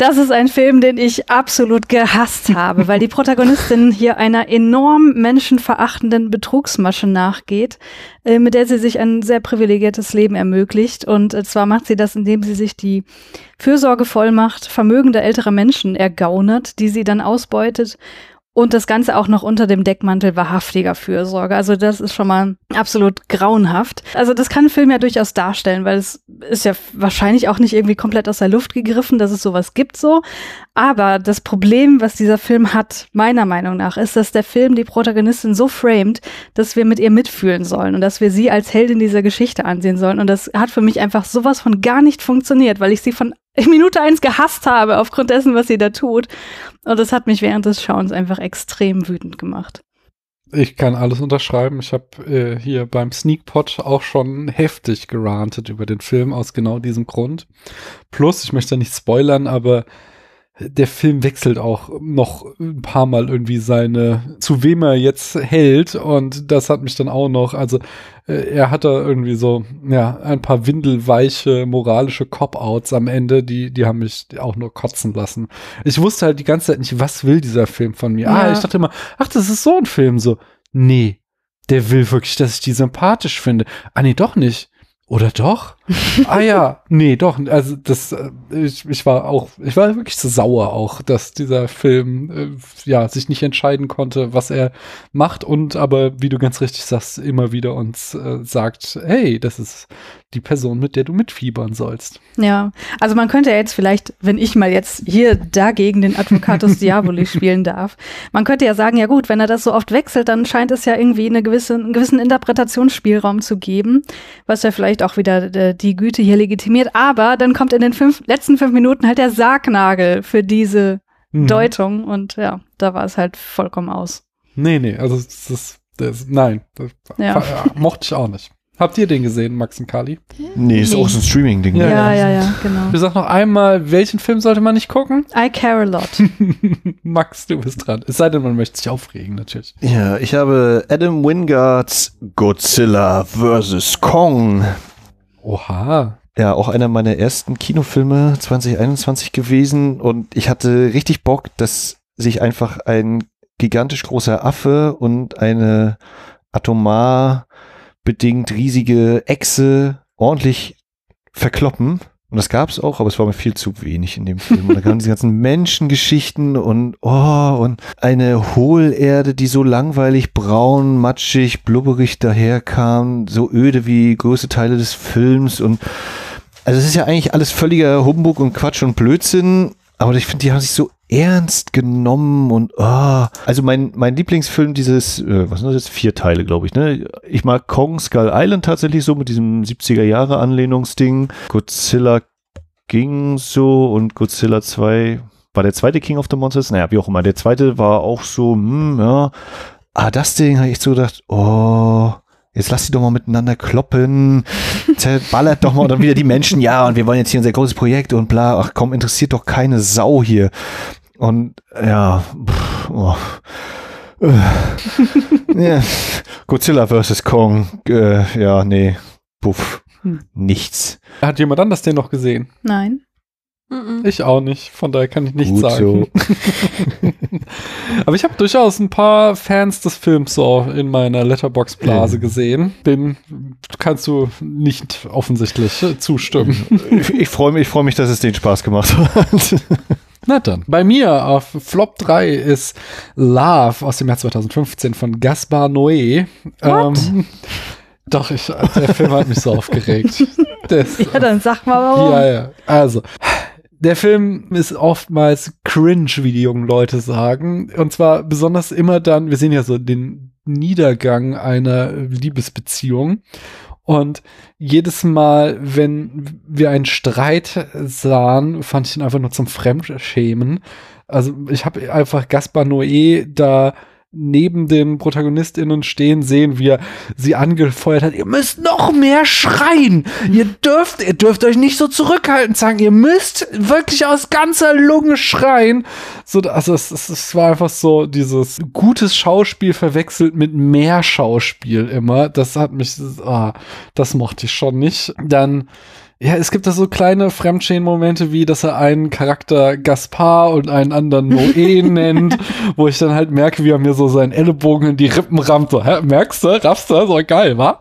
Das ist ein Film, den ich absolut gehasst habe, weil die Protagonistin hier einer enorm menschenverachtenden Betrugsmasche nachgeht, äh, mit der sie sich ein sehr privilegiertes Leben ermöglicht. Und äh, zwar macht sie das, indem sie sich die Fürsorgevollmacht vermögender älterer Menschen ergaunert, die sie dann ausbeutet und das Ganze auch noch unter dem Deckmantel wahrhaftiger Fürsorge. Also das ist schon mal absolut grauenhaft. Also das kann ein Film ja durchaus darstellen, weil es ist ja wahrscheinlich auch nicht irgendwie komplett aus der Luft gegriffen, dass es sowas gibt so. Aber das Problem, was dieser Film hat, meiner Meinung nach, ist, dass der Film die Protagonistin so framed, dass wir mit ihr mitfühlen sollen und dass wir sie als Heldin dieser Geschichte ansehen sollen. Und das hat für mich einfach sowas von gar nicht funktioniert, weil ich sie von Minute eins gehasst habe aufgrund dessen, was sie da tut. Und das hat mich während des Schauens einfach extrem wütend gemacht. Ich kann alles unterschreiben. Ich habe äh, hier beim Sneakpot auch schon heftig gerantet über den Film aus genau diesem Grund. Plus, ich möchte nicht spoilern, aber der Film wechselt auch noch ein paar Mal irgendwie seine, zu wem er jetzt hält. Und das hat mich dann auch noch, also äh, er hat da irgendwie so, ja, ein paar windelweiche moralische Cop-Outs am Ende, die, die haben mich auch nur kotzen lassen. Ich wusste halt die ganze Zeit nicht, was will dieser Film von mir. Ah, ja. Ah, ich dachte immer, ach, das ist so ein Film. So, nee, der will wirklich, dass ich die sympathisch finde. Ah, nee, doch nicht Oder doch? ah ja, nee, doch. Also das, äh, ich, ich war auch, ich war wirklich so sauer auch, dass dieser Film äh, ja sich nicht entscheiden konnte, was er macht und aber, wie du ganz richtig sagst, immer wieder uns äh, sagt, hey, das ist die Person, mit der du mitfiebern sollst. Ja, also man könnte ja jetzt vielleicht, wenn ich mal jetzt hier dagegen den Advocatus Diaboli spielen darf, man könnte ja sagen, ja gut, wenn er das so oft wechselt, dann scheint es ja irgendwie eine gewisse, einen gewissen Interpretationsspielraum zu geben, was ja vielleicht auch wieder äh, die Güte hier legitimiert. Aber dann kommt in den fünf, letzten fünf Minuten halt der Sargnagel für diese Mhm. Deutung und ja, da war es halt vollkommen aus. Nee, nee, also das ist, das, nein, das, ja, mochte ich auch nicht. Habt ihr den gesehen, Max und Kali? Nee, ist Nee. auch so ein Streaming-Ding. Ja, ne? Ja, ja, ja, genau. Wir sagen noch einmal, welchen Film sollte man nicht gucken? I care a lot. Max, du bist dran. Es sei denn, man möchte sich aufregen, natürlich. Ja, ich habe Adam Wingards Godzilla vs. Kong. Oha. Ja, auch einer meiner ersten Kinofilme 2021 gewesen und ich hatte richtig Bock, dass sich einfach ein gigantisch großer Affe und eine atomar bedingt riesige Echse ordentlich verkloppen. Und das gab es auch, aber es war mir viel zu wenig in dem Film. Und da kamen diese ganzen Menschengeschichten und oh, und eine Hohlerde, die so langweilig, braun, matschig, blubberig daherkam, so öde wie größte Teile des Films. Und also es ist ja eigentlich alles völliger Humbug und Quatsch und Blödsinn. Aber ich finde, die haben sich so ernst genommen und oh. also mein mein Lieblingsfilm dieses äh, was sind das jetzt vier Teile glaube ich ne ich mag Kong Skull Island tatsächlich so mit diesem 70er Jahre Anlehnungsding Godzilla ging so und Godzilla 2 war der zweite King of the Monsters naja wie auch immer der zweite war auch so hm, ja ah das Ding habe ich so gedacht oh Jetzt lass die doch mal miteinander kloppen. Zerballert doch mal dann wieder die Menschen. Ja, und wir wollen jetzt hier unser großes Projekt und bla. Ach komm, interessiert doch keine Sau hier. Und ja, pff, oh. Ja. Godzilla vs. Kong. Äh, ja, nee. Puff. Hm. Nichts. Hat jemand anders den noch gesehen? Nein. Ich auch nicht. Von daher kann ich nichts Gut sagen. Aber ich habe durchaus ein paar Fans des Films so in meiner Letterbox-Blase gesehen. Dem kannst du nicht offensichtlich äh, zustimmen. ich ich freue mich, ich freu mich, dass es den Spaß gemacht hat. Na dann. Bei mir auf Flop 3 ist Love aus dem Jahr 2015 von Gaspar Noé. Ähm, doch, ich, der Film hat mich so aufgeregt. Das, Ja, dann sag mal warum. ja, ja. Also, der Film ist oftmals cringe, wie die jungen Leute sagen. Und zwar besonders immer dann, wir sehen ja so den Niedergang einer Liebesbeziehung. Und jedes Mal, wenn wir einen Streit sahen, fand ich ihn einfach nur zum Fremdschämen. Also ich habe einfach Gaspar Noé da neben den ProtagonistInnen stehen sehen, wie er sie angefeuert hat. Ihr müsst noch mehr schreien. Ihr dürft, ihr dürft euch nicht so zurückhaltend sagen. Ihr müsst wirklich aus ganzer Lunge schreien. So, also es, es, es war einfach so dieses gutes Schauspiel verwechselt mit mehr Schauspiel immer. Das hat mich, ah, das mochte ich schon nicht. Dann ja, es gibt da so kleine Fremdschämen-Momente, wie dass er einen Charakter Gaspar und einen anderen Noé nennt, wo ich dann halt merke, wie er mir so seinen Ellenbogen in die Rippen rammt. So, hä, merkst du, raffst du, so geil, wa?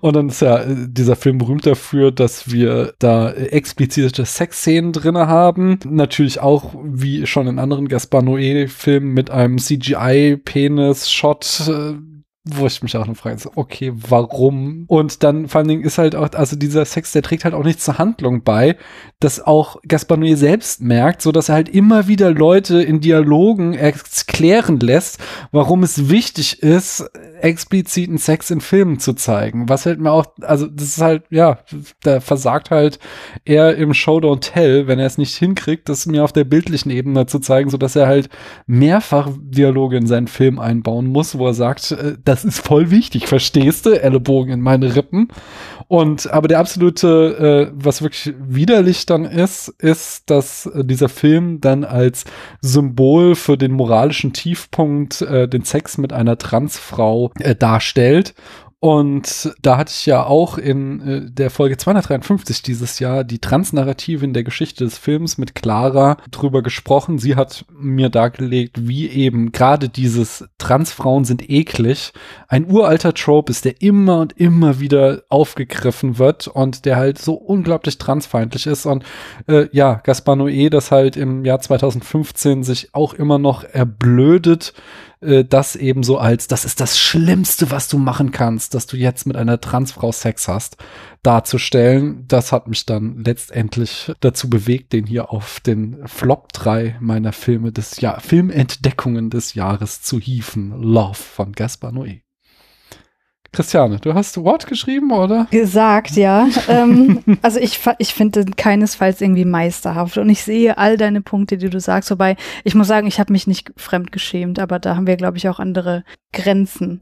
Und dann ist ja äh, dieser Film berühmt dafür, dass wir da explizite Sexszenen drinne haben. Natürlich auch, wie schon in anderen Gaspar Noé-Filmen, mit einem CGI-Penis-Shot, äh, wo ich mich auch noch frage, so, okay, warum? Und dann vor allen Dingen ist halt auch, also dieser Sex, der trägt halt auch nichts zur Handlung bei, dass auch Gaspar Noé selbst merkt, so dass er halt immer wieder Leute in Dialogen erklären lässt, warum es wichtig ist, expliziten Sex in Filmen zu zeigen. Was halt mir auch, also das ist halt, ja, da versagt halt er im Show Don't Tell, wenn er es nicht hinkriegt, das mir auf der bildlichen Ebene zu zeigen, so dass er halt mehrfach Dialoge in seinen Film einbauen muss, wo er sagt, äh, das ist voll wichtig, verstehst du? Ellenbogen in meine Rippen. Und aber der absolute, äh, was wirklich widerlich dann ist, ist, dass äh, dieser Film dann als Symbol für den moralischen Tiefpunkt äh, den Sex mit einer Transfrau äh, darstellt Und da hatte ich ja auch in äh, der Folge 253 dieses Jahr die Transnarrative in der Geschichte des Films mit Clara drüber gesprochen. Sie hat mir dargelegt, wie eben gerade dieses Transfrauen sind eklig ein uralter Trope ist, der immer und immer wieder aufgegriffen wird und der halt so unglaublich transfeindlich ist. Und äh, ja, Gaspar Noé, das halt im Jahr 2015 sich auch immer noch erblödet, äh, das eben so als, das ist das Schlimmste, was du machen kannst, dass du jetzt mit einer Transfrau Sex hast, darzustellen. Das hat mich dann letztendlich dazu bewegt, den hier auf den Flop 3 meiner Filme des Jahr, Filmentdeckungen des Jahres zu hieven. Love von Gaspar Noé. Christiane, du hast Wort geschrieben, oder? Gesagt, ja. ähm, also ich, ich finde keinesfalls irgendwie meisterhaft und ich sehe all deine Punkte, die du sagst, wobei ich muss sagen, ich habe mich nicht fremd geschämt, aber da haben wir, glaube ich, auch andere Grenzen.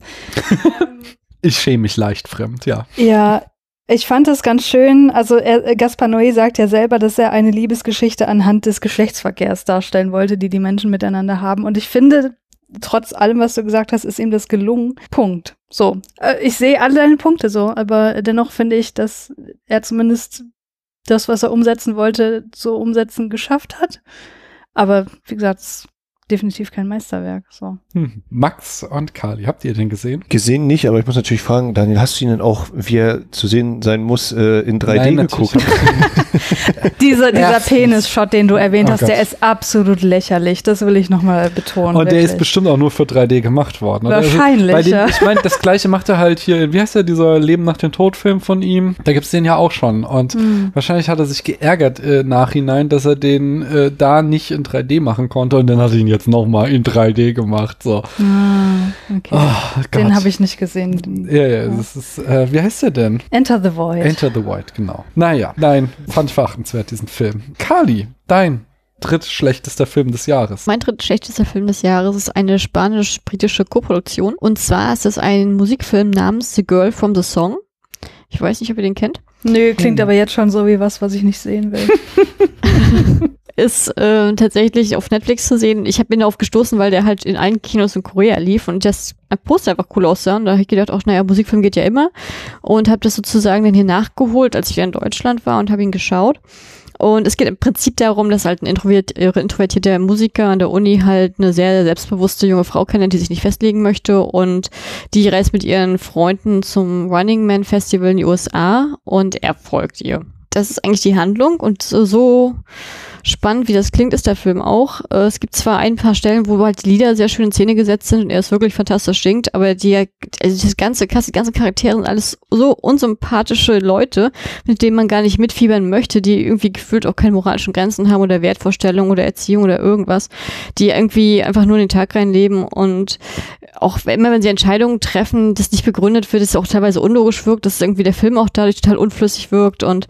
ich schäme mich leicht fremd, ja. Ja, ich fand es ganz schön. Also er, Gaspar Noé sagt ja selber, dass er eine Liebesgeschichte anhand des Geschlechtsverkehrs darstellen wollte, die die Menschen miteinander haben. Und ich finde, trotz allem, was du gesagt hast, ist ihm das gelungen. Punkt. So. Äh, ich sehe alle deine Punkte so, aber dennoch finde ich, dass er zumindest das, was er umsetzen wollte, zu umsetzen geschafft hat. Aber wie gesagt, definitiv kein Meisterwerk. So. Hm. Max und Kali, habt ihr den gesehen? Gesehen nicht, aber ich muss natürlich fragen, Daniel, hast du ihn denn auch, wie er zu sehen sein muss, äh, in 3D Nein, geguckt? dieser dieser Penis-Shot, den du erwähnt oh hast, Gott. der ist absolut lächerlich. Das will ich nochmal betonen. Und wirklich. der ist bestimmt auch nur für 3D gemacht worden. Oder? Wahrscheinlich. Also, den, ich meine, das gleiche macht er halt hier, wie heißt der, dieser Leben nach dem Tod-Film von ihm? Da gibt's den ja auch schon. Und hm. wahrscheinlich hat er sich geärgert äh, nachhinein, dass er den äh, da nicht in 3D machen konnte. Und dann hat er ihn jetzt nochmal in 3D gemacht. So. Ah, okay. Oh, Den habe ich nicht gesehen. Ja, ja, das ist, äh, wie heißt der denn? Enter the Void. Enter the Void, genau. Naja, nein, fand ich verachtenswert, diesen Film. Kali, dein drittschlechtester Film des Jahres. Mein drittschlechtester Film des Jahres ist eine spanisch-britische Koproduktion. Und zwar ist es ein Musikfilm namens The Girl from the Song. Ich weiß nicht, ob ihr den kennt. Nö, klingt hm. aber jetzt schon so wie was, was ich nicht sehen will. ist äh, tatsächlich auf Netflix zu sehen. Ich habe ihn darauf gestoßen, weil der halt in allen Kinos in Korea lief und das Poster einfach cool aussah. Und da habe ich gedacht, auch naja, Musikfilm geht ja immer. Und habe das sozusagen dann hier nachgeholt, als ich wieder in Deutschland war und habe ihn geschaut. Und es geht im Prinzip darum, dass halt ein introvertierter Musiker an der Uni halt eine sehr selbstbewusste junge Frau kennt, die sich nicht festlegen möchte. Und die reist mit ihren Freunden zum Running Man Festival in die USA und er folgt ihr. Das ist eigentlich die Handlung und so, so spannend, wie das klingt, ist der Film auch. Äh, es gibt zwar ein paar Stellen, wo halt die Lieder sehr schön in Szene gesetzt sind und er ist wirklich fantastisch singt, aber die, also das ganze die ganzen Charaktere sind alles so unsympathische Leute, mit denen man gar nicht mitfiebern möchte, die irgendwie gefühlt auch keine moralischen Grenzen haben oder Wertvorstellungen oder Erziehung oder irgendwas, die irgendwie einfach nur in den Tag reinleben und auch immer wenn sie Entscheidungen treffen, das nicht begründet wird, das auch teilweise unlogisch wirkt, dass irgendwie der Film auch dadurch total unflüssig wirkt und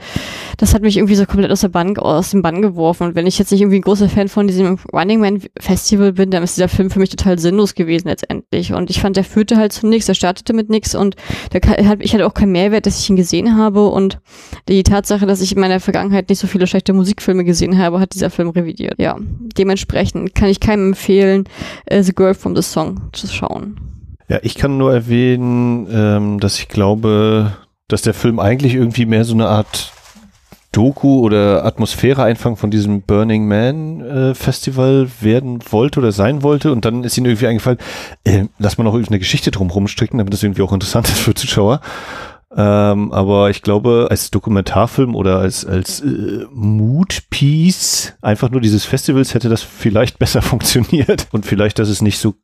das hat mich irgendwie so komplett aus der Bank, aus dem Bann geworfen und wenn ich jetzt nicht irgendwie ein großer Fan von diesem Running Man Festival bin, dann ist dieser Film für mich total sinnlos gewesen letztendlich. Und ich fand, der führte halt zu nichts, der startete mit nichts und der, ich hatte auch keinen Mehrwert, dass ich ihn gesehen habe. Und die Tatsache, dass ich in meiner Vergangenheit nicht so viele schlechte Musikfilme gesehen habe, hat dieser Film revidiert. Ja, dementsprechend kann ich keinem empfehlen, uh, The Girl from the Song zu schauen. Ja, ich kann nur erwähnen, ähm, dass ich glaube, dass der Film eigentlich irgendwie mehr so eine Art Doku oder Atmosphäre einfangen von diesem Burning Man äh, Festival werden wollte oder sein wollte und dann ist ihnen irgendwie eingefallen, äh, lass mal noch irgendeine Geschichte drum stricken, damit das irgendwie auch interessant ist für Zuschauer. Ähm, aber ich glaube, als Dokumentarfilm oder als, als äh, Mood-Piece, einfach nur dieses Festivals, hätte das vielleicht besser funktioniert. Und vielleicht, dass es nicht so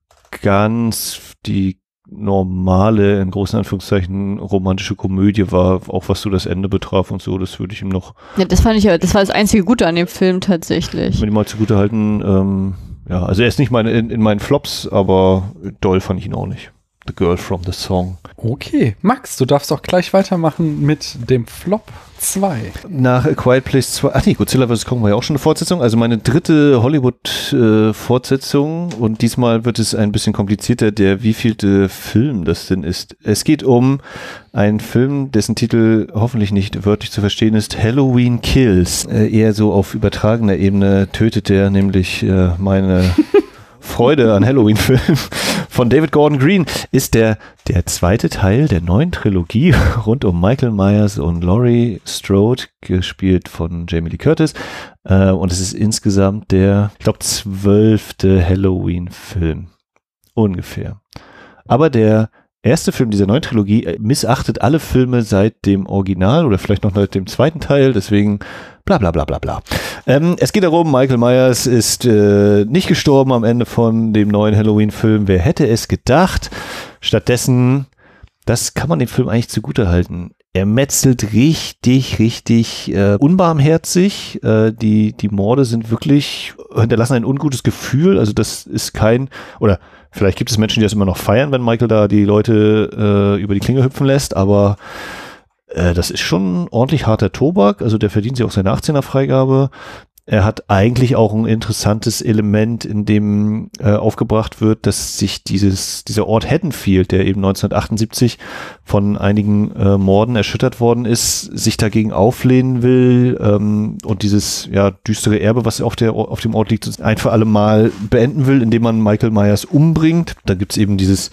ganz die normale, in großen Anführungszeichen, romantische Komödie war, auch was so das Ende betraf und so, das würde ich ihm noch. Ja, das fand ich ja, das war das einzige Gute an dem Film tatsächlich. Wenn ich mal zugute halten, ähm, ja, also er ist nicht meine, in, in meinen Flops, aber doll fand ich ihn auch nicht. The Girl from the Song. Okay, Max, du darfst auch gleich weitermachen mit dem Flop 2. Nach A Quiet Place 2. Ach nee, Godzilla vs. Kong war ja auch schon eine Fortsetzung. Also meine dritte Hollywood-Fortsetzung. Äh, und diesmal wird es ein bisschen komplizierter, der wievielte Film das denn ist. Es geht um einen Film, dessen Titel hoffentlich nicht wörtlich zu verstehen ist. Halloween Kills. Äh, eher so auf übertragener Ebene tötet er nämlich äh, meine Freude an Halloween-Filmen von David Gordon Green ist der, der zweite Teil der neuen Trilogie rund um Michael Myers und Laurie Strode, gespielt von Jamie Lee Curtis. Äh, und es ist insgesamt der, ich glaube, zwölfte Halloween-Film. Ungefähr. Aber der erste Film dieser neuen Trilogie äh, missachtet alle Filme seit dem Original oder vielleicht noch seit dem zweiten Teil, deswegen bla bla bla bla bla. Ähm, es geht darum, Michael Myers ist äh, nicht gestorben am Ende von dem neuen Halloween-Film. Wer hätte es gedacht? Stattdessen, das kann man dem Film eigentlich zugute halten. Er metzelt richtig, richtig äh, unbarmherzig. Äh, die, die Morde sind wirklich, hinterlassen ein ungutes Gefühl. Also das ist kein, oder vielleicht gibt es Menschen, die das immer noch feiern, wenn Michael da die Leute äh, über die Klinge hüpfen lässt, aber äh, das ist schon ordentlich harter Tobak. Also der verdient sich auch seine 18er Freigabe er hat eigentlich auch ein interessantes Element, in dem äh, aufgebracht wird, dass sich dieses, dieser Ort Haddonfield, der eben 1978 von einigen äh, Morden erschüttert worden ist, sich dagegen auflehnen will ähm, und dieses ja, düstere Erbe, was auf, der, auf dem Ort liegt, ein für alle Mal beenden will, indem man Michael Myers umbringt. Da gibt's eben dieses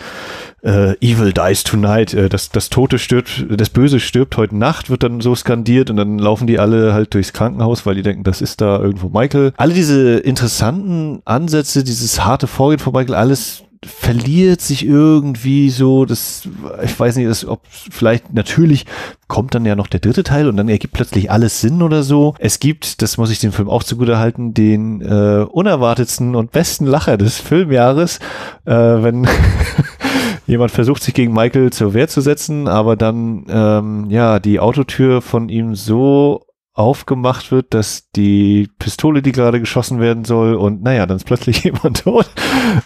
äh, Evil dies tonight, äh, das, das Tote stirbt, das Böse stirbt heute Nacht, wird dann so skandiert und dann laufen die alle halt durchs Krankenhaus, weil die denken, das ist da irgendwo Michael. Alle diese interessanten Ansätze, dieses harte Vorgehen von Michael, alles verliert sich irgendwie so, das, ich weiß nicht, das, ob vielleicht natürlich kommt dann ja noch der dritte Teil und dann ergibt plötzlich alles Sinn oder so. Es gibt, das muss ich dem Film auch zugute halten, den äh, unerwartetsten und besten Lacher des Filmjahres, äh, wenn jemand versucht sich gegen Michael zur Wehr zu setzen, aber dann ähm, ja die Autotür von ihm so aufgemacht wird, dass die Pistole, die gerade geschossen werden soll, und naja, dann ist plötzlich jemand tot.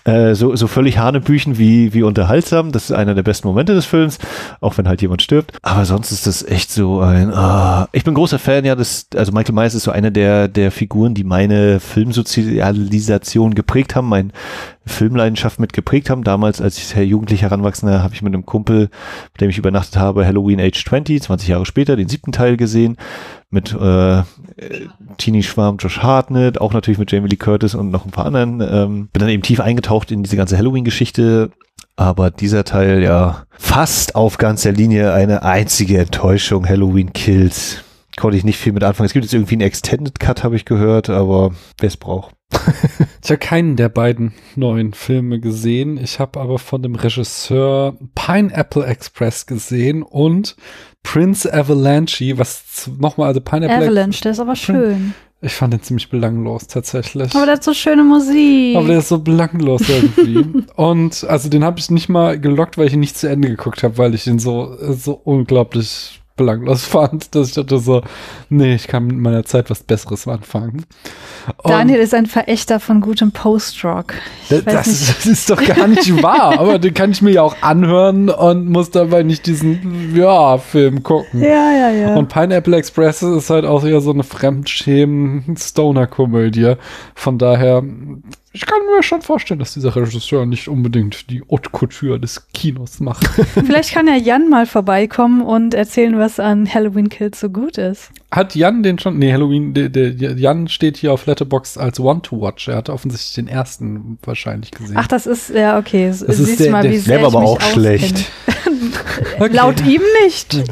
Äh, so, so völlig hanebüchen wie, wie unterhaltsam. Das ist einer der besten Momente des Films, auch wenn halt jemand stirbt. Aber sonst ist das echt so ein. Oh. Ich bin großer Fan, ja, das, also Michael Myers ist so einer der, der Figuren, die meine Filmsozialisation geprägt haben, mein Filmleidenschaft mit geprägt haben. Damals, als ich jugendlich heranwachsender, habe ich mit einem Kumpel, mit dem ich übernachtet habe, Halloween Age 20, 20 Jahre später, den siebten Teil gesehen. Mit äh, Teenie Schwarm Josh Hartnett, auch natürlich mit Jamie Lee Curtis und noch ein paar anderen. Ähm, bin dann eben tief eingetaucht in diese ganze Halloween-Geschichte. Aber dieser Teil ja fast auf ganzer Linie eine einzige Enttäuschung. Halloween Kills. Konnte ich nicht viel mit anfangen. Es gibt jetzt irgendwie einen Extended Cut, habe ich gehört, aber wer es braucht. ich habe keinen der beiden neuen Filme gesehen. Ich habe aber von dem Regisseur Pineapple Express gesehen und Prince Avalanche, was nochmal, also Pineapple Avalanche, der ist aber schön. Ich fand den ziemlich belanglos tatsächlich. Aber der hat so schöne Musik. Aber der ist so belanglos irgendwie. und also den habe ich nicht mal gelockt, weil ich ihn nicht zu Ende geguckt habe, weil ich ihn so so unglaublich belanglos fand, dass ich dachte so, nee, ich kann mit meiner Zeit was Besseres anfangen. Und Daniel ist ein Verächter von gutem Post-Rock. Das, das, ist doch gar nicht wahr, aber den kann ich mir ja auch anhören und muss dabei nicht diesen, ja, Film gucken. Ja, ja, ja. Und Pineapple Express ist halt auch eher so eine Fremdschämen-Stoner-Komödie. Von daher ich kann mir schon vorstellen, dass dieser Regisseur nicht unbedingt die Haute Couture des Kinos macht. Vielleicht kann ja Jan mal vorbeikommen und erzählen, was an Halloween Kills so gut ist. Hat Jan den schon? Nee, Halloween, der, der Jan steht hier auf Letterbox als One to Watch. Er hat offensichtlich den ersten wahrscheinlich gesehen. Ach, das ist, ja, okay. Das Siehst ist der, mal, wie der, der war aber auch schlecht. okay. Laut ihm nicht.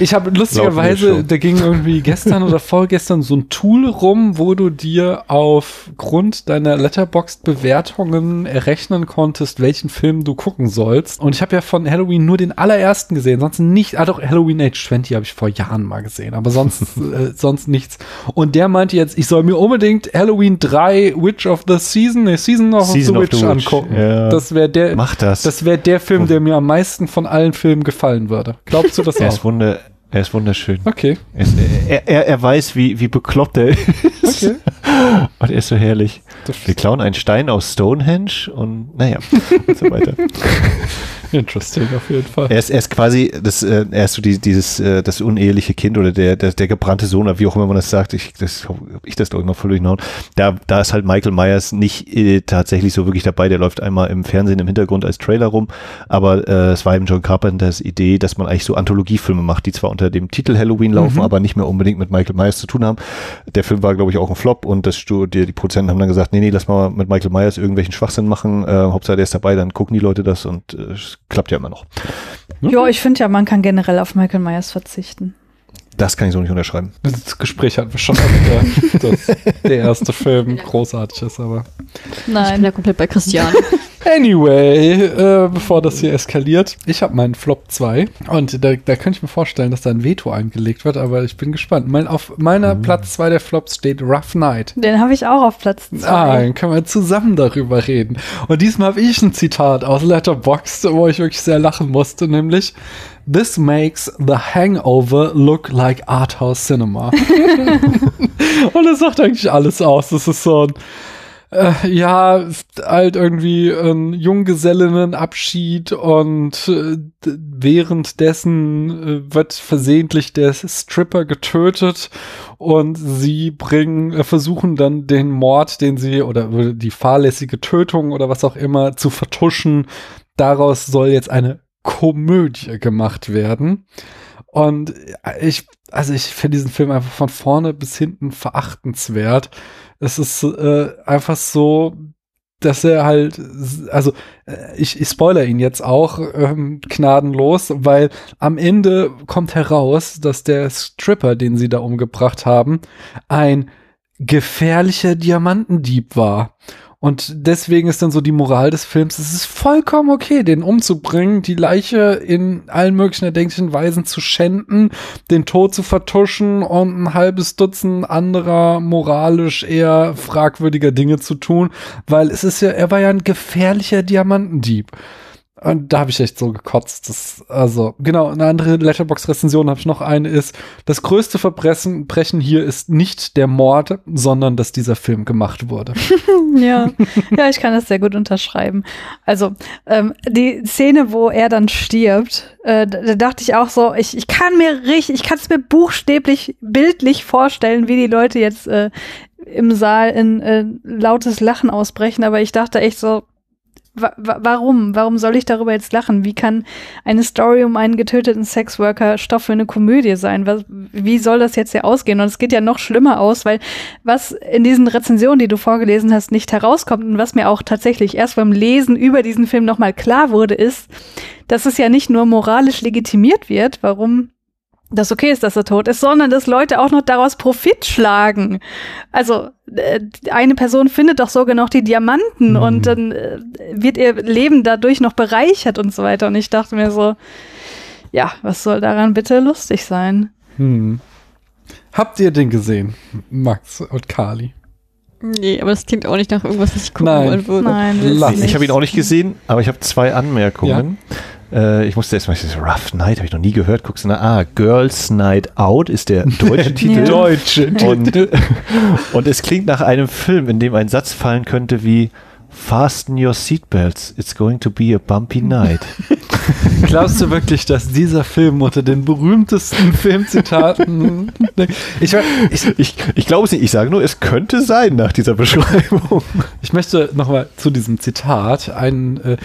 Ich habe lustigerweise, da ging irgendwie gestern oder vorgestern so ein Tool rum, wo du dir aufgrund deiner Letterboxd-Bewertungen errechnen konntest, welchen Film du gucken sollst. Und ich habe ja von Halloween nur den allerersten gesehen, sonst nicht, ah doch, Halloween Age 20 habe ich vor Jahren mal gesehen, aber sonst, äh, sonst nichts. Und der meinte jetzt, ich soll mir unbedingt Halloween 3 Witch of the Season, nee, Season of, Season the, Witch of the Witch angucken. Ja. Das wäre der, Mach das. Das wäre der Film, der mir am meisten von allen Filmen gefallen würde. Glaubst du das er auch? Ist wunder er ist wunderschön. Okay. Er, er, er weiß, wie, wie bekloppt er ist. Okay. Und er ist so herrlich. Wir klauen einen Stein aus Stonehenge und naja, und so weiter. Interesting, auf jeden Fall. Er ist, er ist quasi das, äh, er ist so die, dieses, äh, das uneheliche Kind oder der, der, der gebrannte Sohn, oder wie auch immer man das sagt. Ich, das, hab ich das glaube ich mal voll durchgehauen. Da, da ist halt Michael Myers nicht äh, tatsächlich so wirklich dabei. Der läuft einmal im Fernsehen im Hintergrund als Trailer rum. Aber äh, es war eben John Carpenters Idee, dass man eigentlich so Anthologiefilme macht, die zwar unter dem Titel Halloween laufen, Mhm. aber nicht mehr unbedingt mit Michael Myers zu tun haben. Der Film war, glaube ich, auch ein Flop und das die, die Produzenten haben dann gesagt, nee, nee, lass mal mit Michael Myers irgendwelchen Schwachsinn machen. Äh, Hauptsache der ist dabei, dann gucken die Leute das und äh, klappt ja immer noch. Ja, ich finde ja, man kann generell auf Michael Myers verzichten. Das kann ich so nicht unterschreiben. Das Gespräch hatten wir schon, dass der erste Film großartig ist, aber. Ich bin Nein. da komplett bei Christian. Anyway, äh, bevor das hier eskaliert, ich habe meinen Flop 2 und da, da könnte ich mir vorstellen, dass da ein Veto eingelegt wird, aber ich bin gespannt. Mein, auf meiner Platz 2 der Flops steht Rough Night. Den habe ich auch auf Platz zwei. Ah, dann können wir zusammen darüber reden. Und diesmal habe ich ein Zitat aus Letterboxd, wo ich wirklich sehr lachen musste, nämlich This makes the hangover look like Arthouse Cinema. Und das sagt eigentlich alles aus. Das ist so ein, äh, ja, halt irgendwie ein Junggesellinnenabschied und äh, währenddessen äh, wird versehentlich der Stripper getötet und sie bringen, äh, versuchen dann den Mord, den sie oder oder die fahrlässige Tötung oder was auch immer zu vertuschen. Daraus soll jetzt eine Komödie gemacht werden. Und ich, also ich finde diesen Film einfach von vorne bis hinten verachtenswert. Es ist äh, einfach so, dass er halt, also äh, ich, ich spoiler ihn jetzt auch ähm, gnadenlos, weil am Ende kommt heraus, dass der Stripper, den sie da umgebracht haben, ein gefährlicher Diamantendieb war. Und deswegen ist dann so die Moral des Films, es ist vollkommen okay, den umzubringen, die Leiche in allen möglichen erdenklichen Weisen zu schänden, den Tod zu vertuschen und ein halbes Dutzend anderer moralisch eher fragwürdiger Dinge zu tun, weil es ist ja, er war ja ein gefährlicher Diamantendieb. Und da habe ich echt so gekotzt. Das, also, genau, eine andere Letterbox-Rezension habe ich noch eine, ist, das größte Verbrechen Brechen hier ist nicht der Mord, sondern dass dieser Film gemacht wurde. Ja. ja, ich kann das sehr gut unterschreiben. Also, ähm, die Szene, wo er dann stirbt, äh, da, da dachte ich auch so, ich, ich kann mir richtig, ich kann es mir buchstäblich, bildlich vorstellen, wie die Leute jetzt äh, im Saal in äh, lautes Lachen ausbrechen, aber ich dachte echt so, wa wa warum? Warum soll ich darüber jetzt lachen? Wie kann eine Story um einen getöteten Sexworker Stoff für eine Komödie sein? Was, wie soll das jetzt hier ausgehen? Und es geht ja noch schlimmer aus, weil was in diesen Rezensionen, die du vorgelesen hast, nicht herauskommt und was mir auch tatsächlich erst beim Lesen über diesen Film nochmal klar wurde, ist, dass es ja nicht nur moralisch legitimiert wird, warum das okay ist, dass er tot ist, sondern dass Leute auch noch daraus Profit schlagen. Also äh, eine Person findet doch sogar noch die Diamanten Mhm. und dann äh, wird ihr Leben dadurch noch bereichert und so weiter. Und ich dachte mir so, ja, was soll daran bitte lustig sein? Hm. Habt ihr den gesehen, Max und Kali? Nee, aber das klingt auch nicht nach irgendwas, was ich gucken Nein. wollen würde. Nein, du Ich habe ihn auch nicht gesehen, aber ich habe zwei Anmerkungen. Äh, ich musste erstmal, ich Rough Night, habe ich noch nie gehört. Guckst du nach, ah, Girls Night Out ist der deutsche Titel. Ja. Deutsche. Und, und es klingt nach einem Film, in dem ein Satz fallen könnte wie Fasten your seatbelts, it's going to be a bumpy night. Glaubst du wirklich, dass dieser Film unter den berühmtesten Filmzitaten. ich, ich, Ich, ich glaube es nicht, ich sage nur, es könnte sein nach dieser Beschreibung. ich möchte nochmal zu diesem Zitat. Ein, äh,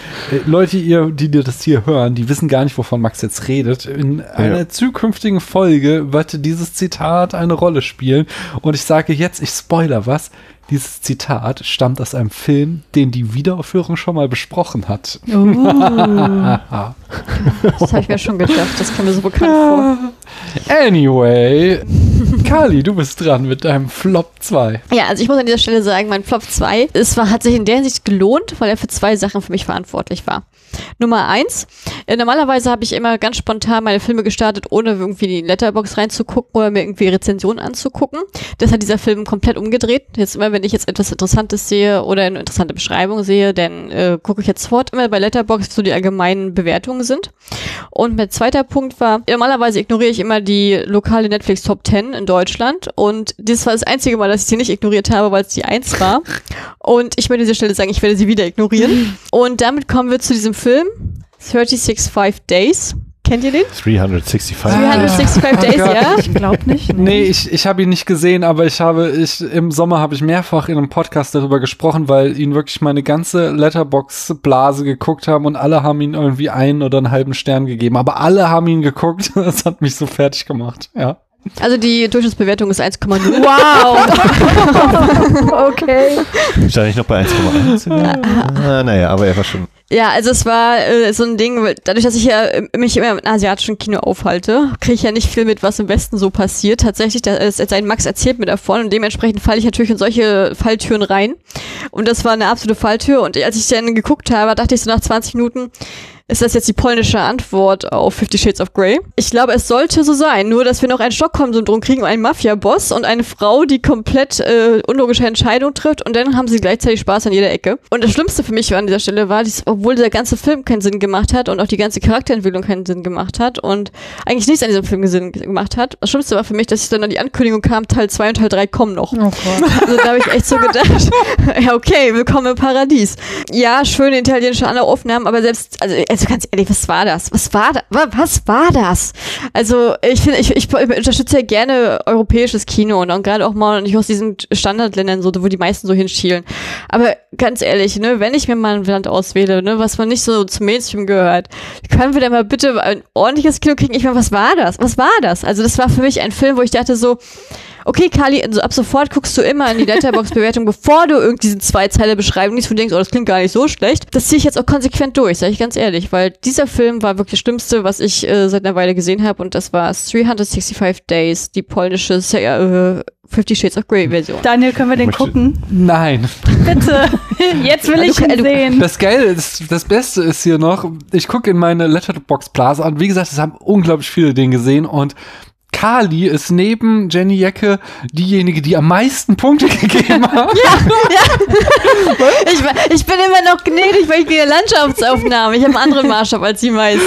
Leute, ihr, die dir das hier hören, die wissen gar nicht, wovon Max jetzt redet. In einer zukünftigen Folge wird dieses Zitat eine Rolle spielen. Und ich sage jetzt, ich spoiler was. Dieses Zitat stammt aus einem Film, den die Wiederaufführung schon mal besprochen hat. Uh. Das habe ich mir schon gedacht, das kam mir so bekannt vor. Anyway, Kali, du bist dran mit deinem Flop 2. Ja, also ich muss an dieser Stelle sagen, mein Flop 2, es war, hat sich in der Hinsicht gelohnt, weil er für zwei Sachen für mich verantwortlich war. Nummer eins, äh, normalerweise habe ich immer ganz spontan meine Filme gestartet, ohne irgendwie in die Letterbox reinzugucken oder mir irgendwie Rezensionen anzugucken. Das hat dieser Film komplett umgedreht. Jetzt immer, wenn ich jetzt etwas Interessantes sehe oder eine interessante Beschreibung sehe, dann äh, gucke ich jetzt sofort immer bei Letterbox, so die allgemeinen Bewertungen sind. Und mein zweiter Punkt war, normalerweise ignoriere ich immer die lokale Netflix Top 10 in Deutschland und das war das einzige Mal, dass ich sie nicht ignoriert habe, weil es die eins war. Und ich möchte an dieser Stelle sagen, ich werde sie wieder ignorieren. Und damit kommen wir zu diesem Film. 365 Days. Kennt ihr den? 365. 365 Days, ja. Ich glaube nicht. Nee, ich, ich habe ihn nicht gesehen, aber ich habe, ich, im Sommer habe ich mehrfach in einem Podcast darüber gesprochen, weil ihn wirklich meine ganze Letterbox-Blase geguckt haben und alle haben ihn irgendwie einen oder einen halben Stern gegeben. Aber alle haben ihn geguckt. Das hat mich so fertig gemacht, ja. Also die Durchschnittsbewertung ist 1,0. Wow. okay. Stand ich noch bei 1,1? ah, naja, aber er war schon. Ja, also es war äh, so ein Ding, dadurch, dass ich ja äh, mich immer im asiatischen Kino aufhalte, kriege ich ja nicht viel mit, was im Westen so passiert. Tatsächlich, da ist jetzt ein Max erzählt mir davon und dementsprechend falle ich natürlich in solche Falltüren rein. Und das war eine absolute Falltür. Und als ich dann geguckt habe, dachte ich so nach 20 Minuten, ist das jetzt die polnische Antwort auf Fifty Shades of Grey? Ich glaube, es sollte so sein, nur dass wir noch ein Stockholm-Syndrom kriegen, einen Mafia-Boss und eine Frau, die komplett äh, unlogische Entscheidungen trifft und dann haben sie gleichzeitig Spaß an jeder Ecke. Und das Schlimmste für mich an dieser Stelle war, dass, obwohl dieser ganze Film keinen Sinn gemacht hat und auch die ganze Charakterentwicklung keinen Sinn gemacht hat und eigentlich nichts an diesem Film Sinn gemacht hat. Das Schlimmste war für mich, dass ich dann an die Ankündigung kam, Teil 2 und Teil 3 kommen noch. Oh. Also da habe ich echt so gedacht, ja okay, willkommen im Paradies. Ja, schöne italienische Aufnahmen, aber selbst, also, also ganz ehrlich, was war das? Was war das? Was war das? Also ich finde, ich, ich unterstütze ja gerne europäisches Kino und auch gerade auch mal nicht aus diesen Standardländern, so, wo die meisten so hinschielen. Aber ganz ehrlich, ne, wenn ich mir mal ein Land auswähle, ne, was man nicht so zum Mainstream gehört, können wir da mal bitte ein ordentliches Kino kriegen? Ich meine, was war das? Was war das? Also das war für mich ein Film, wo ich dachte so, Okay, Kali, also ab sofort guckst du immer in die Letterbox-Bewertung, bevor du irgendwie diese zwei Zeile Beschreibung liest, du denkst, oh, das klingt gar nicht so schlecht. Das ziehe ich jetzt auch konsequent durch, sage ich ganz ehrlich, weil dieser Film war wirklich das Schlimmste, was ich äh, seit einer Weile gesehen habe und das war 365 Days, die polnische äh, Fifty Shades of Grey Version. Daniel, können wir den Möchte- gucken? Nein. Bitte. Jetzt will ich Du- ihn du- sehen. Das Geile ist, das Beste ist hier noch, ich gucke in meine Letterbox-Blase an. Wie gesagt, es haben unglaublich viele den gesehen und Kali ist neben Jenny Jecke diejenige, die am meisten Punkte gegeben hat. Ich, war- ich bin immer noch gnädig, weil ich gehe Landschaftsaufnahmen. Ich habe einen anderen Maßstab als die meisten.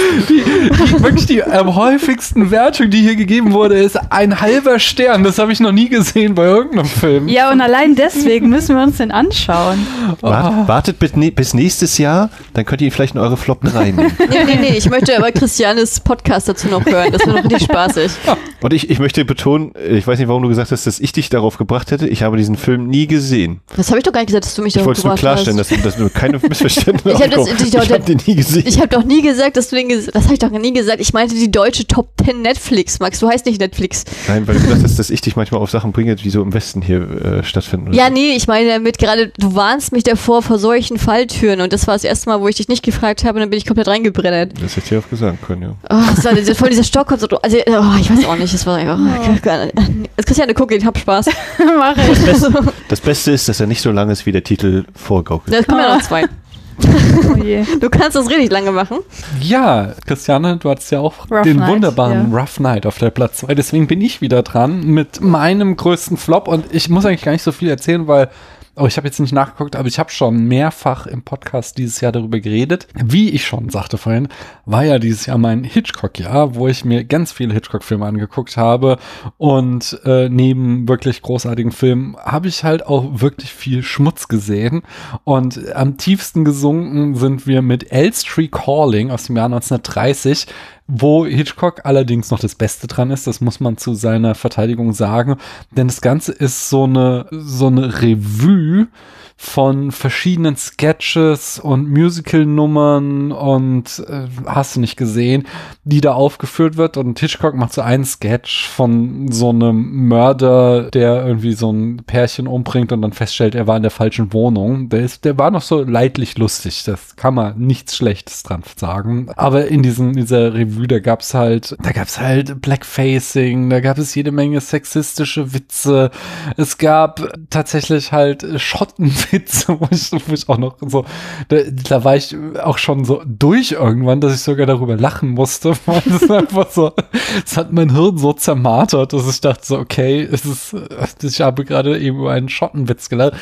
Wirklich die am häufigsten Wertung, die hier gegeben wurde, ist ein halber Stern. Das habe ich noch nie gesehen bei irgendeinem Film. Ja, und allein deswegen müssen wir uns den anschauen. Wart, wartet bis, bis nächstes Jahr, dann könnt ihr ihn vielleicht in eure Flop 3 nehmen. Nee, nee, nee, ich möchte aber Christianes Podcast dazu noch hören. Das wird noch richtig spaßig. Und ich, ich möchte betonen, ich weiß nicht, warum du gesagt hast, dass ich dich darauf gebracht hätte. Ich habe diesen Film nie gesehen. Das habe ich doch gar nicht gesagt, dass du mich Ich darauf wollte es nur gebracht klarstellen, hast. dass, dass keine Missverständnisse Ich hab ich- Ich habe den nie gesehen. Ich habe doch nie gesagt, dass du den ges Das habe ich doch nie gesagt. Ich meinte die deutsche Top 10 Netflix, Max. Du heißt nicht Netflix. Nein, weil du gesagt hast, dass ich dich manchmal auf Sachen bringe, die so im Westen hier äh, stattfinden. Ja, so. nee, ich meine damit gerade, du warnst mich davor vor solchen Falltüren und das war das erste Mal, wo ich dich nicht gefragt habe und dann bin ich komplett reingebrennt. Das hätte ich auch gesagt können, ja. Oh, das war voll dieser Stockholm, so, also, oh, ich weiß auch nicht, es war einfach, Jetzt Christiane, guck, ich hab Spaß. Mach ich. Das Beste ist, dass er nicht so lang ist, wie der Titel vorgaukelt. Da kommen ja noch zwei. Oh je. Du kannst das richtig lange machen. Ja, Christiane, du hattest ja auch Rough den Night, wunderbaren ja. Rough Night auf der Platz 2. Deswegen bin ich wieder dran mit meinem größten Flop. Und ich muss eigentlich gar nicht so viel erzählen, weil oh, ich habe jetzt nicht nachgeguckt, aber ich habe schon mehrfach im Podcast dieses Jahr darüber geredet. Wie ich schon sagte vorhin, war ja dieses Jahr mein Hitchcock-Jahr, wo ich mir ganz viele Hitchcock-Filme angeguckt habe. Und äh, neben wirklich großartigen Filmen habe ich halt auch wirklich viel Schmutz gesehen. Und am tiefsten gesunken sind wir mit Elstree Calling aus dem Jahr 1930, wo Hitchcock allerdings noch das Beste dran ist, das muss man zu seiner Verteidigung sagen, denn das Ganze ist so eine, so eine Revue von verschiedenen Sketches und Musical-Nummern und äh, hast du nicht gesehen, die da aufgeführt wird und Hitchcock macht so einen Sketch von so einem Mörder, der irgendwie so ein Pärchen umbringt und dann feststellt, er war in der falschen Wohnung. Der, ist, der war noch so leidlich lustig, das kann man nichts Schlechtes dran sagen. Aber in diesem, dieser Revue, da gab's halt, da gab's halt Blackfacing, da gab es jede Menge sexistische Witze. Es gab tatsächlich halt Schottenwitze, wo ich, wo ich auch noch so, da, da war ich auch schon so durch irgendwann, dass ich sogar darüber lachen musste, weil das einfach so, es hat mein Hirn so zermartert, dass ich dachte so, okay, es ist, ich habe gerade eben über einen Schottenwitz gelacht.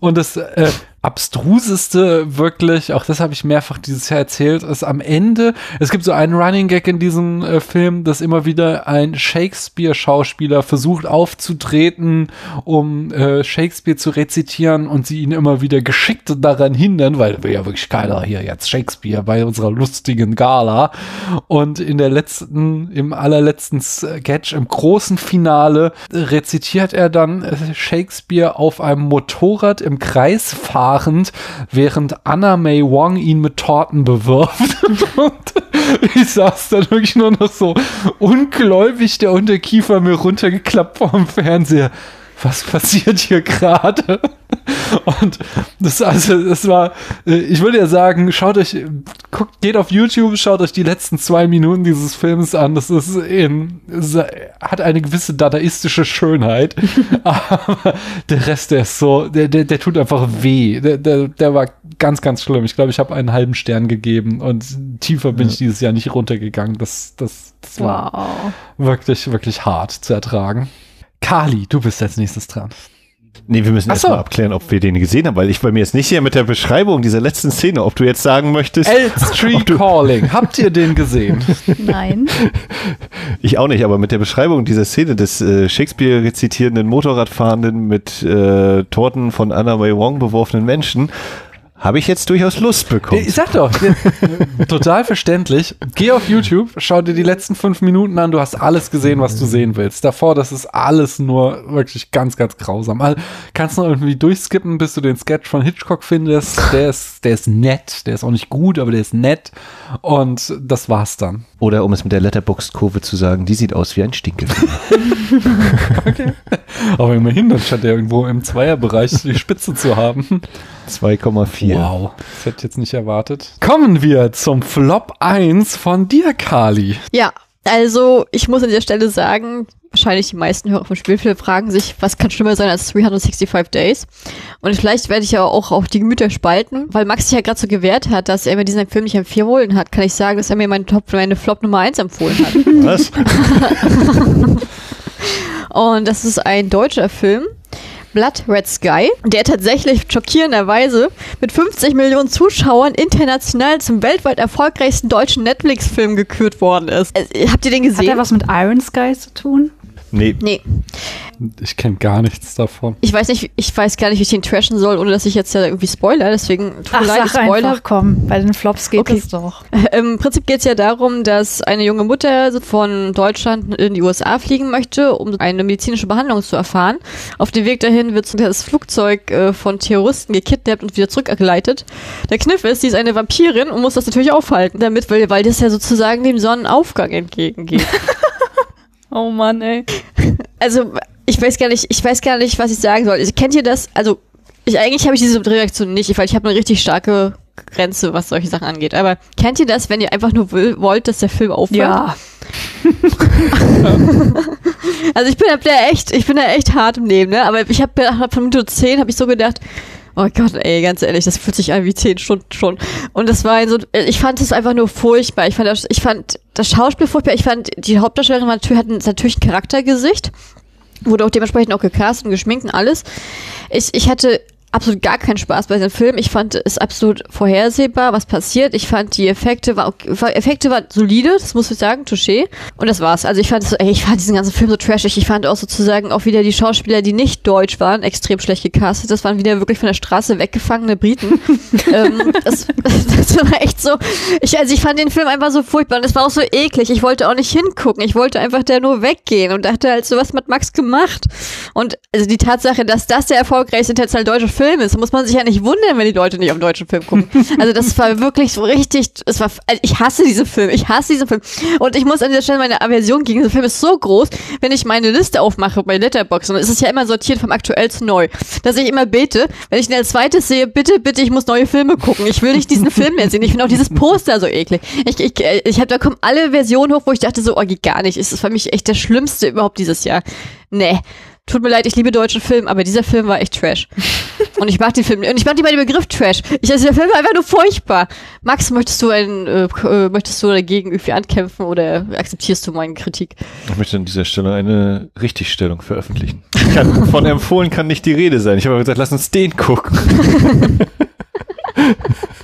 Und das, äh, abstruseste wirklich, auch das habe ich mehrfach dieses Jahr erzählt, ist am Ende, es gibt so einen Running Gag in diesem äh, Film, dass immer wieder ein Shakespeare-Schauspieler versucht aufzutreten, um äh, Shakespeare zu rezitieren und sie ihn immer wieder geschickt daran hindern, weil wir ja wirklich keiner hier jetzt Shakespeare bei unserer lustigen Gala. Und in der letzten, im allerletzten Sketch, im großen Finale, rezitiert er dann äh, Shakespeare auf einem Motorrad im Kreis fahrend, während Anna May Wong ihn mit Torten bewirft. Und ich saß dann wirklich nur noch so ungläubig der Unterkiefer mir runtergeklappt vom Fernseher. Was passiert hier gerade? Und das also, das war, äh, ich würde ja sagen, schaut euch, guckt, geht auf YouTube, schaut euch die letzten zwei Minuten dieses Films an. Das ist in, hat eine gewisse dadaistische Schönheit, aber der Rest, der ist so, der, der, der tut einfach weh. Der, der, der war ganz, ganz schlimm. Ich glaube, ich habe einen halben Stern gegeben und tiefer bin Ja. ich dieses Jahr nicht runtergegangen. Das, das, das war Wow. wirklich, wirklich hart zu ertragen. Kali, du bist als nächstes dran. Nee, wir müssen erstmal so. abklären, ob wir den gesehen haben, weil ich bei mir jetzt nicht hier mit der Beschreibung dieser letzten Szene, ob du jetzt sagen möchtest. Elstree Calling. Habt ihr den gesehen? Nein. Ich auch nicht, aber mit der Beschreibung dieser Szene des äh, Shakespeare rezitierenden Motorradfahrenden mit äh, Torten von Anna May Wong beworfenen Menschen habe ich jetzt durchaus Lust bekommen. Ich sag doch, total verständlich. Geh auf YouTube, schau dir die letzten fünf Minuten an, du hast alles gesehen, was du sehen willst. Davor, das ist alles nur wirklich ganz, ganz grausam. Also, kannst noch irgendwie durchskippen, bis du den Sketch von Hitchcock findest. Der ist, der ist nett, der ist auch nicht gut, aber der ist nett. Und das war's dann. Oder um es mit der Letterbox-Kurve zu sagen, die sieht aus wie ein Stinkefinger. Aber immerhin, dann scheint er irgendwo im Zweierbereich die Spitze zu haben. 2,4. Wow, das hätte ich jetzt nicht erwartet. Kommen wir zum Flop 1 von dir, Kali. Ja, also ich muss an dieser Stelle sagen, wahrscheinlich die meisten Hörer von Spielfilm fragen sich, was kann schlimmer sein als 365 Days? Und vielleicht werde ich ja auch auf die Gemüter spalten, weil Max sich ja gerade so gewehrt hat, dass er mir diesen Film nicht empfohlen hat, kann ich sagen, dass er mir meinen Top, meine Flop Nummer 1 empfohlen hat. Was? Und das ist ein deutscher Film. Blood Red Sky, der tatsächlich schockierenderweise mit 50 Millionen Zuschauern international zum weltweit erfolgreichsten deutschen Netflix-Film gekürt worden ist. Äh, habt ihr den Hat gesehen? er was mit Iron Sky zu tun? Nee. Nee, Ich kenne gar nichts davon. ich weiß nicht, ich weiß gar nicht, wie ich den trashen soll, ohne dass ich jetzt ja irgendwie spoiler, deswegen tut mir Ach, leid, sag Spoiler. einfach, komm. Bei den Flops geht Okay. es doch. Im Prinzip geht es ja darum, dass eine junge Mutter von Deutschland in die USA fliegen möchte, um eine medizinische Behandlung zu erfahren. Auf dem Weg dahin wird das Flugzeug äh, von Terroristen gekidnappt und wieder zurückgeleitet. Der Kniff ist, sie ist eine Vampirin und muss das natürlich aufhalten, damit, weil, weil das ja sozusagen dem Sonnenaufgang entgegengeht. Oh Mann, ey. also ich weiß gar nicht, ich weiß gar nicht, was ich sagen soll. Also, kennt ihr das? Also ich eigentlich habe ich diese Reaktion nicht, weil ich habe eine richtig starke Grenze, was solche Sachen angeht. Aber kennt ihr das, wenn ihr einfach nur will, wollt, dass der Film aufhört? Ja. Also ich bin da echt, ich bin da echt hart im Leben, ne? Aber ich habe hab von Minute 10 habe ich so gedacht, oh Gott, ey, ganz ehrlich, das fühlt sich an wie 10 Stunden schon. Und das war so, ich fand es einfach nur furchtbar. Ich fand das, ich fand das Schauspiel furchtbar. Ich fand, die Hauptdarstellerin natürlich, hat natürlich ein Charaktergesicht. Wurde auch dementsprechend auch gecastet und geschminkt und alles. Ich, ich hatte absolut gar keinen Spaß bei diesem Film. Ich fand es absolut vorhersehbar, was passiert. Ich fand die Effekte war, okay, Effekte waren solide, das muss ich sagen, touché. Und das war's. Also ich fand es, ey, ich fand diesen ganzen Film so trashig. Ich fand auch sozusagen auch wieder die Schauspieler, die nicht deutsch waren, extrem schlecht gecastet. Das waren wieder wirklich von der Straße weggefangene Briten. ähm, das, das war echt so. Ich, also ich fand den Film einfach so furchtbar und es war auch so eklig. Ich wollte auch nicht hingucken. Ich wollte einfach da nur weggehen und dachte halt so, was hat Max gemacht? Und also die Tatsache, dass das der erfolgreichste international deutsche Film ist, muss man sich ja nicht wundern, wenn die Leute nicht auf den deutschen Film gucken. Also das war wirklich so richtig, es war, also ich hasse diesen Film, ich hasse diesen Film. Und ich muss an dieser Stelle, meine Aversion gegen diesen Film ist so groß, wenn ich meine Liste aufmache bei Letterboxd, und es ist ja immer sortiert vom aktuell zu neu, dass ich immer bete, wenn ich ihn als zweites sehe, bitte, bitte, ich muss neue Filme gucken. Ich will nicht diesen Film mehr sehen. Ich finde auch dieses Poster so eklig. Ich, ich, ich habe da kommen alle Versionen hoch, wo ich dachte so, oh, geht gar nicht. Es ist für mich echt der schlimmste überhaupt dieses Jahr. Nee. Tut mir leid, ich liebe deutschen Film, aber dieser Film war echt Trash. Und ich mag den Film, und ich mag nicht mal den Begriff Trash. Ich, also der Film war einfach nur furchtbar. Max, möchtest du einen, äh, äh, möchtest du dagegen irgendwie ankämpfen oder akzeptierst du meine Kritik? Ich möchte an dieser Stelle eine Richtigstellung veröffentlichen. Kann, von empfohlen kann nicht die Rede sein. Ich habe aber gesagt, lass uns den gucken.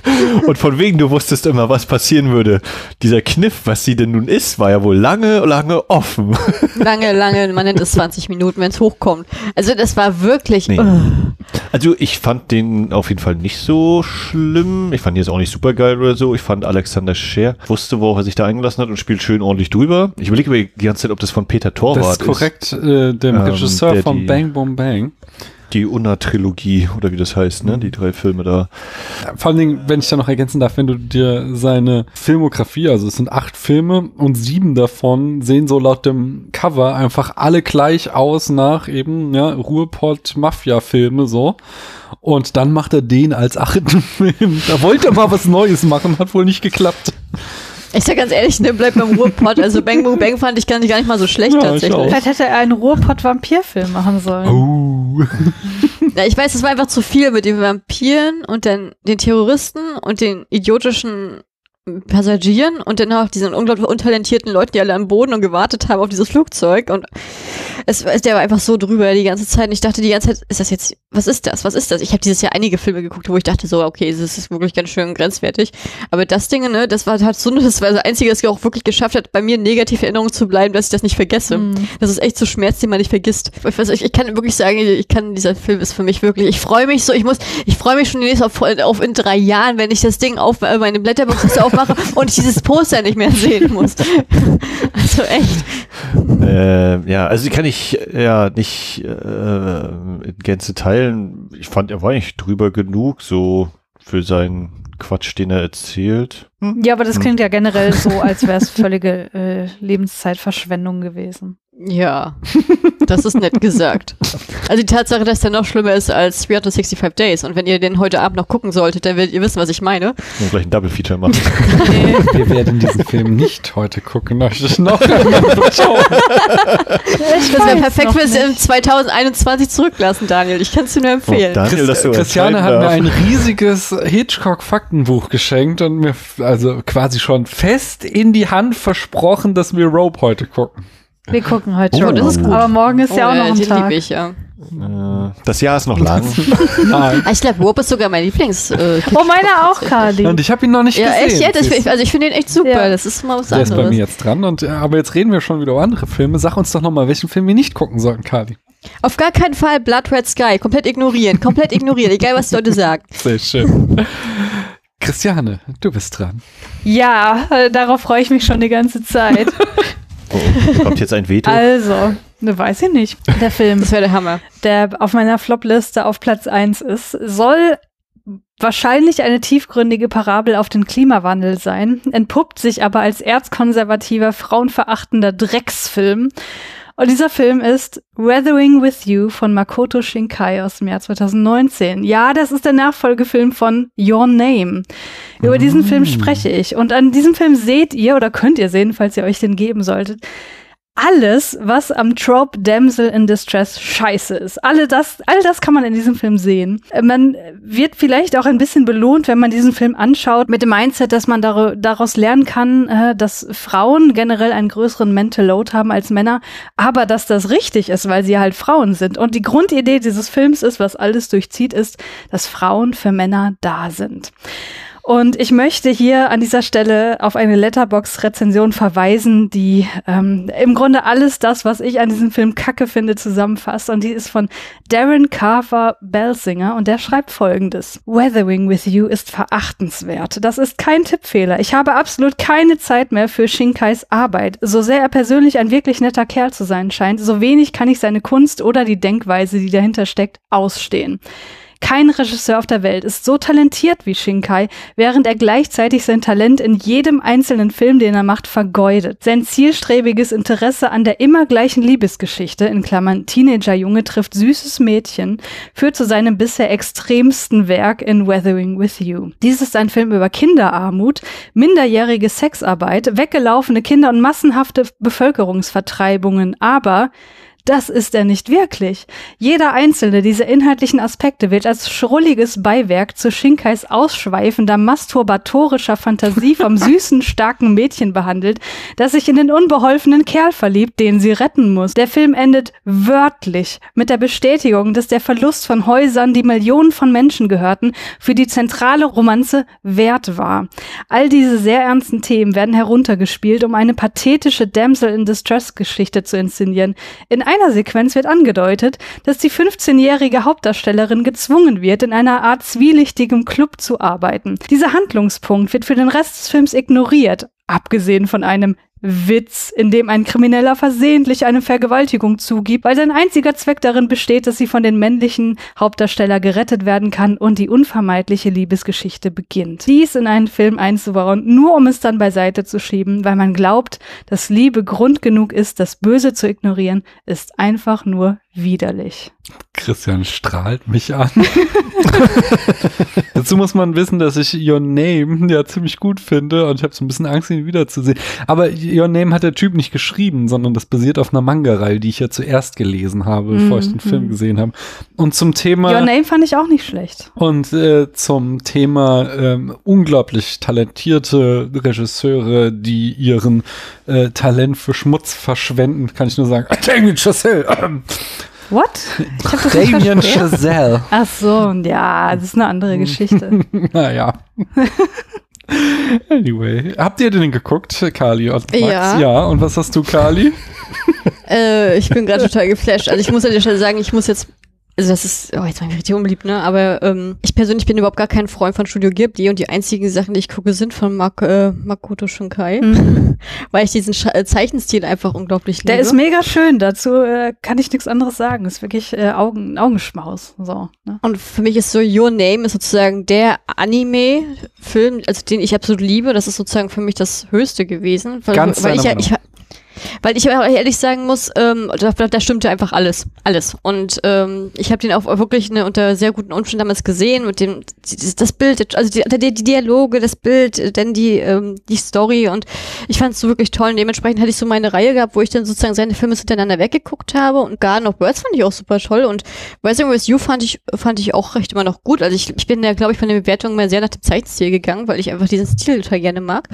Und von wegen, du wusstest immer, was passieren würde. Dieser Kniff, was sie denn nun ist, war ja wohl lange, lange offen. Lange, lange, man nennt es 20 Minuten, wenn es hochkommt. Also das war wirklich, Nee. Also ich fand den auf jeden Fall nicht so schlimm. Ich fand ihn jetzt auch nicht super geil oder so. Ich fand Alexander Scher wusste, worauf er sich da eingelassen hat und spielt schön ordentlich drüber. Ich überlege mir die ganze Zeit, ob das von Peter Torwart Das ist korrekt, äh, dem Ähm, Regisseur der von die- Bang Boom Bang. Die Unna-Trilogie oder wie das heißt, ne? Die drei Filme da. Vor allen Dingen, wenn ich da noch ergänzen darf, wenn du dir seine Filmografie, also es sind acht Filme und sieben davon sehen so laut dem Cover einfach alle gleich aus nach eben, ja, Ruhrpott-Mafia-Filme so. Und dann macht er den als achten Film. Da wollte er mal was Neues machen, hat wohl nicht geklappt. Ich sag ganz ehrlich, ne, bleib beim Ruhrpott. Also Bang Boom Bang fand ich gar nicht, gar nicht mal so schlecht Ja, ich tatsächlich. Vielleicht hätte er einen Ruhrpott-Vampirfilm machen sollen. Oh. Ja, ich weiß, es war einfach zu viel mit den Vampiren und dann den Terroristen und den idiotischen Passagieren und dann auch diesen unglaublich untalentierten Leuten, die alle am Boden und gewartet haben auf dieses Flugzeug und es, der war einfach so drüber die ganze Zeit und ich dachte die ganze Zeit, ist das jetzt, was ist das, was ist das? Ich habe dieses Jahr einige Filme geguckt, wo ich dachte so, okay, das ist wirklich ganz schön grenzwertig, aber das Ding, ne, das war halt so, das war das Einzige, das auch wirklich geschafft hat, bei mir negativ in Erinnerung zu bleiben, dass ich das nicht vergesse. Das ist echt so Schmerz, den man nicht vergisst. Ich, weiß, ich, ich kann wirklich sagen, ich kann, dieser Film ist für mich wirklich, ich freue mich so, ich muss, ich freue mich schon demnächst auf, auf in drei Jahren, wenn ich das Ding auf, äh, meine Blätterbox aufmache und ich dieses Poster nicht mehr sehen muss. also echt. Äh, ja, also die kann ich äh, ja nicht äh, in Gänze teilen. Ich fand, er war eigentlich drüber genug, so für seinen Quatsch, den er erzählt. Hm? Ja, aber das klingt ja generell so, als wäre es völlige äh, Lebenszeitverschwendung gewesen. Ja, das ist nett gesagt. Also die Tatsache, dass der noch schlimmer ist als 365 Days und wenn ihr den heute Abend noch gucken solltet, dann werdet ihr wissen, was ich meine. Und gleich ein Double Feature machen. Wir werden diesen Film nicht heute gucken. Das ist noch. Das wäre perfekt, wenn wir es im 2021 zurücklassen, Daniel. Ich kann es dir nur empfehlen. Oh, Daniel, du Christiane hat entscheiden mir darf. ein riesiges Hitchcock-Faktenbuch geschenkt und mir also quasi schon fest in die Hand versprochen, dass wir Rope heute gucken. Wir gucken heute Oh, schon. das ist gut. Aber morgen ist ja auch Oh, noch ein den Tag. liebe ich, ja. Äh, Das Jahr ist noch lang. Nein. Ah, Ich glaube, Rope ist sogar mein Lieblings. Äh, Oh, meiner auch, Cardi. Und ich habe ihn noch nicht ja, gesehen. echt, Siehst du? also ich finde den echt super. Ja. Das ist mal was Der ist bei anderes. mir jetzt dran. Und, äh, aber jetzt reden wir schon wieder über andere Filme. Sag uns doch noch mal, welchen Film wir nicht gucken sollten, Kali. Auf gar keinen Fall Blood Red Sky. Komplett ignorieren. Komplett ignorieren. Egal, was die Leute sagen. Sehr schön. Christiane, du bist dran. Ja, äh, darauf freue ich mich schon die ganze Zeit. Oh, oh, kommt jetzt ein Veto? Also, ne, weiß ich nicht. Der Film, Das wäre der Hammer. der auf meiner Flop-Liste auf Platz 1 ist, soll wahrscheinlich eine tiefgründige Parabel auf den Klimawandel sein, entpuppt sich aber als erzkonservativer, frauenverachtender Drecksfilm. Und dieser Film ist Weathering with You von Makoto Shinkai aus dem Jahr 2019. Ja, das ist der Nachfolgefilm von Your Name. Über diesen Film spreche ich. Und an diesem Film seht ihr oder könnt ihr sehen, falls ihr euch den geben solltet, alles, was am Trope Damsel in Distress scheiße ist. Alle das, all das kann man in diesem Film sehen. Äh, Man wird vielleicht auch ein bisschen belohnt, wenn man diesen Film anschaut, mit dem Mindset, dass man dar daraus lernen kann, äh, dass Frauen generell einen größeren Mental Load haben als Männer, aber dass das richtig ist, weil sie halt Frauen sind. Und die Grundidee dieses Films ist, was alles durchzieht, ist, dass Frauen für Männer da sind. Und ich möchte hier an dieser Stelle auf eine Letterbox-Rezension verweisen, die ähm, im Grunde alles das, was ich an diesem Film kacke finde, zusammenfasst. Und die ist von Darren Carver Belsinger und der schreibt folgendes. Weathering with You ist verachtenswert. Das ist kein Tippfehler. Ich habe absolut keine Zeit mehr für Shinkais Arbeit. So sehr er persönlich ein wirklich netter Kerl zu sein scheint, so wenig kann ich seine Kunst oder die Denkweise, die dahinter steckt, ausstehen. Kein Regisseur auf der Welt ist so talentiert wie Shinkai, während er gleichzeitig sein Talent in jedem einzelnen Film, den er macht, vergeudet. Sein zielstrebiges Interesse an der immer gleichen Liebesgeschichte, in Klammern Teenagerjunge trifft süßes Mädchen, führt zu seinem bisher extremsten Werk in Weathering with You. Dies ist ein Film über Kinderarmut, minderjährige Sexarbeit, weggelaufene Kinder und massenhafte Bevölkerungsvertreibungen, aber Das ist er nicht wirklich. Jeder einzelne dieser inhaltlichen Aspekte wird als schrulliges Beiwerk zu Shinkais ausschweifender, masturbatorischer Fantasie vom süßen, starken Mädchen behandelt, das sich in den unbeholfenen Kerl verliebt, den sie retten muss. Der Film endet wörtlich mit der Bestätigung, dass der Verlust von Häusern, die Millionen von Menschen gehörten, für die zentrale Romanze wert war. All diese sehr ernsten Themen werden heruntergespielt, um eine pathetische Damsel in Distress Geschichte zu inszenieren. In einer Sequenz wird angedeutet, dass die 15-jährige Hauptdarstellerin gezwungen wird, in einer Art zwielichtigem Club zu arbeiten. Dieser Handlungspunkt wird für den Rest des Films ignoriert, abgesehen von einem Witz, in dem ein Krimineller versehentlich eine Vergewaltigung zugibt, weil sein einziger Zweck darin besteht, dass sie von den männlichen Hauptdarsteller gerettet werden kann und die unvermeidliche Liebesgeschichte beginnt. Dies in einen Film einzubauen, nur um es dann beiseite zu schieben, weil man glaubt, dass Liebe Grund genug ist, das Böse zu ignorieren, ist einfach nur widerlich. Christian strahlt mich an. Dazu muss man wissen, dass ich Your Name ja ziemlich gut finde und ich habe so ein bisschen Angst, ihn wiederzusehen. Aber Your Name hat der Typ nicht geschrieben, sondern das basiert auf einer Manga-Reihe, die ich ja zuerst gelesen habe, Mhm, bevor ich den Film mhm. gesehen habe. Und zum Thema Your Name fand ich auch nicht schlecht. und äh, zum Thema ähm, unglaublich talentierte Regisseure, die ihren äh, Talent für Schmutz verschwenden, kann ich nur sagen, Damien Chazelle. What? Ich hab das nicht Damien. Chazelle. Ach so, ja, das ist eine andere Geschichte. naja. anyway. Habt ihr den geguckt, Kali und Max? Ja. Ja, und was hast du, Kali? Äh, ich bin gerade total geflasht. Also ich muss an der Stelle sagen, ich muss jetzt, also das ist, oh, jetzt war ich richtig unbeliebt, ne? Aber ähm, ich persönlich bin überhaupt gar kein Freund von Studio Ghibli und die einzigen Sachen, die ich gucke, sind von Mak äh, Makoto Shinkai, Mhm. weil ich diesen Sch äh, Zeichenstil einfach unglaublich liebe. Der ist mega schön, dazu äh, kann ich nichts anderes sagen. Ist wirklich äh, Augen, Augenschmaus. So, ne? Und für mich ist so Your Name ist sozusagen der Anime-Film, also den ich absolut liebe. Das ist sozusagen für mich das Höchste gewesen. Weil, Ganz weil ich ja, ich, weil ich aber ehrlich sagen muss, ähm, da, da stimmte einfach alles, alles. Und ähm, ich habe den auch wirklich ne, unter sehr guten Umständen damals gesehen mit dem das Bild, also die, die, Dialoge, das Bild, dann die ähm, die Story und ich fand es so wirklich toll. Und dementsprechend hatte ich so meine Reihe gehabt, wo ich dann sozusagen seine Filme hintereinander weggeguckt habe und Garden of Birds fand ich auch super toll und Rising with You fand ich fand ich auch recht immer noch gut. Also ich, ich bin ja glaube ich von der Bewertung mal sehr nach dem Zeichenstil gegangen, weil ich einfach diesen Stil total gerne mag.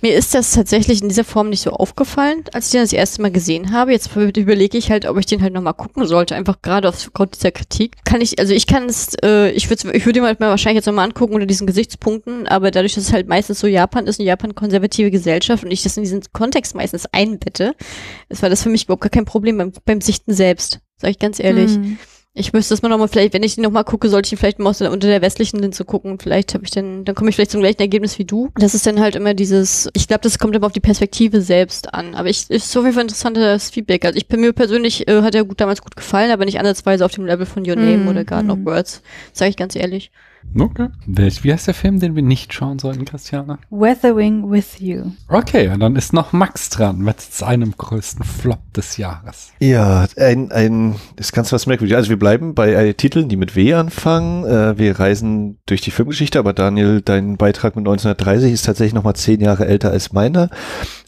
Mir ist das tatsächlich in dieser Form nicht so aufgefallen, als ich den das erste Mal gesehen habe. Jetzt überlege ich halt, ob ich den halt nochmal gucken sollte, einfach gerade aufgrund dieser Kritik. Kann ich, also ich kann es, äh, ich würde ich würde ihn halt mal wahrscheinlich jetzt nochmal angucken unter diesen Gesichtspunkten, aber dadurch, dass es halt meistens so Japan ist, eine Japan konservative Gesellschaft und ich das in diesen Kontext meistens einbette, es war das für mich überhaupt gar kein Problem beim, beim Sichten selbst. Sag ich ganz ehrlich. Mhm. Ich müsste das mal nochmal, vielleicht, wenn ich den nochmal gucke, sollte ich ihn vielleicht mal aus der, unter der westlichen Linse gucken. Vielleicht habe ich dann, dann komme ich vielleicht zum gleichen Ergebnis wie du. Das ist dann halt immer dieses, ich glaube, das kommt aber auf die Perspektive selbst an. Aber ich, ist auf jeden Fall interessantes Feedback. Also ich mir persönlich, äh, hat er gut damals gut gefallen, aber nicht ansatzweise auf dem Level von Your Name Mhm, oder Garden of mhm. Words. Sage ich ganz ehrlich. Okay. Welch, wie heißt der Film, den wir nicht schauen sollten, Christiane? Weathering with You. Okay, und dann ist noch Max dran mit seinem größten Flop des Jahres. Ja, ein, ein, ist ganz was merkwürdig. Also wir bleiben bei äh, Titeln, die mit W anfangen. Äh, wir reisen durch die Filmgeschichte, aber Daniel, dein Beitrag mit 1930 ist tatsächlich noch mal zehn Jahre älter als meiner.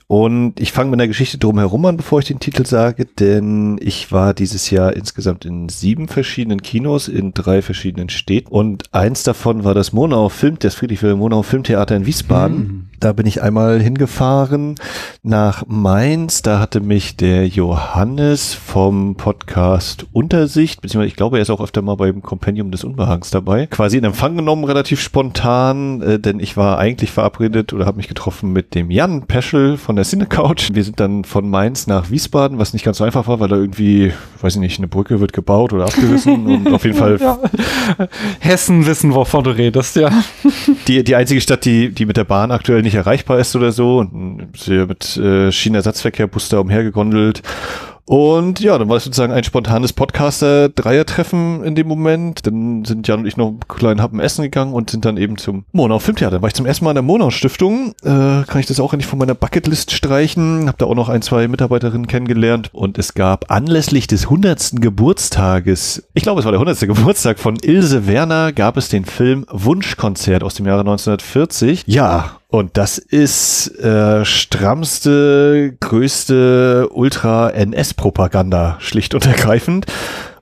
Und ich fange mit einer Geschichte drumherum an, bevor ich den Titel sage, denn ich war dieses Jahr insgesamt in sieben verschiedenen Kinos in drei verschiedenen Städten und eins davon war das Monau Film, das Friedrich Monau Filmtheater in Wiesbaden. Hm. Da bin ich einmal hingefahren nach Mainz. Da hatte mich der Johannes vom Podcast Untersicht, beziehungsweise ich glaube, er ist auch öfter mal beim Kompendium des Unbehagens dabei, quasi in Empfang genommen, relativ spontan, äh, denn ich war eigentlich verabredet oder habe mich getroffen mit dem Jan Peschel von der Cinecouch. Wir sind dann von Mainz nach Wiesbaden, was nicht ganz so einfach war, weil da irgendwie, weiß ich nicht, eine Brücke wird gebaut oder abgerissen und auf jeden Fall Ja. Hessen wissen, wovon du redest, ja. die, die einzige Stadt, die, die mit der Bahn aktuell nicht erreichbar ist oder so. Und sie mit äh, Schienenersatzverkehr, Bus umhergegondelt. Und ja, dann war es sozusagen ein spontanes Podcaster-Dreier-Treffen in dem Moment. Dann sind Jan und ich noch einen kleinen Happen essen gegangen und sind dann eben zum Monau Filmtheater. Dann war ich zum ersten Mal in der Monau Stiftung. Äh, kann ich das auch endlich von meiner Bucketlist streichen. Hab da auch noch ein, zwei Mitarbeiterinnen kennengelernt. Und es gab anlässlich des 100. Geburtstages, ich glaube es war der 100. Geburtstag von Ilse Werner, gab es den Film Wunschkonzert aus dem Jahre 1940. Ja, Und das ist äh, strammste, größte Ultra-NS-Propaganda, schlicht und ergreifend.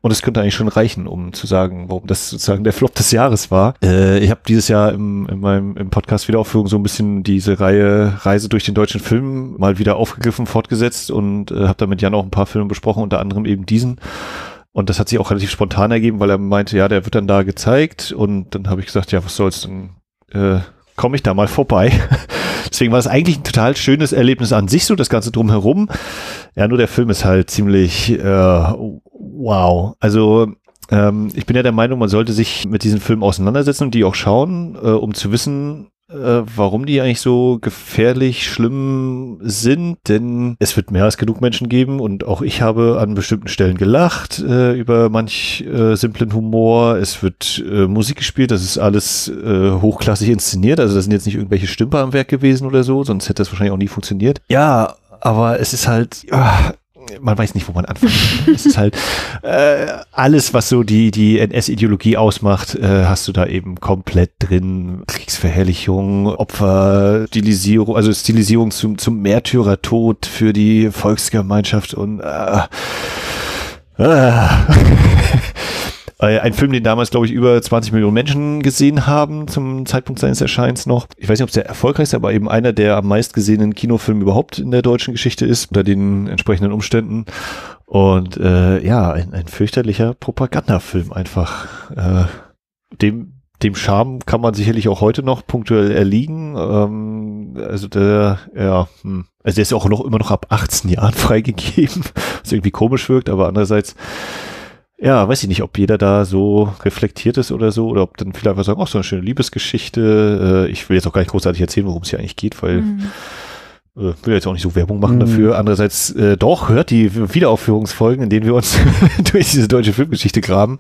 Und es könnte eigentlich schon reichen, um zu sagen, warum das sozusagen der Flop des Jahres war. Äh, ich habe dieses Jahr im, in meinem im Podcast Wiederaufführung so ein bisschen diese Reihe Reise durch den deutschen Film mal wieder aufgegriffen, fortgesetzt und äh, habe da mit Jan auch ein paar Filme besprochen, unter anderem eben diesen. Und das hat sich auch relativ spontan ergeben, weil er meinte, ja, der wird dann da gezeigt. Und dann habe ich gesagt, ja, was soll's, dann äh, komme ich da mal vorbei. Deswegen war es eigentlich ein total schönes Erlebnis an sich, so das Ganze drumherum. Ja, nur der Film ist halt ziemlich äh, wow. Also ähm, ich bin ja der Meinung, man sollte sich mit diesen Filmen auseinandersetzen und die auch schauen, äh, um zu wissen, warum die eigentlich so gefährlich schlimm sind, denn es wird mehr als genug Menschen geben und auch ich habe an bestimmten Stellen gelacht äh, über manch äh, simplen Humor. Es wird äh, Musik gespielt, das ist alles äh, hochklassig inszeniert, also das sind jetzt nicht irgendwelche Stümper am Werk gewesen oder so, sonst hätte das wahrscheinlich auch nie funktioniert. Ja, aber es ist halt, ah, man weiß nicht, wo man anfangen kann. es ist halt äh, alles, was so die, die NS-Ideologie ausmacht, äh, hast du da eben komplett drin. Kriegsverherrlichung, Opfer, Stilisierung, also Stilisierung zum, zum Märtyrertod für die Volksgemeinschaft und äh, äh. Äh, ein Film, den damals, glaube ich, über 20 Millionen Menschen gesehen haben zum Zeitpunkt seines Erscheins noch. Ich weiß nicht, ob es der erfolgreichste, aber eben einer der am meist gesehenen Kinofilme überhaupt in der deutschen Geschichte ist, unter den entsprechenden Umständen. Und äh, ja, ein, ein fürchterlicher Propagandafilm einfach. Äh, dem, dem Charme kann man sicherlich auch heute noch punktuell erliegen. Ähm, also der, ja, hm. also der ist ja auch noch immer noch ab 18 Jahren freigegeben, was irgendwie komisch wirkt, aber andererseits ja, weiß ich nicht, ob jeder da so reflektiert ist oder so, oder ob dann viele einfach sagen, oh, so eine schöne Liebesgeschichte. Äh, ich will jetzt auch gar nicht großartig erzählen, worum es hier eigentlich geht, weil mhm. äh, will jetzt auch nicht so Werbung machen mhm. dafür. Andererseits äh, doch, hört die Wiederaufführungsfolgen, in denen wir uns durch diese deutsche Filmgeschichte graben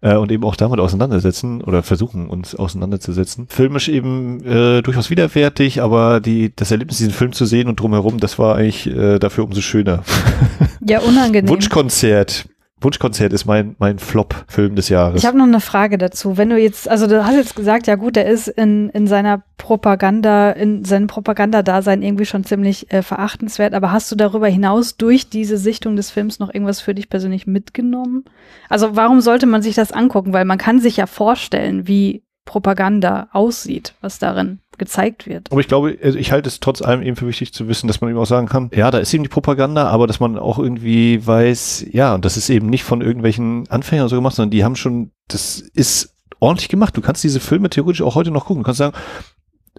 äh, und eben auch damit auseinandersetzen oder versuchen, uns auseinanderzusetzen. Filmisch eben äh, durchaus widerwärtig, aber die, das Erlebnis, diesen Film zu sehen und drumherum, das war eigentlich äh, dafür umso schöner. Ja, unangenehm. Wunschkonzert Wunschkonzert ist mein, mein Flop-Film des Jahres. Ich habe noch eine Frage dazu. Wenn du jetzt, also du hast jetzt gesagt, ja gut, der ist in, in seiner Propaganda, in seinem Propagandadasein irgendwie schon ziemlich äh, verachtenswert, aber hast du darüber hinaus durch diese Sichtung des Films noch irgendwas für dich persönlich mitgenommen? Also warum sollte man sich das angucken? Weil man kann sich ja vorstellen, wie Propaganda aussieht, was darin gezeigt wird. Aber ich glaube, also ich halte es trotz allem eben für wichtig zu wissen, dass man eben auch sagen kann, ja, da ist eben die Propaganda, aber dass man auch irgendwie weiß, ja, und das ist eben nicht von irgendwelchen Anfängern so gemacht, sondern die haben schon, das ist ordentlich gemacht. Du kannst diese Filme theoretisch auch heute noch gucken. Du kannst sagen,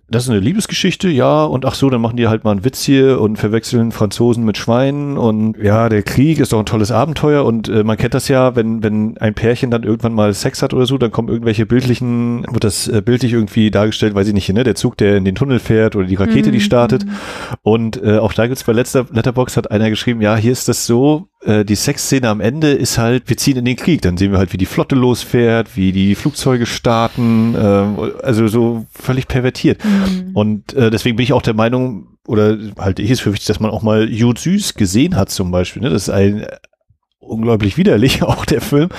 das ist eine Liebesgeschichte, ja, und ach so, dann machen die halt mal einen Witz hier und verwechseln Franzosen mit Schweinen und ja, der Krieg ist doch ein tolles Abenteuer und äh, man kennt das ja, wenn, wenn ein Pärchen dann irgendwann mal Sex hat oder so, dann kommen irgendwelche bildlichen, wird das äh, bildlich irgendwie dargestellt, weiß ich nicht, ne, der Zug, der in den Tunnel fährt oder die Rakete, die mhm. startet und äh, auch da gibt's bei letzter Letterbox hat einer geschrieben, ja, hier ist das so, äh, die Sexszene am Ende ist halt, wir ziehen in den Krieg. Dann sehen wir halt, wie die Flotte losfährt, wie die Flugzeuge starten, äh, also so völlig pervertiert. Mhm. Und äh, deswegen bin ich auch der Meinung, oder halte ich es für wichtig, dass man auch mal Jude Süß gesehen hat zum Beispiel. Ne? Das ist ein unglaublich widerlich, auch der Film.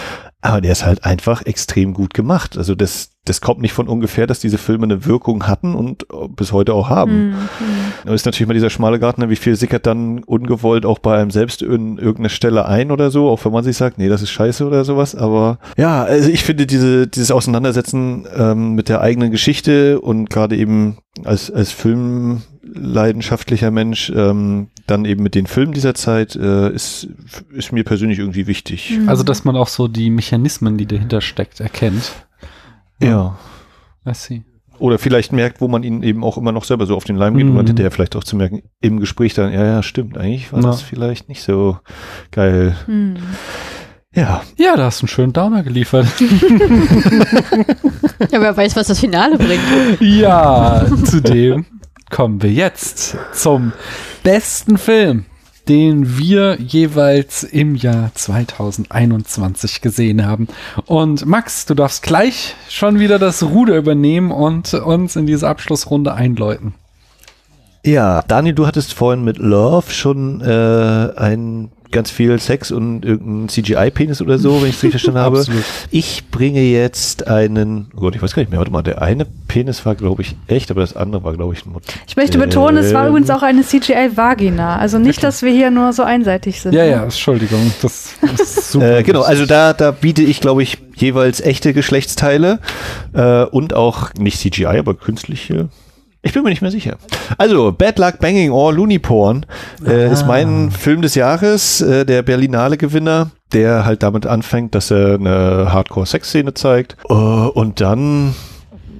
Aber der ist halt einfach extrem gut gemacht. Also das, das kommt nicht von ungefähr, dass diese Filme eine Wirkung hatten und bis heute auch haben. Mhm. Da ist natürlich mal dieser schmale Garten, wie viel sickert dann ungewollt auch bei einem selbst in irgendeine Stelle ein oder so, auch wenn man sich sagt, nee, das ist scheiße oder sowas. Aber ja, also ich finde diese, dieses Auseinandersetzen ähm, mit der eigenen Geschichte und gerade eben als, als filmleidenschaftlicher Mensch ähm, dann eben mit den Filmen dieser Zeit äh, ist, ist mir persönlich irgendwie wichtig. Mhm. Also, dass man auch so die Mechanismen, die dahinter steckt, erkennt. Ja. ja. I see. Oder vielleicht merkt, wo man ihn eben auch immer noch selber so auf den Leim geht mhm. und dann hinterher vielleicht auch zu merken, im Gespräch dann, ja, ja, stimmt, eigentlich war ja. das vielleicht nicht so geil. Mhm. Ja. Ja, da hast du einen schönen Downer geliefert. ja, wer weiß, was das Finale bringt. Ja, zudem kommen wir jetzt zum besten Film, den wir jeweils im Jahr 2021 gesehen haben. Und Max, du darfst gleich schon wieder das Ruder übernehmen und uns in diese Abschlussrunde einläuten. Ja, Daniel, du hattest vorhin mit Love schon äh, einen ganz viel Sex und irgendein CGI-Penis oder so, wenn ich es richtig verstanden habe. Absolut. Ich bringe jetzt einen, oh Gott, ich weiß gar nicht mehr, warte mal, der eine Penis war, glaube ich, echt, aber das andere war, glaube ich, ein Modell. Ich möchte betonen, es war übrigens auch eine CGI-Vagina. Also nicht, dass wir hier nur so einseitig sind. Ja, ne? ja, Entschuldigung. Das ist super. Äh, genau, also da, da biete ich, glaube ich, jeweils echte Geschlechtsteile äh, und auch nicht CGI, aber künstliche. Ich bin mir nicht mehr sicher. Also, Bad Luck Banging or Looney Porn äh, ist mein Film des Jahres, äh, der Berlinale-Gewinner, der halt damit anfängt, dass er eine Hardcore-Sex-Szene zeigt äh, und dann,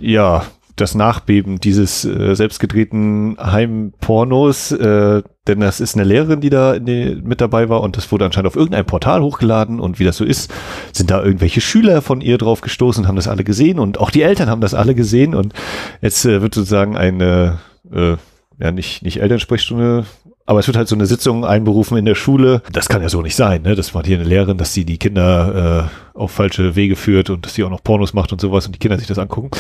ja, das Nachbeben dieses äh, selbstgedrehten Heimpornos, äh, denn das ist eine Lehrerin, die da die, mit dabei war und das wurde anscheinend auf irgendein Portal hochgeladen und wie das so ist, sind da irgendwelche Schüler von ihr drauf gestoßen, haben das alle gesehen und auch die Eltern haben das alle gesehen und jetzt äh, wird sozusagen eine, äh, ja nicht, nicht Elternsprechstunde, aber es wird halt so eine Sitzung einberufen in der Schule. Das kann ja so nicht sein, ne? Das macht hier eine Lehrerin, dass sie die Kinder äh, auf falsche Wege führt und dass sie auch noch Pornos macht und sowas und die Kinder sich das angucken.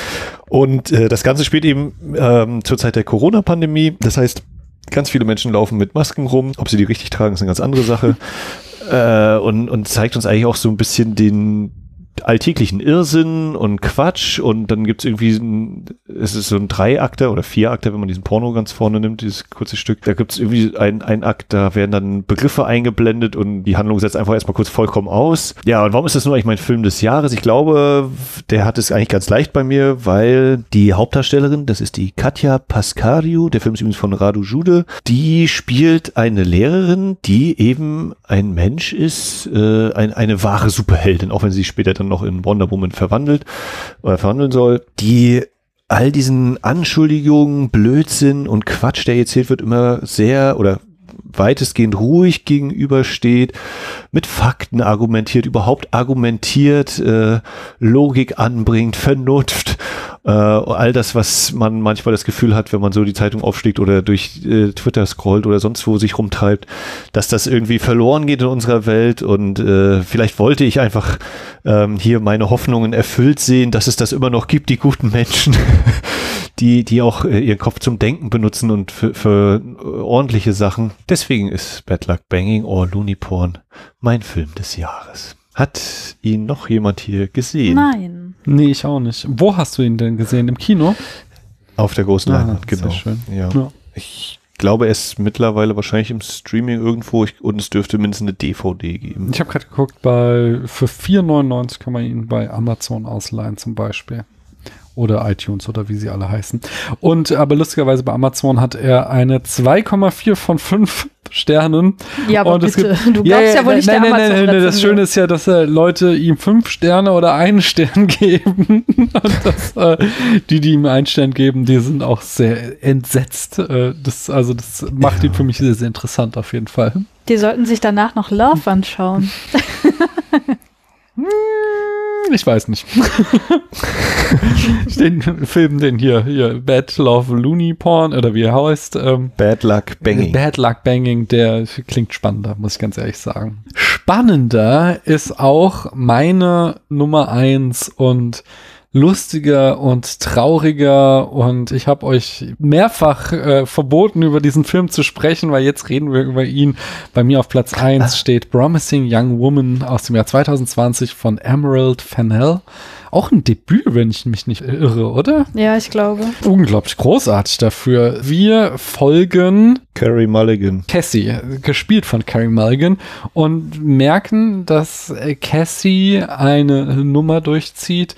Und äh, das Ganze spielt eben ähm, zur Zeit der Corona-Pandemie. Das heißt, ganz viele Menschen laufen mit Masken rum. Ob sie die richtig tragen, ist eine ganz andere Sache. äh, und, und zeigt uns eigentlich auch so ein bisschen den alltäglichen Irrsinn und Quatsch und dann gibt's irgendwie ein, es ist so ein Dreiakter oder Vierakter, wenn man diesen Porno ganz vorne nimmt, dieses kurze Stück. Da gibt's irgendwie ein, ein Akt, da werden dann Begriffe eingeblendet und die Handlung setzt einfach erstmal kurz vollkommen aus. Ja, und warum ist das nur eigentlich mein Film des Jahres? Ich glaube, der hat es eigentlich ganz leicht bei mir, weil die Hauptdarstellerin, das ist die Katja Pascariu, der Film ist übrigens von Radu Jude, die spielt eine Lehrerin, die eben ein Mensch ist, äh, ein, eine wahre Superheldin, auch wenn sie sich später dann noch in Wonder Woman verwandelt oder verwandeln soll, die all diesen Anschuldigungen, Blödsinn und Quatsch, der erzählt wird, immer sehr oder weitestgehend ruhig gegenübersteht, mit Fakten argumentiert, überhaupt argumentiert, äh, Logik anbringt, Vernunft, äh, all das, was man manchmal das Gefühl hat, wenn man so die Zeitung aufschlägt oder durch äh, Twitter scrollt oder sonst wo sich rumtreibt, dass das irgendwie verloren geht in unserer Welt und äh, vielleicht wollte ich einfach ähm, hier meine Hoffnungen erfüllt sehen, dass es das immer noch gibt, die guten Menschen, die, die auch äh, ihren Kopf zum Denken benutzen und für, für äh, ordentliche Sachen. Deswegen ist Bad Luck Banging or Looney Porn mein Film des Jahres. Hat ihn noch jemand hier gesehen? Nein. Nee, ich auch nicht. Wo hast du ihn denn gesehen? Im Kino? Auf der großen Ah, Leinwand, sehr genau. schön. Ja. Ja. Ich glaube, er ist mittlerweile wahrscheinlich im Streaming irgendwo ich, und es dürfte mindestens eine DVD geben. Ich habe gerade geguckt, bei für 4,99 kann man ihn bei Amazon ausleihen zum Beispiel. Oder iTunes oder wie sie alle heißen. Und aber lustigerweise bei Amazon hat er eine 2,4 von 5 Sternen. Ja, aber Und es bitte. du glaubst ja, wohl nicht nein, der nein, nein, nein, Das Schöne ist ja, dass äh, Leute ihm 5 Sterne oder einen Stern geben. Und das, äh, die, die ihm einen Stern geben, die sind auch sehr entsetzt. Äh, das, also das macht ihn für mich sehr, sehr interessant auf jeden Fall. Die sollten sich danach noch Love anschauen. Ich weiß nicht. den Film, den hier, hier, Bad Love Looney Porn, oder wie er heißt, ähm, Bad Luck Banging. Bad Luck Banging, der klingt spannender, muss ich ganz ehrlich sagen. Spannender ist auch meine Nummer eins und lustiger und trauriger und ich habe euch mehrfach äh, verboten, über diesen Film zu sprechen, weil jetzt reden wir über ihn. Bei mir auf Platz eins steht Promising Young Woman aus dem Jahr 2020 von Emerald Fennell. Auch ein Debüt, wenn ich mich nicht irre, oder? Ja, ich glaube. Unglaublich großartig dafür. Wir folgen Carrie Mulligan. Cassie, gespielt von Carrie Mulligan, und merken, dass Cassie eine Nummer durchzieht,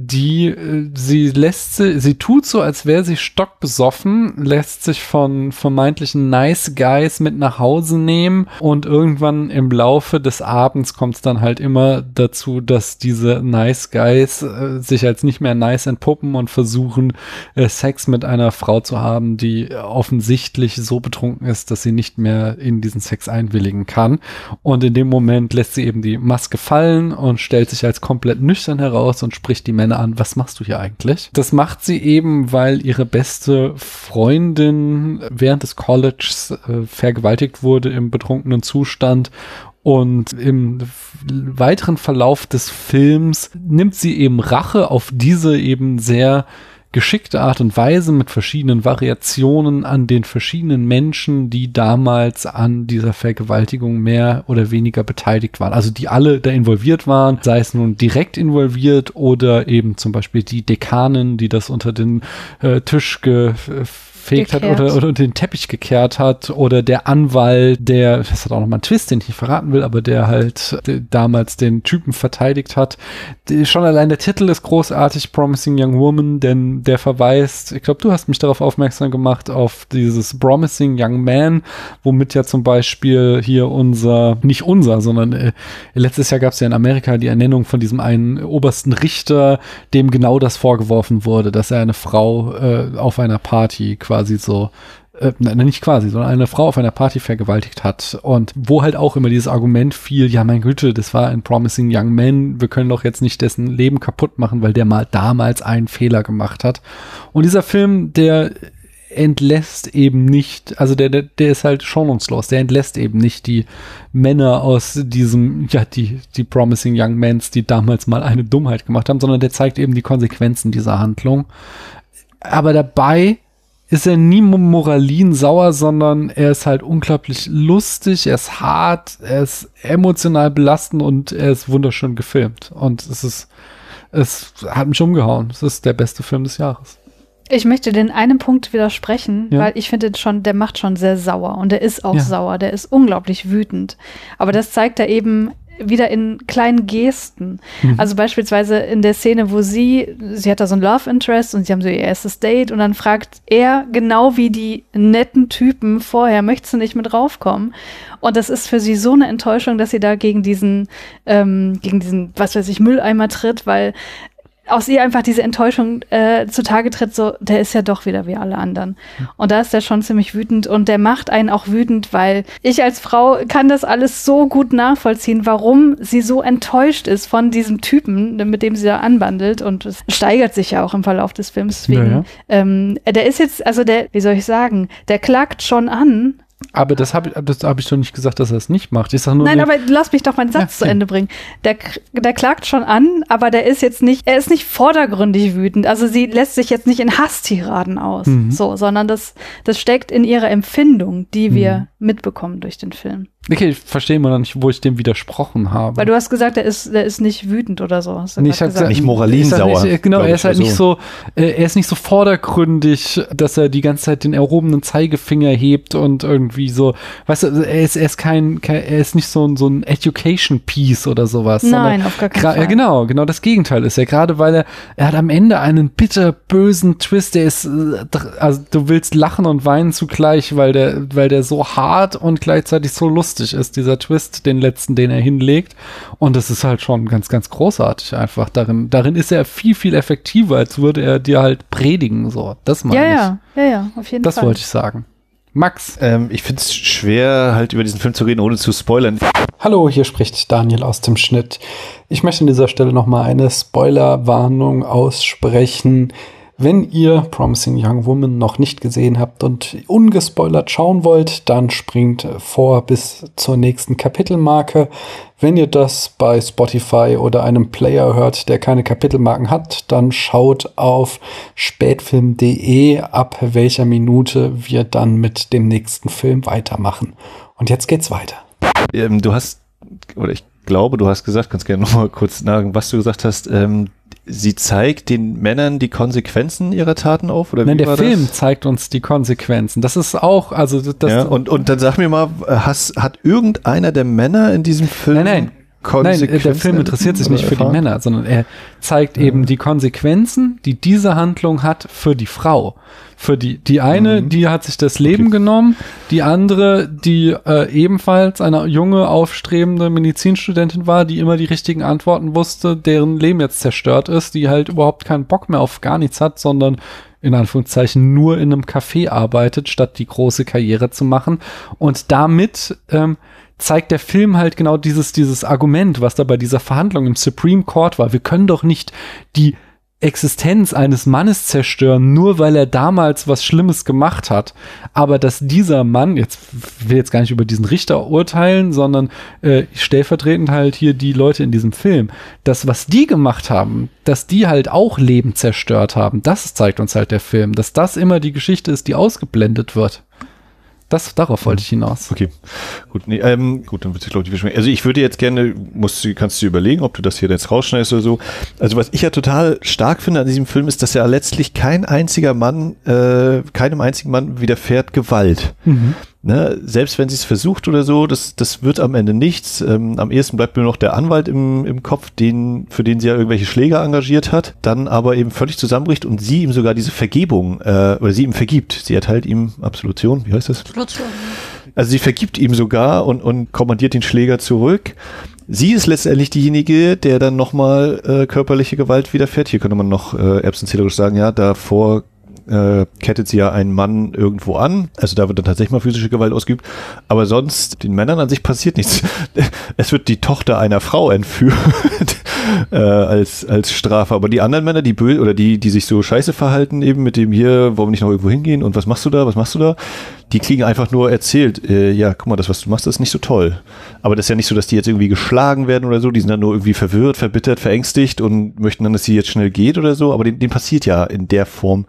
die äh, sie lässt sie, sie tut so, als wäre sie stockbesoffen, lässt sich von vermeintlichen Nice Guys mit nach Hause nehmen und irgendwann im Laufe des Abends kommt es dann halt immer dazu, dass diese Nice Guys äh, sich als nicht mehr nice entpuppen und versuchen, äh, Sex mit einer Frau zu haben, die offensichtlich so betrunken ist, dass sie nicht mehr in diesen Sex einwilligen kann. Und in dem Moment lässt sie eben die Maske fallen und stellt sich als komplett nüchtern heraus und spricht die Männer an, was machst du hier eigentlich? Das macht sie eben, weil ihre beste Freundin während des Colleges äh, vergewaltigt wurde im betrunkenen Zustand und im weiteren Verlauf des Films nimmt sie eben Rache auf diese eben sehr geschickte Art und Weise mit verschiedenen Variationen an den verschiedenen Menschen, die damals an dieser Vergewaltigung mehr oder weniger beteiligt waren. Also die alle da involviert waren, sei es nun direkt involviert oder eben zum Beispiel die Dekanin, die das unter den äh, Tisch ge gefegt hat oder, oder den Teppich gekehrt hat oder der Anwalt, der, das hat auch nochmal einen Twist, den ich nicht verraten will, aber der halt der damals den Typen verteidigt hat. Die, schon allein der Titel ist großartig, Promising Young Woman, denn der verweist, ich glaube, du hast mich darauf aufmerksam gemacht, auf dieses Promising Young Man, womit ja zum Beispiel hier unser, nicht unser, sondern äh, letztes Jahr gab es ja in Amerika die Ernennung von diesem einen obersten Richter, dem genau das vorgeworfen wurde, dass er eine Frau äh, auf einer Party quasi so, äh, nicht quasi, sondern eine Frau auf einer Party vergewaltigt hat. Und wo halt auch immer dieses Argument fiel, ja mein Güte, das war ein promising young man, wir können doch jetzt nicht dessen Leben kaputt machen, weil der mal damals einen Fehler gemacht hat. Und dieser Film, der entlässt eben nicht, also der, der, der ist halt schonungslos, der entlässt eben nicht die Männer aus diesem, ja, die, die Promising Young Mans, die damals mal eine Dummheit gemacht haben, sondern der zeigt eben die Konsequenzen dieser Handlung. Aber dabei ist er nie moralin sauer, sondern er ist halt unglaublich lustig, er ist hart, er ist emotional belastend und er ist wunderschön gefilmt. Und es ist, es hat mich umgehauen. Es ist der beste Film des Jahres. Ich möchte den einen Punkt widersprechen, ja. weil ich finde schon, der macht schon sehr sauer und der ist auch ja. sauer, der ist unglaublich wütend. Aber das zeigt er eben wieder in kleinen Gesten. Mhm. Also beispielsweise in der Szene, wo sie, sie hat da so ein Love Interest und sie haben so ihr erstes Date und dann fragt er genau wie die netten Typen vorher, möchtest du nicht mit raufkommen? Und das ist für sie so eine Enttäuschung, dass sie da gegen diesen, ähm, gegen diesen, was weiß ich, Mülleimer tritt, weil aus ihr einfach diese Enttäuschung äh, zutage tritt, so, der ist ja doch wieder wie alle anderen. Und da ist er schon ziemlich wütend und der macht einen auch wütend, weil ich als Frau kann das alles so gut nachvollziehen, warum sie so enttäuscht ist von diesem Typen, mit dem sie da anbandelt und es steigert sich ja auch im Verlauf des Films. Deswegen, ja, ja. Ähm, der ist jetzt, also der, wie soll ich sagen, der klagt schon an, aber das habe das hab ich doch nicht gesagt, dass er es nicht macht. Ich sag nur Nein, aber lass mich doch meinen Satz ja, zu Ende bringen. Der, der klagt schon an, aber der ist jetzt nicht, er ist nicht vordergründig wütend. Also sie lässt sich jetzt nicht in Hasstiraden aus, mhm. so, sondern das, das steckt in ihrer Empfindung, die wir mhm. mitbekommen durch den Film. Okay, ich verstehe immer noch nicht, wo ich dem widersprochen habe. Weil du hast gesagt, er ist, er ist nicht wütend oder so. Hast du nee, ich gesagt. Gesagt, nicht moralinsauer. Nicht, genau, er ist halt nicht so, äh, er ist nicht so vordergründig, dass er die ganze Zeit den erhobenen Zeigefinger hebt und irgendwie so, weißt du, er ist, er ist kein, kein er ist nicht so ein, so ein Education Piece oder sowas. Nein, auf gar keinen Fall. Ja, genau, genau das Gegenteil ist er. Gerade weil er, er hat am Ende einen bitterbösen Twist, der ist, äh, also du willst lachen und weinen zugleich, weil der, weil der so hart und gleichzeitig so lustig lustig ist, dieser Twist, den letzten, den er hinlegt. Und das ist halt schon ganz, ganz großartig einfach. Darin, darin ist er viel, viel effektiver, als würde er dir halt predigen. So, das meine ja, ich. Ja, ja, ja, auf jeden das Fall. Das wollte ich sagen. Max. Ähm, ich finde es schwer, halt über diesen Film zu reden, ohne zu spoilern. Hallo, hier spricht Daniel aus dem Schnitt. Ich möchte an dieser Stelle nochmal eine Spoilerwarnung aussprechen. Wenn ihr Promising Young Woman noch nicht gesehen habt und ungespoilert schauen wollt, dann springt vor bis zur nächsten Kapitelmarke. Wenn ihr das bei Spotify oder einem Player hört, der keine Kapitelmarken hat, dann schaut auf spätfilm.de, ab welcher Minute wir dann mit dem nächsten Film weitermachen. Und jetzt geht's weiter. Ähm, du hast, oder ich glaube, du hast gesagt, kannst gerne nochmal kurz sagen, was du gesagt hast, ähm, sie zeigt den Männern die Konsequenzen ihrer Taten auf? Oder Nein, der Film das? zeigt uns die Konsequenzen. Das ist auch, also das. Ja, und, und dann sag mir mal, has, hat irgendeiner der Männer in diesem Film nein, nein. Nein, der Film interessiert sich nicht für die Männer, sondern er zeigt ja. eben die Konsequenzen, die diese Handlung hat für die Frau. Für die, die eine, mhm. die hat sich das Leben okay. genommen, die andere, die äh, ebenfalls eine junge, aufstrebende Medizinstudentin war, die immer die richtigen Antworten wusste, deren Leben jetzt zerstört ist, die halt überhaupt keinen Bock mehr auf gar nichts hat, sondern in Anführungszeichen nur in einem Café arbeitet, statt die große Karriere zu machen. Und damit ähm, zeigt der Film halt genau dieses, dieses Argument, was da bei dieser Verhandlung im Supreme Court war. Wir können doch nicht die Existenz eines Mannes zerstören, nur weil er damals was Schlimmes gemacht hat. Aber dass dieser Mann, jetzt will jetzt gar nicht über diesen Richter urteilen, sondern äh, stellvertretend halt hier die Leute in diesem Film, das, was die gemacht haben, dass die halt auch Leben zerstört haben, das zeigt uns halt der Film, dass das immer die Geschichte ist, die ausgeblendet wird. Das, darauf wollte ich hinaus. Okay, gut, nee, ähm, gut, dann wird sich glaube ich beschweren. Also ich würde jetzt gerne, musst du, kannst du dir überlegen, ob du das hier jetzt rausschneidest oder so. Also was ich ja total stark finde an diesem Film ist, dass ja letztlich kein einziger Mann, äh, keinem einzigen Mann widerfährt Gewalt. Mhm. Ne, selbst wenn sie es versucht oder so, das, das wird am Ende nichts. Ähm, am ehesten bleibt mir noch der Anwalt im, im Kopf, den, für den sie ja irgendwelche Schläger engagiert hat, dann aber eben völlig zusammenbricht und sie ihm sogar diese Vergebung, äh, oder sie ihm vergibt. Sie erteilt ihm Absolution, wie heißt das? Absolution. Also sie vergibt ihm sogar und, und kommandiert den Schläger zurück. Sie ist letztendlich diejenige, der dann nochmal äh, körperliche Gewalt widerfährt. Hier könnte man noch äh, erbsenzählerisch sagen, ja, davor äh, kettet sie ja einen Mann irgendwo an. Also da wird dann tatsächlich mal physische Gewalt ausgeübt. Aber sonst, den Männern an sich passiert nichts. Es wird die Tochter einer Frau entführt äh, als, als Strafe. Aber die anderen Männer, die böse oder die, die sich so scheiße verhalten, eben mit dem hier, wir nicht noch irgendwo hingehen und was machst du da, was machst du da? Die kriegen einfach nur erzählt, äh, ja, guck mal, das, was du machst, das ist nicht so toll. Aber das ist ja nicht so, dass die jetzt irgendwie geschlagen werden oder so, die sind dann nur irgendwie verwirrt, verbittert, verängstigt und möchten dann, dass sie jetzt schnell geht oder so. Aber denen, denen passiert ja in der Form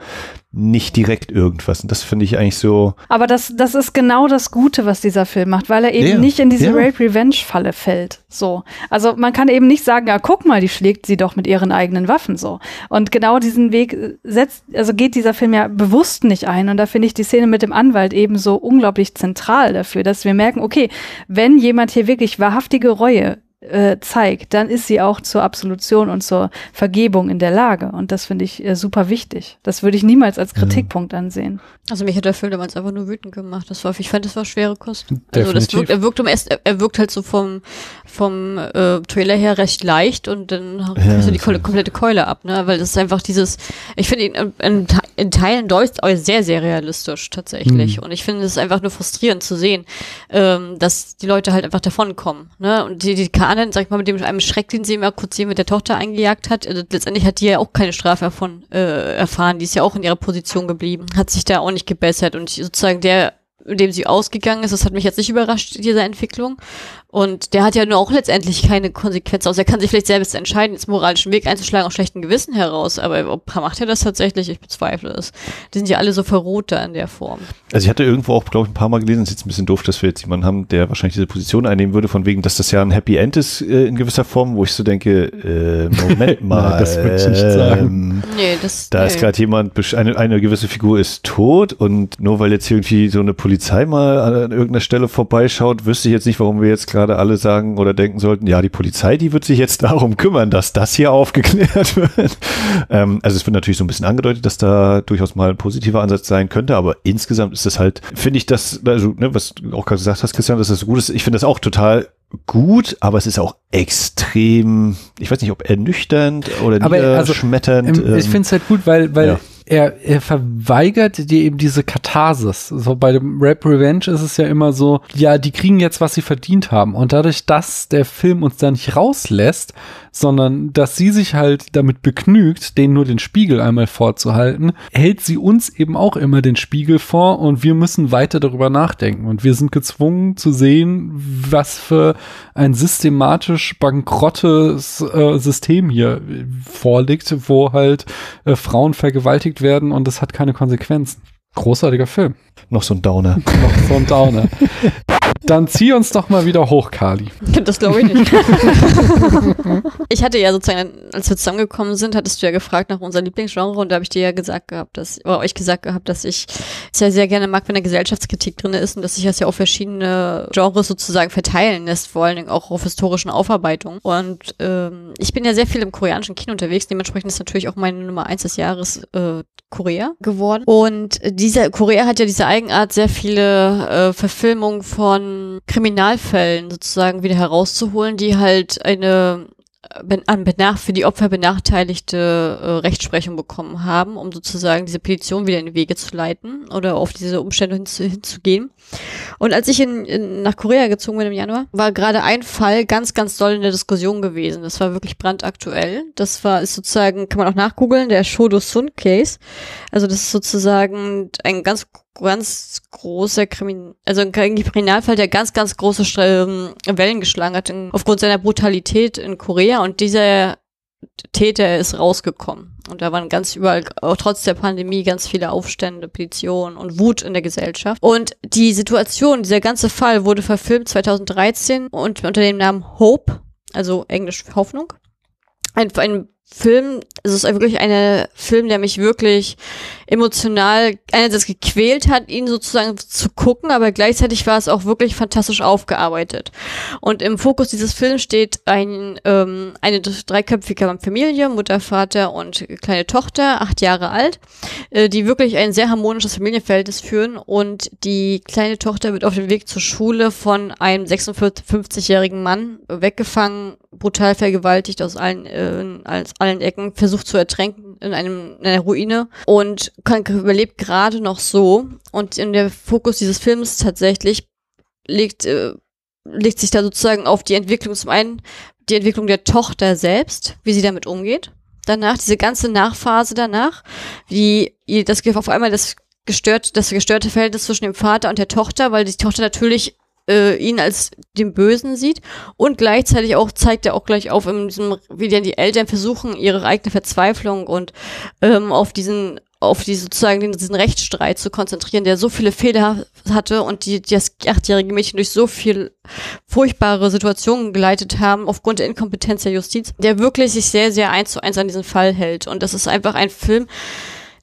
nicht direkt irgendwas. Und das finde ich eigentlich so. Aber das, das ist genau das Gute, was dieser Film macht, weil er eben Ja, nicht in diese ja. Rape-Revenge-Falle fällt. So. Also man kann eben nicht sagen, ja, guck mal, die schlägt sie doch mit ihren eigenen Waffen so. Und genau diesen Weg äh, setzt, also geht dieser Film ja bewusst nicht ein. Und da finde ich die Szene mit dem Anwalt eben so unglaublich zentral dafür, dass wir merken, okay, wenn jemand hier wirklich wahrhaftige Reue äh, zeigt, dann ist sie auch zur Absolution und zur Vergebung in der Lage. Und das finde ich äh, super wichtig. Das würde ich niemals als Kritikpunkt ansehen. Also mich hat der Film damals einfach nur wütend gemacht. Das war, ich fand, das war schwere Kost. Also das wirkt, er wirkt um erst, er wirkt halt so vom vom äh, Trailer her recht leicht und dann Ja, ja, die so. Keule, komplette Keule ab, ne? Weil das ist einfach dieses, ich finde ihn in, in, Te- in Teilen durchaus sehr, sehr realistisch tatsächlich. Mhm. Und ich finde es einfach nur frustrierend zu sehen, ähm, dass die Leute halt einfach davonkommen. Ne? Und die, die Kanen, sag ich mal, mit dem einem Schreck, den sie immer kurz hier mit der Tochter eingejagt hat, äh, letztendlich hat die ja auch keine Strafe davon äh, erfahren. Die ist ja auch in ihrer Position geblieben, hat sich da auch nicht gebessert. Und sozusagen der, mit dem sie ausgegangen ist, das hat mich jetzt nicht überrascht, diese Entwicklung. Und der hat ja nur auch letztendlich keine Konsequenz aus. Er kann sich vielleicht selbst entscheiden, jetzt moralischen Weg einzuschlagen aus schlechtem Gewissen heraus. Aber ob macht er das tatsächlich? Ich bezweifle es. Die sind ja alle so verroht da in der Form. Also ich hatte irgendwo auch, glaube ich, ein paar Mal gelesen, es ist jetzt ein bisschen doof, dass wir jetzt jemanden haben, der wahrscheinlich diese Position einnehmen würde, von wegen, dass das ja ein Happy End ist äh, in gewisser Form, wo ich so denke, äh, Moment mal. das würde ich nicht sagen. ähm, Nee, das. Da nee. ist gerade jemand, eine, eine gewisse Figur ist tot und nur weil jetzt irgendwie so eine Polizei mal an, an irgendeiner Stelle vorbeischaut, wüsste ich jetzt nicht, warum wir jetzt gerade alle sagen oder denken sollten, ja, die Polizei, die wird sich jetzt darum kümmern, dass das hier aufgeklärt wird. ähm, also es wird natürlich so ein bisschen angedeutet, dass da durchaus mal ein positiver Ansatz sein könnte, aber insgesamt ist das halt, finde ich das, also, ne, was du auch gerade gesagt hast, Christian, dass das so gut ist, ich finde das auch total gut, aber es ist auch extrem, ich weiß nicht, ob ernüchternd oder Aber, also, niederschmetternd. Ähm, ich ähm, finde es halt gut, weil, weil ja. Er, er verweigert dir eben diese Katharsis. So bei dem Rap Revenge ist es ja immer so, ja, die kriegen jetzt, was sie verdient haben. Und dadurch, dass der Film uns da nicht rauslässt, sondern dass sie sich halt damit begnügt, denen nur den Spiegel einmal vorzuhalten, hält sie uns eben auch immer den Spiegel vor und wir müssen weiter darüber nachdenken. Und wir sind gezwungen zu sehen, was für ein systematisch bankrottes äh, System hier vorliegt, wo halt äh, Frauen vergewaltigt werden und das hat keine Konsequenzen. Großartiger Film. noch so ein Downer. Noch so ein Downer. Dann zieh uns doch mal wieder hoch, Kali. Das glaube ich nicht. ich hatte ja sozusagen, als wir zusammengekommen sind, hattest du ja gefragt nach unserem Lieblingsgenre und da habe ich dir ja gesagt gehabt, dass, oder euch gesagt gehabt, dass ich es ja sehr gerne mag, wenn eine Gesellschaftskritik drin ist und dass sich das ja auf verschiedene Genres sozusagen verteilen lässt, vor allen Dingen auch auf historischen Aufarbeitungen. Und ähm, ich bin ja sehr viel im koreanischen Kino unterwegs, dementsprechend ist natürlich auch meine Nummer eins des Jahres äh, Korea geworden. Und dieser Korea hat ja diese Eigenart, sehr viele äh, Verfilmungen von Kriminalfällen sozusagen wieder herauszuholen, die halt eine ben- an benach für die Opfer benachteiligte äh, Rechtsprechung bekommen haben, um sozusagen diese Petition wieder in die Wege zu leiten oder auf diese Umstände hinzu, hinzugehen. Und als ich in, in, nach Korea gezogen bin im Januar, war gerade ein Fall ganz, ganz doll in der Diskussion gewesen. Das war wirklich brandaktuell. Das war ist sozusagen, kann man auch nachgoogeln, der Shodo Sun Case. Also das ist sozusagen ein ganz ganz großer Krimin also ein Kriminalfall, der ganz, ganz große ähm, Wellen geschlagen hat aufgrund seiner Brutalität in Korea und dieser Täter ist rausgekommen. Und da waren ganz überall, auch trotz der Pandemie, ganz viele Aufstände, Petitionen und Wut in der Gesellschaft. Und die Situation, dieser ganze Fall wurde verfilmt 2013 und unter dem Namen Hope, also Englisch Hoffnung. Ein, ein Film, es ist wirklich ein Film, der mich wirklich emotional einerseits gequält hat, ihn sozusagen zu gucken, aber gleichzeitig war es auch wirklich fantastisch aufgearbeitet. Und im Fokus dieses Films steht ein, ähm, eine dreiköpfige Familie, Mutter, Vater und kleine Tochter, acht Jahre alt, äh, die wirklich ein sehr harmonisches Familienverhältnis führen und die kleine Tochter wird auf dem Weg zur Schule von einem 56-jährigen Mann weggefangen, brutal vergewaltigt aus allen, äh, aus allen Ecken, versucht zu ertränken in einem in einer Ruine und überlebt gerade noch so. Und in der Fokus dieses Films tatsächlich legt, äh, legt sich da sozusagen auf die Entwicklung, zum einen die Entwicklung der Tochter selbst, wie sie damit umgeht. Danach, diese ganze Nachphase danach, wie ihr das auf einmal das gestört, das gestörte Verhältnis zwischen dem Vater und der Tochter, weil die Tochter natürlich äh, ihn als den Bösen sieht und gleichzeitig auch zeigt er auch gleich auf, in diesem, wie dann die Eltern versuchen, ihre eigene Verzweiflung und ähm, auf diesen auf die sozusagen diesen Rechtsstreit zu konzentrieren, der so viele Fehler hatte und die, die das achtjährige Mädchen durch so viel furchtbare Situationen geleitet haben aufgrund der Inkompetenz der Justiz, der wirklich sich sehr, sehr eins zu eins an diesen Fall hält. Und das ist einfach ein Film,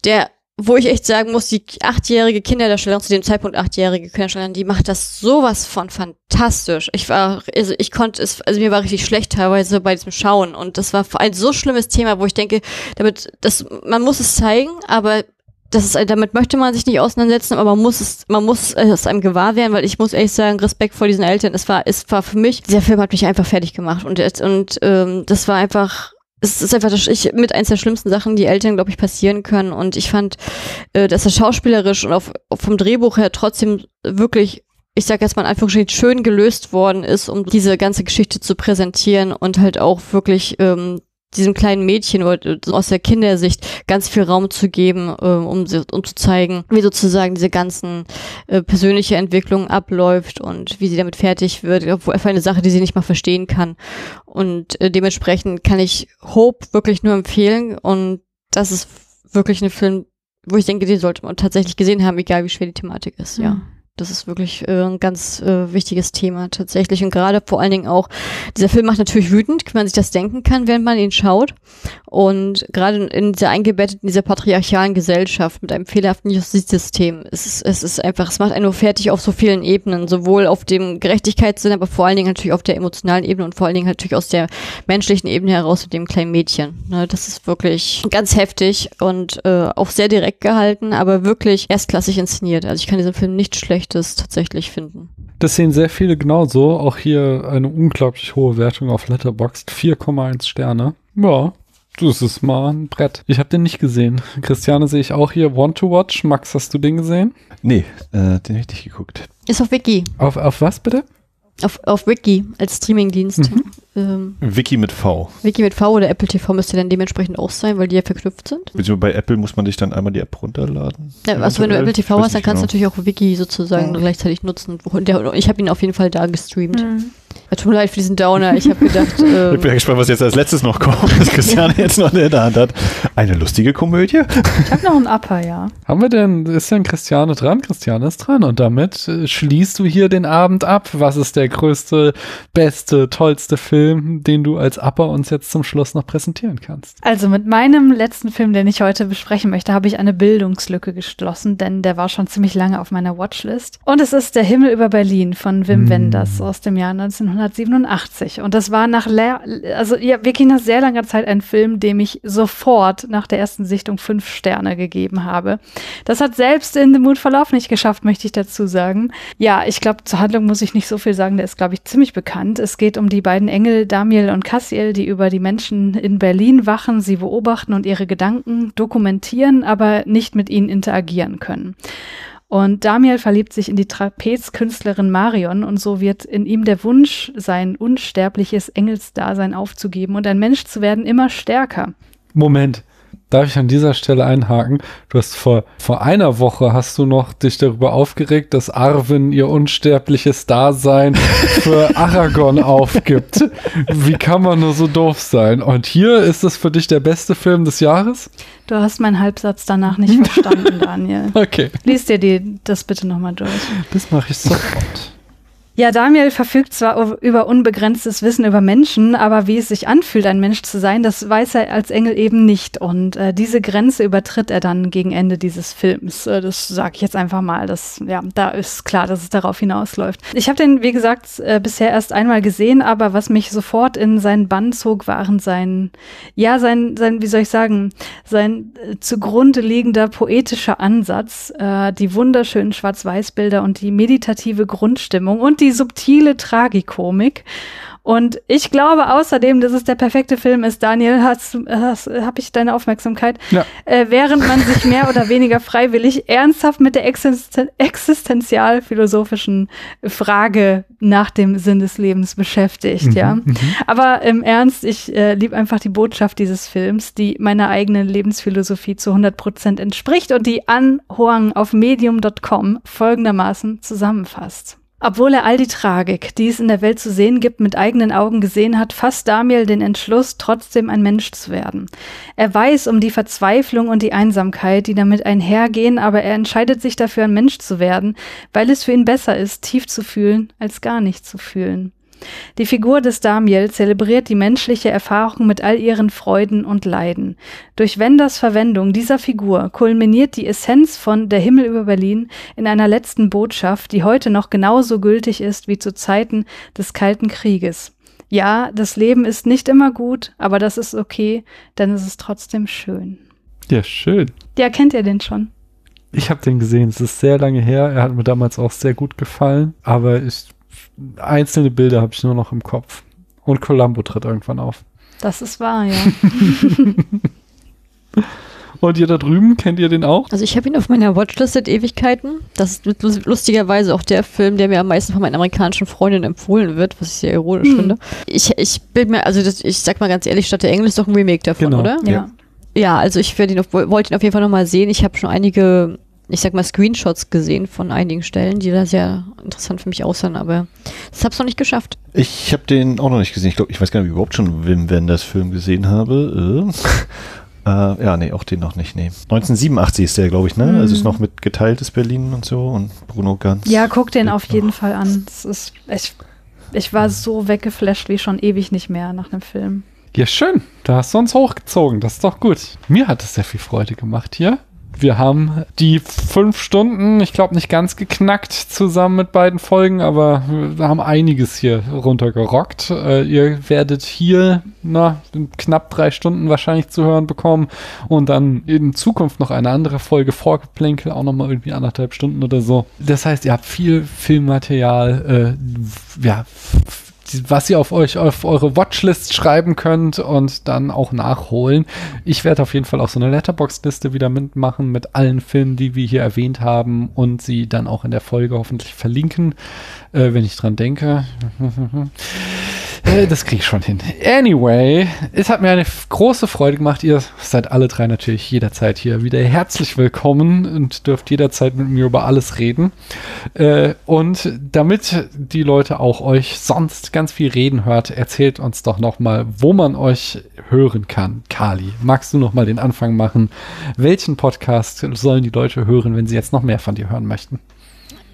der wo ich echt sagen muss, die achtjährige Kinderdarstellerin, zu dem Zeitpunkt achtjährige Kinderdarstellerin, die macht das sowas von fantastisch. Ich war, also ich konnte es, also mir war richtig schlecht teilweise bei diesem Schauen und das war ein so schlimmes Thema, wo ich denke, damit, das, man muss es zeigen, aber das ist, damit möchte man sich nicht auseinandersetzen, aber man muss es, man muss es einem gewahr werden, weil ich muss ehrlich sagen, Respekt vor diesen Eltern. Es war, es war für mich, dieser Film hat mich einfach fertig gemacht und, und ähm, das war einfach es ist einfach das, ich, mit eins der schlimmsten Sachen, die Eltern, glaube ich, passieren können. Und ich fand, äh, dass er schauspielerisch und auf, vom Drehbuch her trotzdem wirklich, ich sage jetzt mal in Anführungsstrichen, schön gelöst worden ist, um diese ganze Geschichte zu präsentieren und halt auch wirklich ähm, diesem kleinen Mädchen aus der Kindersicht ganz viel Raum zu geben, äh, um, um zu zeigen, wie sozusagen diese ganzen äh, persönliche Entwicklung abläuft und wie sie damit fertig wird, obwohl einfach eine Sache, die sie nicht mal verstehen kann. Und äh, dementsprechend kann ich Hope wirklich nur empfehlen und das ist wirklich ein Film, wo ich denke, den sollte man tatsächlich gesehen haben, egal wie schwer die Thematik ist, ja. Mhm. Das ist wirklich äh, ein ganz äh, wichtiges Thema tatsächlich. Und gerade vor allen Dingen auch, dieser Film macht natürlich wütend, wie man sich das denken kann, während man ihn schaut. Und gerade in dieser eingebettet, in dieser patriarchalen Gesellschaft mit einem fehlerhaften Justizsystem, es ist, es ist einfach, es macht einen nur fertig auf so vielen Ebenen, sowohl auf dem Gerechtigkeitssinn, aber vor allen Dingen natürlich auf der emotionalen Ebene und vor allen Dingen natürlich aus der menschlichen Ebene heraus mit dem kleinen Mädchen. Ne, das ist wirklich ganz heftig und äh, auch sehr direkt gehalten, aber wirklich erstklassig inszeniert. Also ich kann diesen Film nicht schlecht Schlechtes tatsächlich finden. Das sehen sehr viele genauso. Auch hier eine unglaublich hohe Wertung auf Letterboxd. 4,1 Sterne. Ja, das ist mal ein Brett. Ich habe den nicht gesehen. Christiane sehe ich auch hier. Want to Watch. Max, hast du den gesehen? Nee, äh, den hätte ich geguckt. Ist auf Wiki. Auf, auf was bitte? Auf, auf Wiki als Streamingdienst. Mhm. Ähm, Wiki mit V. Wiki mit V oder Apple TV müsste dann dementsprechend auch sein, weil die ja verknüpft sind. Beziehungsweise bei Apple muss man sich dann einmal die App runterladen. Ja, also wenn du Apple TV hast, dann kannst du genau. natürlich auch Wiki sozusagen ja. gleichzeitig nutzen. Ich habe ihn auf jeden Fall da gestreamt. Mhm. Tut mir leid für diesen Downer. Ich habe gedacht. Ähm, ich bin gespannt, was jetzt als letztes noch kommt, was Christiane jetzt noch in der Hand hat. Eine lustige Komödie. Ich habe noch einen Upper, ja. Haben wir denn, ist denn Christiane dran? Christiane ist dran. Und damit äh, schließt du hier den Abend ab. Was ist der größte, beste, tollste Film, den du als Upper uns jetzt zum Schluss noch präsentieren kannst? Also mit meinem letzten Film, den ich heute besprechen möchte, habe ich eine Bildungslücke geschlossen, denn der war schon ziemlich lange auf meiner Watchlist. Und es ist Der Himmel über Berlin von Wim mm. Wenders aus dem Jahr 19 1987. Und das war nach, also ja, wirklich nach sehr langer Zeit ein Film, dem ich sofort nach der ersten Sichtung fünf Sterne gegeben habe. Das hat selbst in The Mood for nicht geschafft, möchte ich dazu sagen. Ja, ich glaube, zur Handlung muss ich nicht so viel sagen, der ist, glaube ich, ziemlich bekannt. Es geht um die beiden Engel Damiel und Cassiel, die über die Menschen in Berlin wachen, sie beobachten und ihre Gedanken dokumentieren, aber nicht mit ihnen interagieren können. Und Damiel verliebt sich in die Trapezkünstlerin Marion und so wird in ihm der Wunsch, sein unsterbliches Engelsdasein aufzugeben und ein Mensch zu werden, immer stärker. Moment, darf ich an dieser Stelle einhaken? Du hast vor, vor einer Woche hast du noch dich darüber aufgeregt, dass Arwen ihr unsterbliches Dasein für Aragorn aufgibt. Wie kann man nur so doof sein? Und hier ist es für dich der beste Film des Jahres? Du hast meinen Halbsatz danach nicht verstanden, Daniel. Okay. Lies dir die, das bitte nochmal durch. Das mache ich sofort. Ja, Daniel verfügt zwar über unbegrenztes Wissen über Menschen, aber wie es sich anfühlt, ein Mensch zu sein, das weiß er als Engel eben nicht. Und äh, diese Grenze übertritt er dann gegen Ende dieses Films. Äh, das sage ich jetzt einfach mal. Das, ja, da ist klar, dass es darauf hinausläuft. Ich habe den, wie gesagt, äh, bisher erst einmal gesehen, aber was mich sofort in seinen Bann zog, waren sein, ja, sein, sein, wie soll ich sagen, sein äh, zugrunde liegender poetischer Ansatz, äh, die wunderschönen Schwarz-Weiß-Bilder und die meditative Grundstimmung und die die subtile Tragikomik. Und ich glaube außerdem, dass es der perfekte Film ist, Daniel, hast, hast, habe ich deine Aufmerksamkeit, ja. äh, während man sich mehr oder weniger freiwillig ernsthaft mit der Existen existenzial-philosophischen Frage nach dem Sinn des Lebens beschäftigt, mhm, ja. Mhm. Aber im Ernst, ich äh, liebe einfach die Botschaft dieses Films, die meiner eigenen Lebensphilosophie zu 100 Prozent entspricht und die An Hoang auf medium.com folgendermaßen zusammenfasst. Obwohl er all die Tragik, die es in der Welt zu sehen gibt, mit eigenen Augen gesehen hat, fasst Damiel den Entschluss, trotzdem ein Mensch zu werden. Er weiß um die Verzweiflung und die Einsamkeit, die damit einhergehen, aber er entscheidet sich dafür, ein Mensch zu werden, weil es für ihn besser ist, tief zu fühlen, als gar nicht zu fühlen. Die Figur des Damiel zelebriert die menschliche Erfahrung mit all ihren Freuden und Leiden. Durch Wenders Verwendung dieser Figur kulminiert die Essenz von Der Himmel über Berlin in einer letzten Botschaft, die heute noch genauso gültig ist wie zu Zeiten des Kalten Krieges. Ja, das Leben ist nicht immer gut, aber das ist okay, denn es ist trotzdem schön. Ja, schön. Ja, kennt ihr den schon? Ich habe den gesehen. Es ist sehr lange her. Er hat mir damals auch sehr gut gefallen. Aber ich einzelne Bilder habe ich nur noch im Kopf. Und Columbo tritt irgendwann auf. Das ist wahr, ja. Und ihr da drüben, kennt ihr den auch? Also ich habe ihn auf meiner Watchlist seit Ewigkeiten. Das ist lustigerweise auch der Film, der mir am meisten von meinen amerikanischen Freundinnen empfohlen wird, was ich sehr ironisch hm. finde. Ich, ich bin mir, also das, ich sag mal ganz ehrlich, Stadt der Engel ist doch ein Remake davon, genau. oder? Ja. Ja, also ich ihn auf, wollte ihn auf jeden Fall nochmal sehen. Ich habe schon einige ich sag mal, Screenshots gesehen von einigen Stellen, die da sehr interessant für mich aussahen, aber das hab's noch nicht geschafft. Ich habe den auch noch nicht gesehen. Ich glaube, ich weiß gar nicht, ob ich überhaupt schon Wim Wenders Film gesehen habe. Äh, äh, ja, nee, auch den noch nicht. Nee. 1987 ist der, glaube ich, ne? Mhm. Also ist noch mit geteiltes Berlin und so und Bruno Ganz. Ja, guck den auf jeden Fall an. Das ist, ich, ich war so weggeflasht wie schon ewig nicht mehr nach dem Film. Ja, schön. Da hast du uns hochgezogen. Das ist doch gut. Mir hat es sehr viel Freude gemacht hier. Wir haben die fünf Stunden, ich glaube nicht ganz geknackt zusammen mit beiden Folgen, aber wir haben einiges hier runtergerockt. Äh, ihr werdet hier na, knapp drei Stunden wahrscheinlich zu hören bekommen und dann in Zukunft noch eine andere Folge Vorgeplänkel, auch nochmal irgendwie anderthalb Stunden oder so. Das heißt, ihr habt viel Filmmaterial, äh, ja, was ihr auf euch auf eure Watchlist schreiben könnt und dann auch nachholen. Ich werde auf jeden Fall auch so eine Letterbox-Liste wieder mitmachen mit allen Filmen, die wir hier erwähnt haben und sie dann auch in der Folge hoffentlich verlinken, äh, wenn ich dran denke. Äh, das kriege ich schon hin. Anyway, es hat mir eine große Freude gemacht. Ihr seid alle drei natürlich jederzeit hier wieder herzlich willkommen und dürft jederzeit mit mir über alles reden. Äh, und damit die Leute auch euch sonst ganz viel reden hört, erzählt uns doch nochmal, wo man euch hören kann. Kali, magst du nochmal den Anfang machen? Welchen Podcast sollen die Leute hören, wenn sie jetzt noch mehr von dir hören möchten?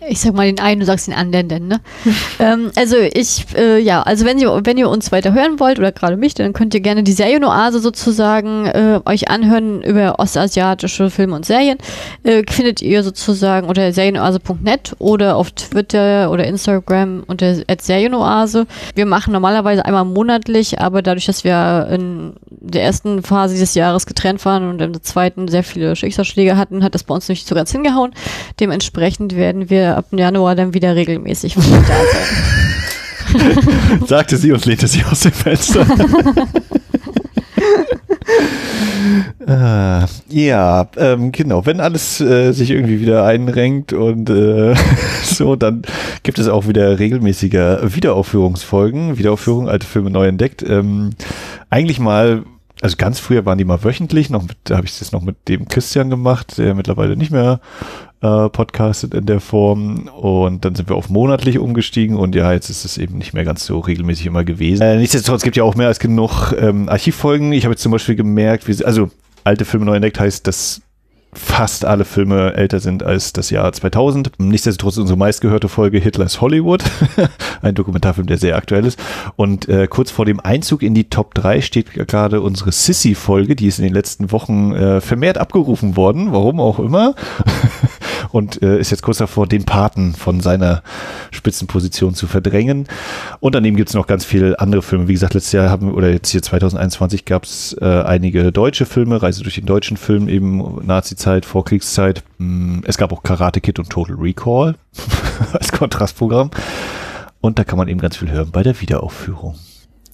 Ich sag mal den einen, du sagst den anderen, denn, ne? ähm, also ich, äh, ja, also wenn ihr, wenn ihr uns weiter hören wollt oder gerade mich, dann könnt ihr gerne die Serienoase sozusagen äh, euch anhören über ostasiatische Filme und Serien. Äh, findet ihr sozusagen unter serienoase.net oder auf Twitter oder Instagram unter Serienoase. Wir machen normalerweise einmal monatlich, aber dadurch, dass wir in der ersten Phase dieses Jahres getrennt waren und in der zweiten sehr viele Schicksalsschläge hatten, hat das bei uns nicht so ganz hingehauen. Dementsprechend werden wir ab Januar dann wieder regelmäßig da sein. Sagte sie und lehnte sich aus dem Fenster. äh, ja, ähm, genau. Wenn alles äh, sich irgendwie wieder einrenkt und äh, so, dann gibt es auch wieder regelmäßiger Wiederaufführungsfolgen. Wiederaufführung, alte Filme neu entdeckt. Ähm, eigentlich mal also ganz früher waren die mal wöchentlich, noch mit, da habe ich das noch mit dem Christian gemacht, der mittlerweile nicht mehr äh, podcastet in der Form. Und dann sind wir auf monatlich umgestiegen und ja, jetzt ist es eben nicht mehr ganz so regelmäßig immer gewesen. Äh, nichtsdestotrotz gibt ja auch mehr als genug ähm, Archivfolgen. Ich habe jetzt zum Beispiel gemerkt, wie, also alte Filme neu entdeckt heißt, dass fast alle Filme älter sind als das Jahr 2000. Nichtsdestotrotz unsere meistgehörte Folge Hitlers Hollywood, ein Dokumentarfilm, der sehr aktuell ist. Und äh, kurz vor dem Einzug in die Top 3 steht gerade unsere Sissy-Folge, die ist in den letzten Wochen äh, vermehrt abgerufen worden, warum auch immer. und äh, ist jetzt kurz davor, den Paten von seiner Spitzenposition zu verdrängen. Und daneben gibt es noch ganz viele andere Filme. Wie gesagt, letztes Jahr haben, oder jetzt hier 2021 gab es einige deutsche Filme, Reise durch den deutschen Film, eben Nazi-Zeit, Vorkriegszeit. Mm, es gab auch Karate Kid und Total Recall als Kontrastprogramm. Und da kann man eben ganz viel hören bei der Wiederaufführung.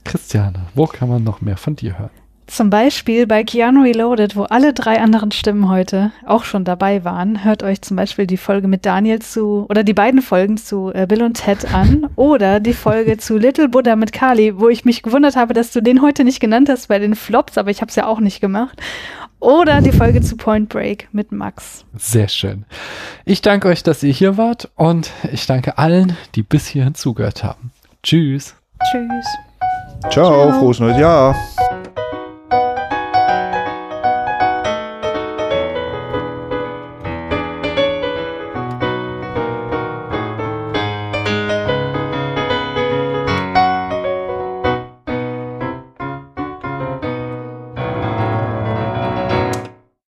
Christiane, wo kann man noch mehr von dir hören? Zum Beispiel bei Keanu Reloaded, wo alle drei anderen Stimmen heute auch schon dabei waren. Hört euch zum Beispiel die Folge mit Daniel zu, oder die beiden Folgen zu äh, Bill und Ted an, oder die Folge zu Little Buddha mit Kali, wo ich mich gewundert habe, dass du den heute nicht genannt hast bei den Flops, aber ich habe es ja auch nicht gemacht. Oder die Folge zu Point Break mit Max. Sehr schön. Ich danke euch, dass ihr hier wart und ich danke allen, die bis hierhin zugehört haben. Tschüss. Tschüss. Ciao, Ciao. frohes neues Jahr.